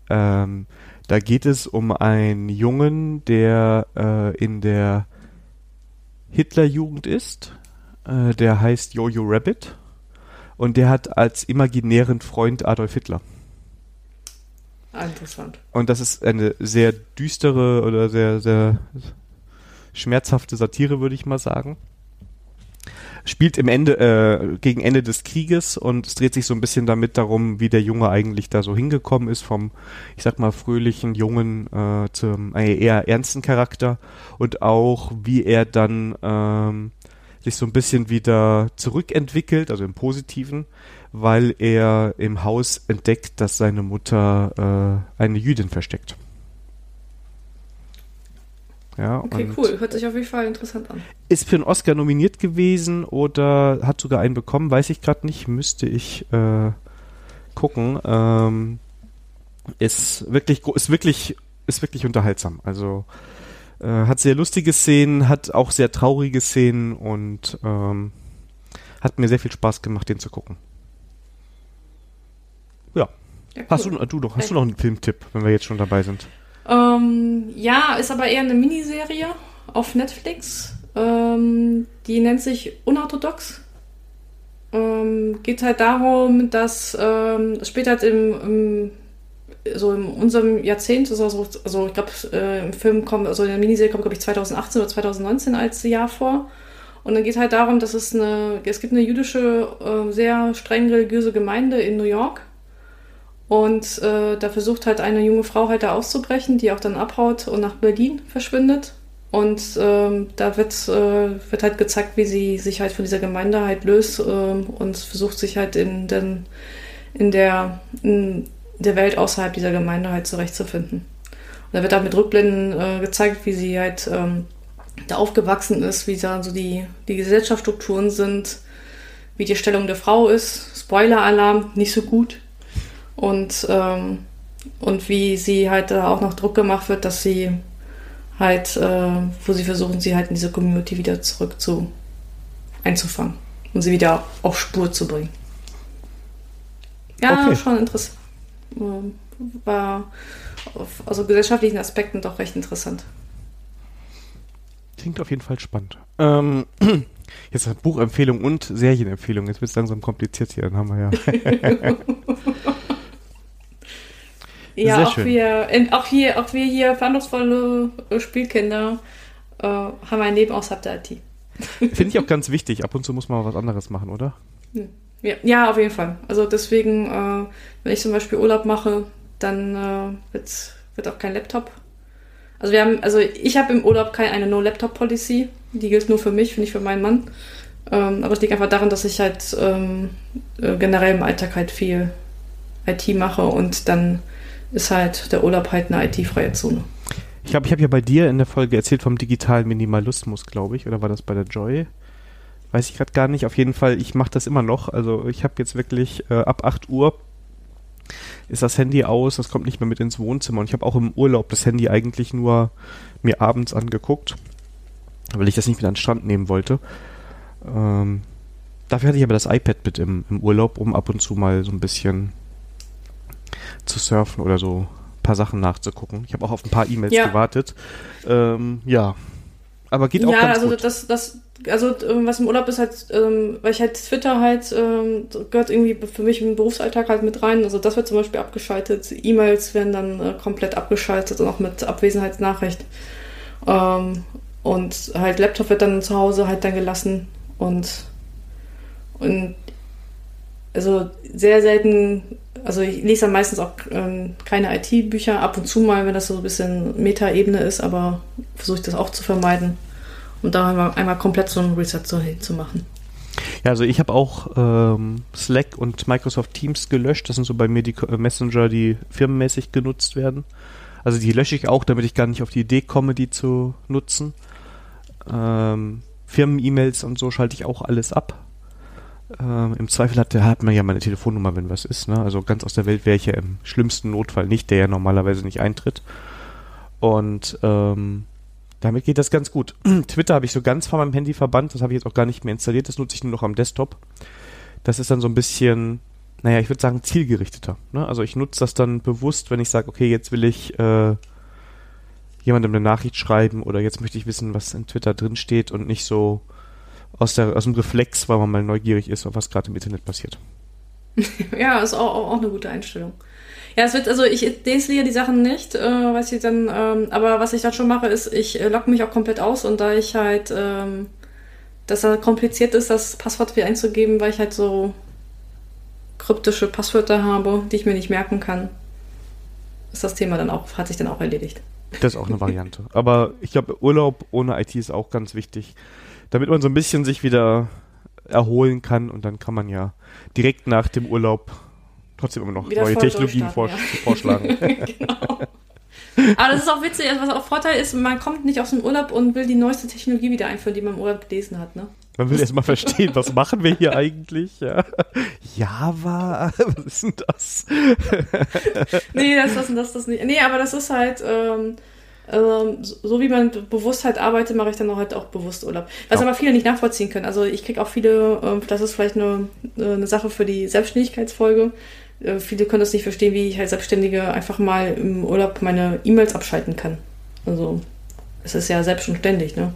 Ähm, da geht es um einen Jungen, der äh, in der Hitlerjugend ist. Äh, der heißt Jojo Rabbit. Und der hat als imaginären Freund Adolf Hitler. Interessant. Und das ist eine sehr düstere oder sehr, sehr schmerzhafte Satire, würde ich mal sagen spielt im Ende, äh, gegen Ende des Krieges und es dreht sich so ein bisschen damit darum, wie der Junge eigentlich da so hingekommen ist, vom, ich sag mal, fröhlichen Jungen äh, zum äh, eher ernsten Charakter und auch, wie er dann ähm, sich so ein bisschen wieder zurückentwickelt, also im Positiven, weil er im Haus entdeckt, dass seine Mutter äh, eine Jüdin versteckt. Ja, okay, cool. Hört sich auf jeden Fall interessant an. Ist für einen Oscar nominiert gewesen oder hat sogar einen bekommen, weiß ich gerade nicht. Müsste ich äh, gucken. Ähm, ist wirklich, ist wirklich, ist wirklich unterhaltsam. Also äh, hat sehr lustige Szenen, hat auch sehr traurige Szenen und ähm, hat mir sehr viel Spaß gemacht, den zu gucken. Ja. ja cool. Hast du, du doch, hast du noch einen Filmtipp, wenn wir jetzt schon dabei sind? Ähm, ja, ist aber eher eine Miniserie auf Netflix. Ähm, die nennt sich Unorthodox. Ähm, geht halt darum, dass ähm, spielt halt im, im, so in unserem Jahrzehnt, also, also ich glaube, äh, im Film kommt, also in der Miniserie kommt, glaube ich, 2018 oder 2019 als Jahr vor. Und dann geht halt darum, dass es eine, es gibt eine jüdische, äh, sehr streng religiöse Gemeinde in New York. Und äh, da versucht halt eine junge Frau halt da auszubrechen, die auch dann abhaut und nach Berlin verschwindet. Und ähm, da wird, äh, wird halt gezeigt, wie sie sich halt von dieser Gemeinde halt löst ähm, und versucht sich halt in, den, in, der, in der Welt außerhalb dieser Gemeinde halt zurechtzufinden. Und da wird halt mit Rückblenden äh, gezeigt, wie sie halt ähm, da aufgewachsen ist, wie da so die, die Gesellschaftsstrukturen sind, wie die Stellung der Frau ist. Spoiler-Alarm, nicht so gut. Und, ähm, und wie sie halt da auch noch Druck gemacht wird, dass sie halt, äh, wo sie versuchen, sie halt in diese Community wieder zurück zu einzufangen und sie wieder auf Spur zu bringen. Ja, okay. schon interessant. Ähm, war auf also gesellschaftlichen Aspekten doch recht interessant. Klingt auf jeden Fall spannend. Ähm, jetzt Buchempfehlung und Serienempfehlung. Jetzt wird es langsam kompliziert hier. Dann haben wir ja. ja, auch wir, auch, hier, auch wir hier verantwortungsvolle äh, Spielkinder äh, haben ein Leben außerhalb der IT. Finde ich auch ganz wichtig. Ab und zu muss man was anderes machen, oder? Ja, ja auf jeden Fall. Also deswegen, äh, wenn ich zum Beispiel Urlaub mache, dann äh, wird, wird auch kein Laptop also wir haben, also ich habe im Urlaub keine eine No-Laptop-Policy. Die gilt nur für mich, nicht für meinen Mann. Ähm, aber es liegt einfach daran, dass ich halt ähm, äh, generell im Alltag halt viel IT mache und dann ist halt der Urlaub halt eine IT-freie Zone. Ich glaube, ich habe ja bei dir in der Folge erzählt vom digitalen Minimalismus, glaube ich, oder war das bei der Joy? Weiß ich gerade gar nicht. Auf jeden Fall, ich mache das immer noch. Also ich habe jetzt wirklich äh, ab 8 Uhr ist das Handy aus, das kommt nicht mehr mit ins Wohnzimmer. Und ich habe auch im Urlaub das Handy eigentlich nur mir abends angeguckt, weil ich das nicht mit an den Strand nehmen wollte. Ähm, dafür hatte ich aber das iPad mit im, im Urlaub, um ab und zu mal so ein bisschen zu surfen oder so ein paar Sachen nachzugucken. Ich habe auch auf ein paar E-Mails ja. gewartet. Ähm, ja, aber geht auch ja, ganz also gut. Das, das, also ähm, was im Urlaub ist halt, ähm, weil ich halt Twitter halt, ähm, gehört irgendwie für mich im Berufsalltag halt mit rein. Also das wird zum Beispiel abgeschaltet. E-Mails werden dann äh, komplett abgeschaltet und auch mit Abwesenheitsnachricht. Ähm, und halt Laptop wird dann zu Hause halt dann gelassen und, und also sehr selten, also ich lese dann meistens auch ähm, keine IT-Bücher, ab und zu mal, wenn das so ein bisschen Meta-Ebene ist, aber versuche ich das auch zu vermeiden und da einmal, einmal komplett so ein Reset zu, machen. Ja, also ich habe auch ähm, Slack und Microsoft Teams gelöscht. Das sind so bei mir die äh, Messenger, die firmenmäßig genutzt werden. Also die lösche ich auch, damit ich gar nicht auf die Idee komme, die zu nutzen. Ähm, Firmen-E-Mails und so schalte ich auch alles ab. Ähm, Im Zweifel hat, hat man ja meine Telefonnummer, wenn was ist. Ne? Also ganz aus der Welt wäre ich ja im schlimmsten Notfall nicht, der ja normalerweise nicht eintritt. Und ähm, damit geht das ganz gut. Twitter habe ich so ganz von meinem Handy verbannt, das habe ich jetzt auch gar nicht mehr installiert, das nutze ich nur noch am Desktop. Das ist dann so ein bisschen, naja, ich würde sagen, zielgerichteter. Ne? Also ich nutze das dann bewusst, wenn ich sage, okay, jetzt will ich äh, jemandem eine Nachricht schreiben oder jetzt möchte ich wissen, was in Twitter drin steht und nicht so aus, der, aus dem Reflex, weil man mal neugierig ist, was gerade im Internet passiert. ja, ist auch, auch, auch eine gute Einstellung. Ja, es wird, also ich desliere die Sachen nicht, äh, was ich dann, ähm, aber was ich dann schon mache, ist, ich äh, logge mich auch komplett aus und da ich halt, ähm, dass er kompliziert ist, das Passwort wieder einzugeben, weil ich halt so kryptische Passwörter habe, die ich mir nicht merken kann, ist das Thema dann auch, hat sich dann auch erledigt. Das ist auch eine Variante. Aber ich glaube, Urlaub ohne IT ist auch ganz wichtig, damit man so ein bisschen sich wieder erholen kann und dann kann man ja direkt nach dem Urlaub trotzdem immer noch neue Technologien vor, ja. vorschlagen. genau. Aber das ist auch witzig, also was auch Vorteil ist, man kommt nicht aus dem Urlaub und will die neueste Technologie wieder einführen, die man im Urlaub gelesen hat, ne? Man will erstmal verstehen, was machen wir hier eigentlich? Ja. Java, was ist denn das? nee, das, das, das, das nicht. Nee, aber das ist halt, ähm, ähm, so wie man bewusst halt arbeitet, mache ich dann auch halt auch bewusst Urlaub. Was ja. aber viele nicht nachvollziehen können. Also ich kriege auch viele, ähm, das ist vielleicht eine, eine Sache für die Selbstständigkeitsfolge. Äh, viele können das nicht verstehen, wie ich als Selbstständige einfach mal im Urlaub meine E-Mails abschalten kann. Also es ist ja selbstständig, ne?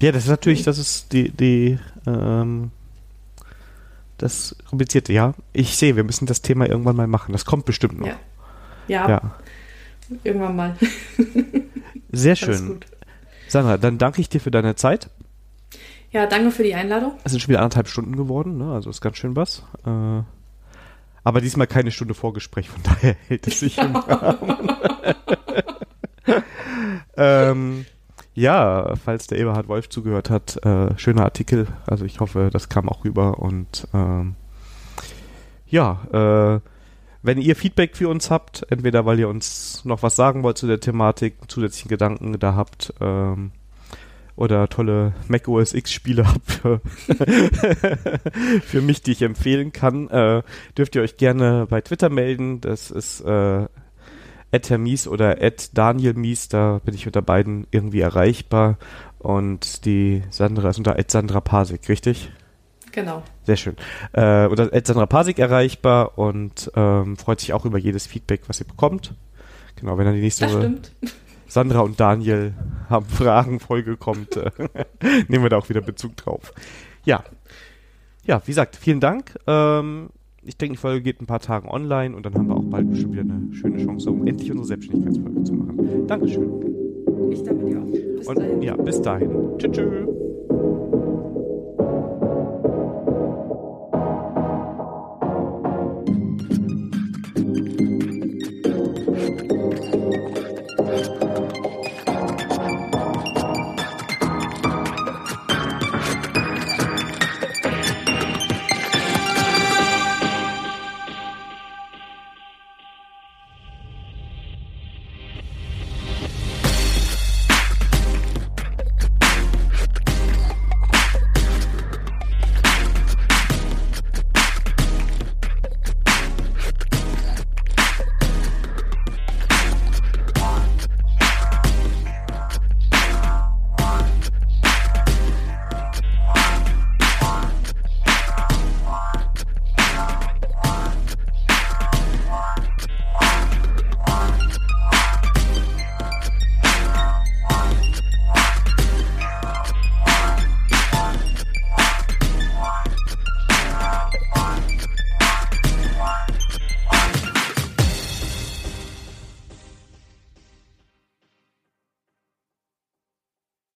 Ja, das ist natürlich, das ist die, die ähm, das Komplizierte, ja. Ich sehe, wir müssen das Thema irgendwann mal machen. Das kommt bestimmt noch. Ja. Ja. ja. Irgendwann mal. Sehr schön. Sandra, dann danke ich dir für deine Zeit. Ja, danke für die Einladung. Es sind schon wieder anderthalb Stunden geworden, ne? also ist ganz schön was. Äh, aber diesmal keine Stunde Vorgespräch, von daher hält es sich im Rahmen. ähm, ja, falls der Eberhard Wolf zugehört hat, äh, schöner Artikel. Also ich hoffe, das kam auch rüber. Und ähm, ja, äh, wenn ihr Feedback für uns habt, entweder weil ihr uns noch was sagen wollt zu der Thematik, zusätzlichen Gedanken da habt, ähm, oder tolle Mac OS X Spiele habt für, mich, die ich empfehlen kann, äh, dürft ihr euch gerne bei Twitter melden. Das ist äh, Mies oder Daniel Mies, da bin ich unter beiden irgendwie erreichbar. Und die Sandra ist unter Sandra Pasik, richtig? Genau. Sehr schön. Äh, unter Sandra Pasik erreichbar und ähm, freut sich auch über jedes Feedback, was ihr bekommt. Genau, wenn dann die nächste das stimmt. Sandra und Daniel haben Fragen Folge kommt, äh, nehmen wir da auch wieder Bezug drauf. Ja. Ja, wie gesagt, vielen Dank. Ähm, ich denke, die Folge geht ein paar Tagen online und dann haben wir auch bald bestimmt wieder eine schöne Chance, um endlich unsere Selbstständigkeitsfolge zu machen. Dankeschön. Ich danke dir auch. Bis und, dahin. Ja, bis dahin. Tschüss. tschüss.